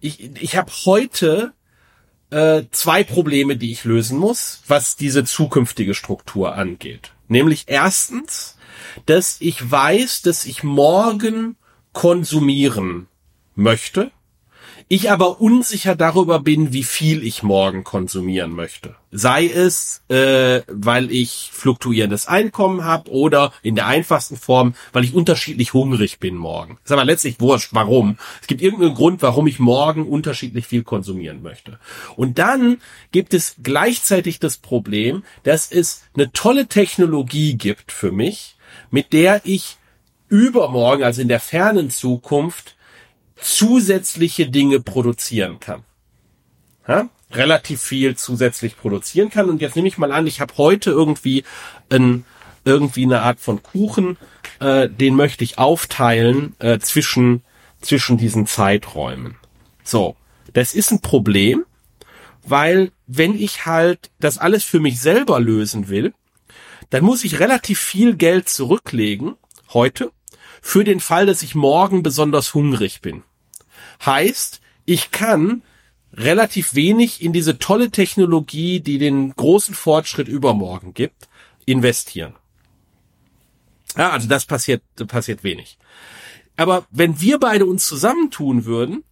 ich, ich habe heute äh, zwei Probleme, die ich lösen muss, was diese zukünftige Struktur angeht. Nämlich erstens, dass ich weiß, dass ich morgen konsumieren möchte ich aber unsicher darüber bin, wie viel ich morgen konsumieren möchte. Sei es, äh, weil ich fluktuierendes Einkommen habe oder in der einfachsten Form, weil ich unterschiedlich hungrig bin morgen. Ist aber letztlich wurscht, warum. Es gibt irgendeinen Grund, warum ich morgen unterschiedlich viel konsumieren möchte. Und dann gibt es gleichzeitig das Problem, dass es eine tolle Technologie gibt für mich, mit der ich übermorgen, also in der fernen Zukunft, zusätzliche Dinge produzieren kann. Ja? Relativ viel zusätzlich produzieren kann. Und jetzt nehme ich mal an, ich habe heute irgendwie ein, irgendwie eine Art von Kuchen, äh, den möchte ich aufteilen äh, zwischen, zwischen diesen Zeiträumen. So, das ist ein Problem, weil wenn ich halt das alles für mich selber lösen will, dann muss ich relativ viel Geld zurücklegen heute für den Fall, dass ich morgen besonders hungrig bin. Heißt, ich kann relativ wenig in diese tolle Technologie, die den großen Fortschritt übermorgen gibt, investieren. Ja, also das passiert, passiert wenig. Aber wenn wir beide uns zusammentun würden,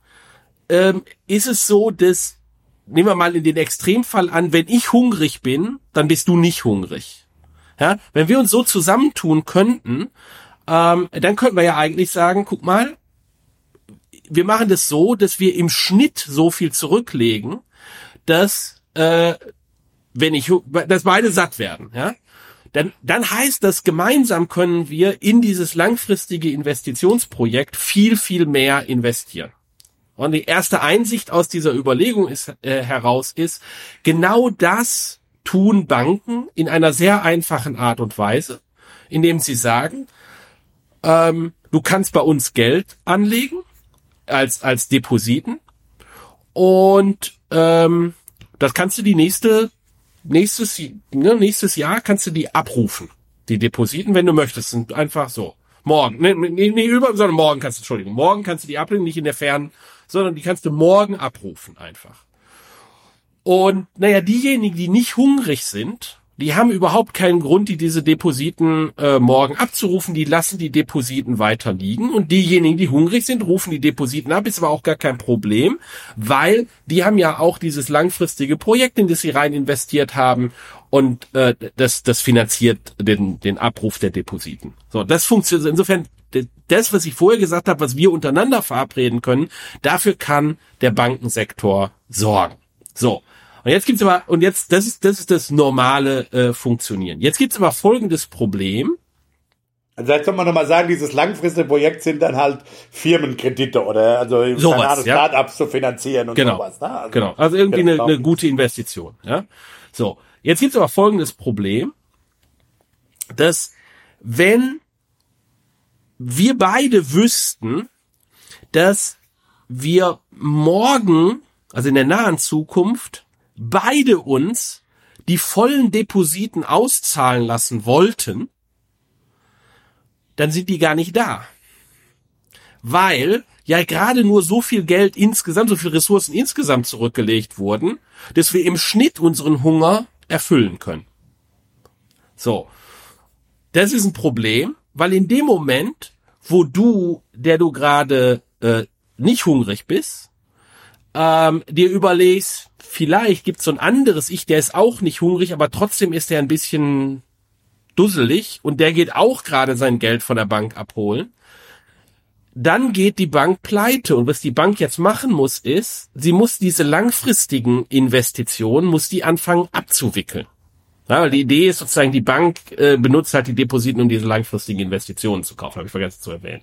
ähm, ist es so, dass, nehmen wir mal in den Extremfall an, wenn ich hungrig bin, dann bist du nicht hungrig. Ja, wenn wir uns so zusammentun könnten, ähm, dann könnten wir ja eigentlich sagen, guck mal, wir machen das so, dass wir im Schnitt so viel zurücklegen, dass äh, wenn ich, dass beide satt werden, ja, dann, dann heißt das, gemeinsam können wir in dieses langfristige Investitionsprojekt viel, viel mehr investieren. Und die erste Einsicht aus dieser Überlegung ist, äh, heraus ist, genau das tun Banken in einer sehr einfachen Art und Weise, indem sie sagen, ähm, du kannst bei uns Geld anlegen, als, als Depositen. Und ähm, das kannst du die nächste, nächstes, ne, nächstes Jahr kannst du die abrufen. Die Depositen, wenn du möchtest, sind einfach so. Morgen, ne, nee, nee, über, sondern morgen kannst du, Entschuldigung, morgen kannst du die ablegen, nicht in der Fernen, sondern die kannst du morgen abrufen einfach. Und naja, diejenigen, die nicht hungrig sind, die haben überhaupt keinen Grund, die diese Depositen äh, morgen abzurufen. Die lassen die Depositen weiter liegen. Und diejenigen, die hungrig sind, rufen die Depositen ab. Ist aber auch gar kein Problem, weil die haben ja auch dieses langfristige Projekt, in das sie rein investiert haben. Und äh, das, das finanziert den, den Abruf der Depositen. So, das funktioniert. Insofern, das, was ich vorher gesagt habe, was wir untereinander verabreden können, dafür kann der Bankensektor sorgen. So. Und jetzt gibt's aber, und jetzt, das ist, das ist das normale äh, Funktionieren. Jetzt gibt's aber folgendes Problem. Also jetzt soll man nochmal sagen, dieses langfristige Projekt sind dann halt Firmenkredite oder also sowas, ja? Startups zu finanzieren und genau, sowas. Ne? Also, genau, also irgendwie eine, eine gute Investition. Ja, so. Jetzt gibt's aber folgendes Problem, dass wenn wir beide wüssten, dass wir morgen, also in der nahen Zukunft, beide uns die vollen Depositen auszahlen lassen wollten, dann sind die gar nicht da. Weil ja gerade nur so viel Geld insgesamt, so viel Ressourcen insgesamt zurückgelegt wurden, dass wir im Schnitt unseren Hunger erfüllen können. So. Das ist ein Problem, weil in dem Moment, wo du, der du gerade äh, nicht hungrig bist, ähm, dir überlegst, vielleicht gibt's so ein anderes Ich, der ist auch nicht hungrig, aber trotzdem ist er ein bisschen dusselig und der geht auch gerade sein Geld von der Bank abholen. Dann geht die Bank pleite und was die Bank jetzt machen muss, ist, sie muss diese langfristigen Investitionen, muss die anfangen abzuwickeln. Ja, weil die Idee ist sozusagen, die Bank äh, benutzt halt die Depositen, um diese langfristigen Investitionen zu kaufen, habe ich vergessen zu erwähnen.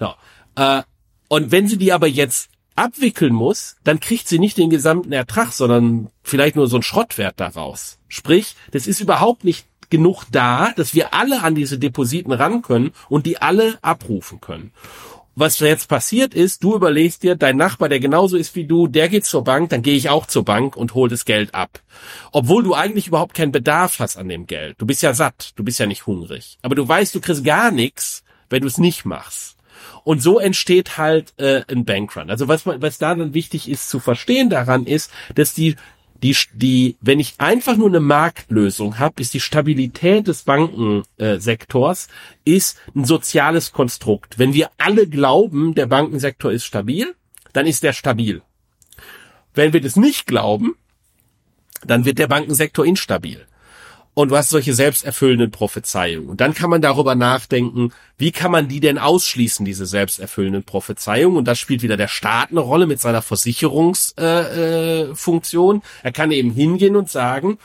So. Äh, und wenn sie die aber jetzt abwickeln muss, dann kriegt sie nicht den gesamten Ertrag, sondern vielleicht nur so einen Schrottwert daraus. Sprich, das ist überhaupt nicht genug da, dass wir alle an diese Depositen ran können und die alle abrufen können. Was jetzt passiert ist, du überlegst dir, dein Nachbar, der genauso ist wie du, der geht zur Bank, dann gehe ich auch zur Bank und hol das Geld ab. Obwohl du eigentlich überhaupt keinen Bedarf hast an dem Geld. Du bist ja satt, du bist ja nicht hungrig. Aber du weißt, du kriegst gar nichts, wenn du es nicht machst. Und so entsteht halt äh, ein Bankrun. Also was man, was da dann wichtig ist zu verstehen daran ist, dass die die, die, wenn ich einfach nur eine Marktlösung habe, ist die Stabilität des Bankensektors äh, ist ein soziales Konstrukt. Wenn wir alle glauben, der Bankensektor ist stabil, dann ist der stabil. Wenn wir das nicht glauben, dann wird der Bankensektor instabil und du hast solche selbsterfüllenden Prophezeiungen. Und dann kann man darüber nachdenken, wie kann man die denn ausschließen, diese selbsterfüllenden Prophezeiungen? Und da spielt wieder der Staat eine Rolle mit seiner Versicherungsfunktion. Äh, äh, er kann eben hingehen und sagen,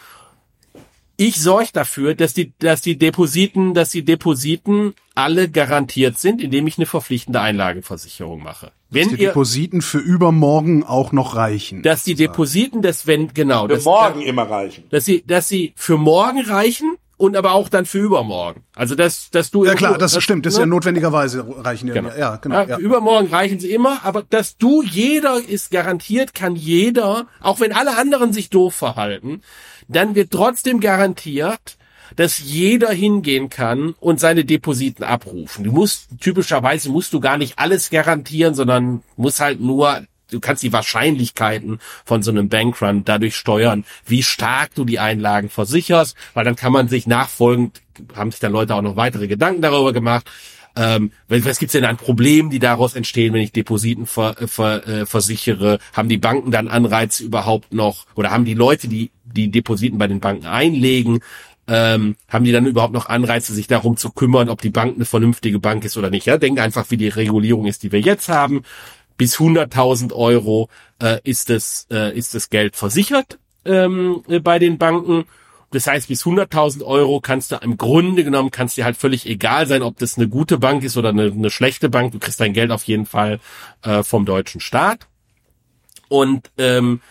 ich sorge dafür, dass die, dass die Depositen, dass die Depositen alle garantiert sind, indem ich eine verpflichtende Einlagenversicherung mache. Wenn dass die ihr, Depositen für übermorgen auch noch reichen. Dass die Depositen, dass wenn, genau. Für dass, morgen immer reichen. Dass sie, dass sie für morgen reichen und aber auch dann für übermorgen. Also dass, dass du ja klar, das, das stimmt, das ist ja ne? notwendigerweise reichen genau. ja, ja genau. Ja, ja. Übermorgen reichen sie immer, aber dass du jeder ist garantiert, kann jeder, auch wenn alle anderen sich doof verhalten, dann wird trotzdem garantiert, dass jeder hingehen kann und seine Depositen abrufen. Du musst, typischerweise musst du gar nicht alles garantieren, sondern musst halt nur, du kannst die Wahrscheinlichkeiten von so einem Bankrun dadurch steuern, wie stark du die Einlagen versicherst, weil dann kann man sich nachfolgend, haben sich dann Leute auch noch weitere Gedanken darüber gemacht, ähm, was gibt's denn an Problemen, die daraus entstehen, wenn ich Depositen ver, ver, äh, versichere? Haben die Banken dann Anreize überhaupt noch oder haben die Leute, die die Depositen bei den Banken einlegen, ähm, haben die dann überhaupt noch Anreize, sich darum zu kümmern, ob die Bank eine vernünftige Bank ist oder nicht? Ja, denkt einfach, wie die Regulierung ist, die wir jetzt haben. Bis 100.000 Euro äh, ist das äh, ist das Geld versichert ähm, bei den Banken. Das heißt, bis 100.000 Euro kannst du im Grunde genommen kannst dir halt völlig egal sein, ob das eine gute Bank ist oder eine, eine schlechte Bank. Du kriegst dein Geld auf jeden Fall äh, vom deutschen Staat. Und ähm,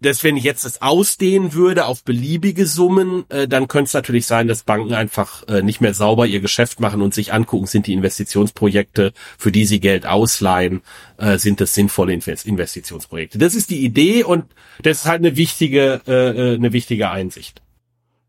dass wenn ich jetzt das ausdehnen würde auf beliebige Summen, äh, dann könnte es natürlich sein, dass Banken einfach äh, nicht mehr sauber ihr Geschäft machen und sich angucken, sind die Investitionsprojekte, für die sie Geld ausleihen, äh, sind das sinnvolle Investitionsprojekte. Das ist die Idee und das ist halt eine wichtige, äh, äh eine wichtige Einsicht.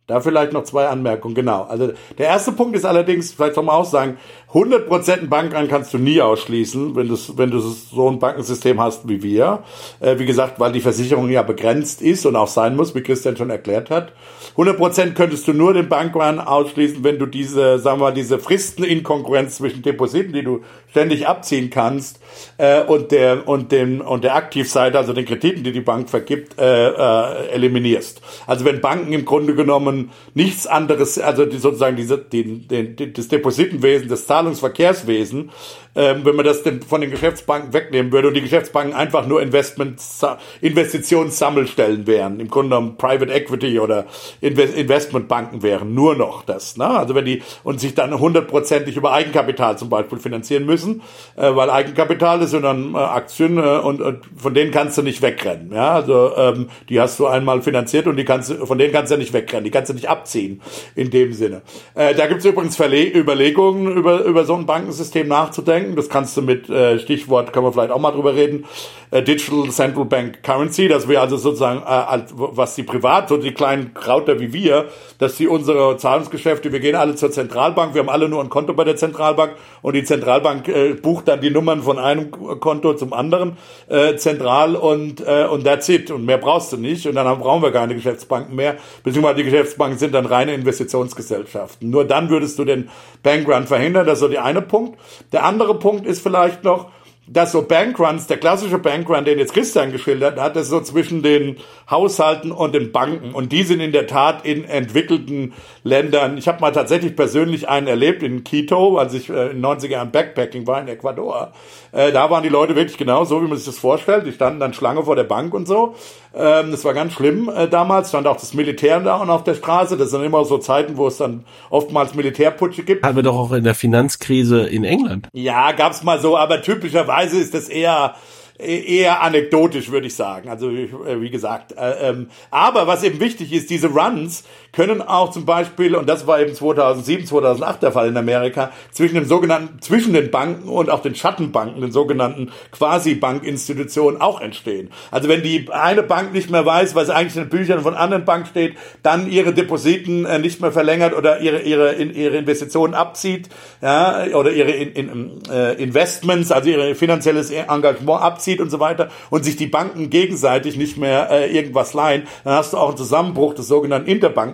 Da vielleicht noch zwei Anmerkungen, genau. Also der erste Punkt ist allerdings, vielleicht soll man auch sagen, 100% ein Bankrun kannst du nie ausschließen, wenn du, wenn du so ein Bankensystem hast wie wir. Äh, wie gesagt, weil die Versicherung ja begrenzt ist und auch sein muss, wie Christian schon erklärt hat. 100% könntest du nur den Bankrun ausschließen, wenn du diese, sagen wir mal, diese Fristeninkonkurrenz zwischen Depositen, die du ständig abziehen kannst, äh, und der und dem und der Aktivseite, also den Krediten, die die Bank vergibt, äh, äh, eliminierst. Also wenn Banken im Grunde genommen nichts anderes, also die, sozusagen diese, die, die, das Depositenwesen, das Zahlungsverkehrswesen, ähm, wenn man das denn von den Geschäftsbanken wegnehmen würde und die Geschäftsbanken einfach nur Investments, Investitionssammelstellen wären, im Grunde genommen Private Equity oder Investmentbanken wären, nur noch das. Ne? Also wenn die und sich dann hundertprozentig über Eigenkapital zum Beispiel finanzieren müssen, äh, weil Eigenkapital ist und dann äh, Aktien äh, und, und von denen kannst du nicht wegrennen. Ja? Also ähm, die hast du einmal finanziert und die kannst von denen kannst du nicht wegrennen, die kannst du nicht abziehen in dem Sinne. Äh, da gibt es übrigens Verle Überlegungen über, über so ein Bankensystem nachzudenken denken. Das kannst du mit äh, Stichwort, können wir vielleicht auch mal drüber reden, Digital Central Bank Currency, dass wir also sozusagen, äh, was die Privat, so die kleinen Krauter wie wir, dass sie unsere Zahlungsgeschäfte, wir gehen alle zur Zentralbank, wir haben alle nur ein Konto bei der Zentralbank und die Zentralbank äh, bucht dann die Nummern von einem Konto zum anderen äh, zentral und äh, und that's it und mehr brauchst du nicht und dann brauchen wir keine Geschäftsbanken mehr, beziehungsweise die Geschäftsbanken sind dann reine Investitionsgesellschaften. Nur dann würdest du den Bankrun verhindern, das ist so der eine Punkt. Der andere Punkt ist vielleicht noch, dass so Bankruns, der klassische Bankrun, den jetzt Christian geschildert hat, ist so zwischen den Haushalten und den Banken. Und die sind in der Tat in entwickelten Ländern. Ich habe mal tatsächlich persönlich einen erlebt in Quito, als ich äh, in den 90er Jahren Backpacking war in Ecuador. Äh, da waren die Leute wirklich genau so, wie man sich das vorstellt. Die standen dann Schlange vor der Bank und so. Ähm, das war ganz schlimm äh, damals. Stand auch das Militär da und auf der Straße. Das sind immer so Zeiten, wo es dann oftmals Militärputsche gibt. Hatten wir doch auch in der Finanzkrise in England. Ja, gab's mal so, aber typischerweise ist das eher eher anekdotisch, würde ich sagen. Also wie gesagt. Ähm, aber was eben wichtig ist, diese Runs können auch zum Beispiel, und das war eben 2007, 2008 der Fall in Amerika, zwischen dem sogenannten, zwischen den Banken und auch den Schattenbanken, den sogenannten Quasi-Bankinstitutionen auch entstehen. Also wenn die eine Bank nicht mehr weiß, was eigentlich in den Büchern von anderen Banken steht, dann ihre Depositen äh, nicht mehr verlängert oder ihre, ihre, ihre Investitionen abzieht, ja, oder ihre in, in, äh, Investments, also ihre finanzielles Engagement abzieht und so weiter und sich die Banken gegenseitig nicht mehr äh, irgendwas leihen, dann hast du auch einen Zusammenbruch des sogenannten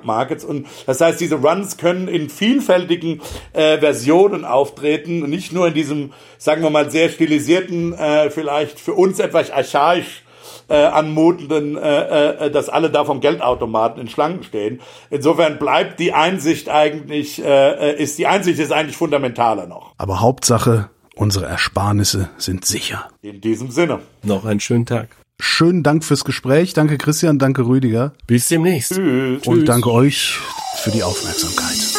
Interbank-Markets und das heißt, diese Runs können in vielfältigen äh, Versionen auftreten und nicht nur in diesem, sagen wir mal, sehr stilisierten, äh, vielleicht für uns etwas archaisch äh, anmutenden, äh, äh, dass alle da vom Geldautomaten in Schlangen stehen. Insofern bleibt die Einsicht eigentlich, äh, äh, ist die Einsicht ist eigentlich fundamentaler noch. Aber Hauptsache, unsere Ersparnisse sind sicher. In diesem Sinne. Noch einen schönen Tag. Schönen Dank fürs Gespräch. Danke Christian, danke Rüdiger. Bis demnächst. Tschüss. Und danke euch für die Aufmerksamkeit.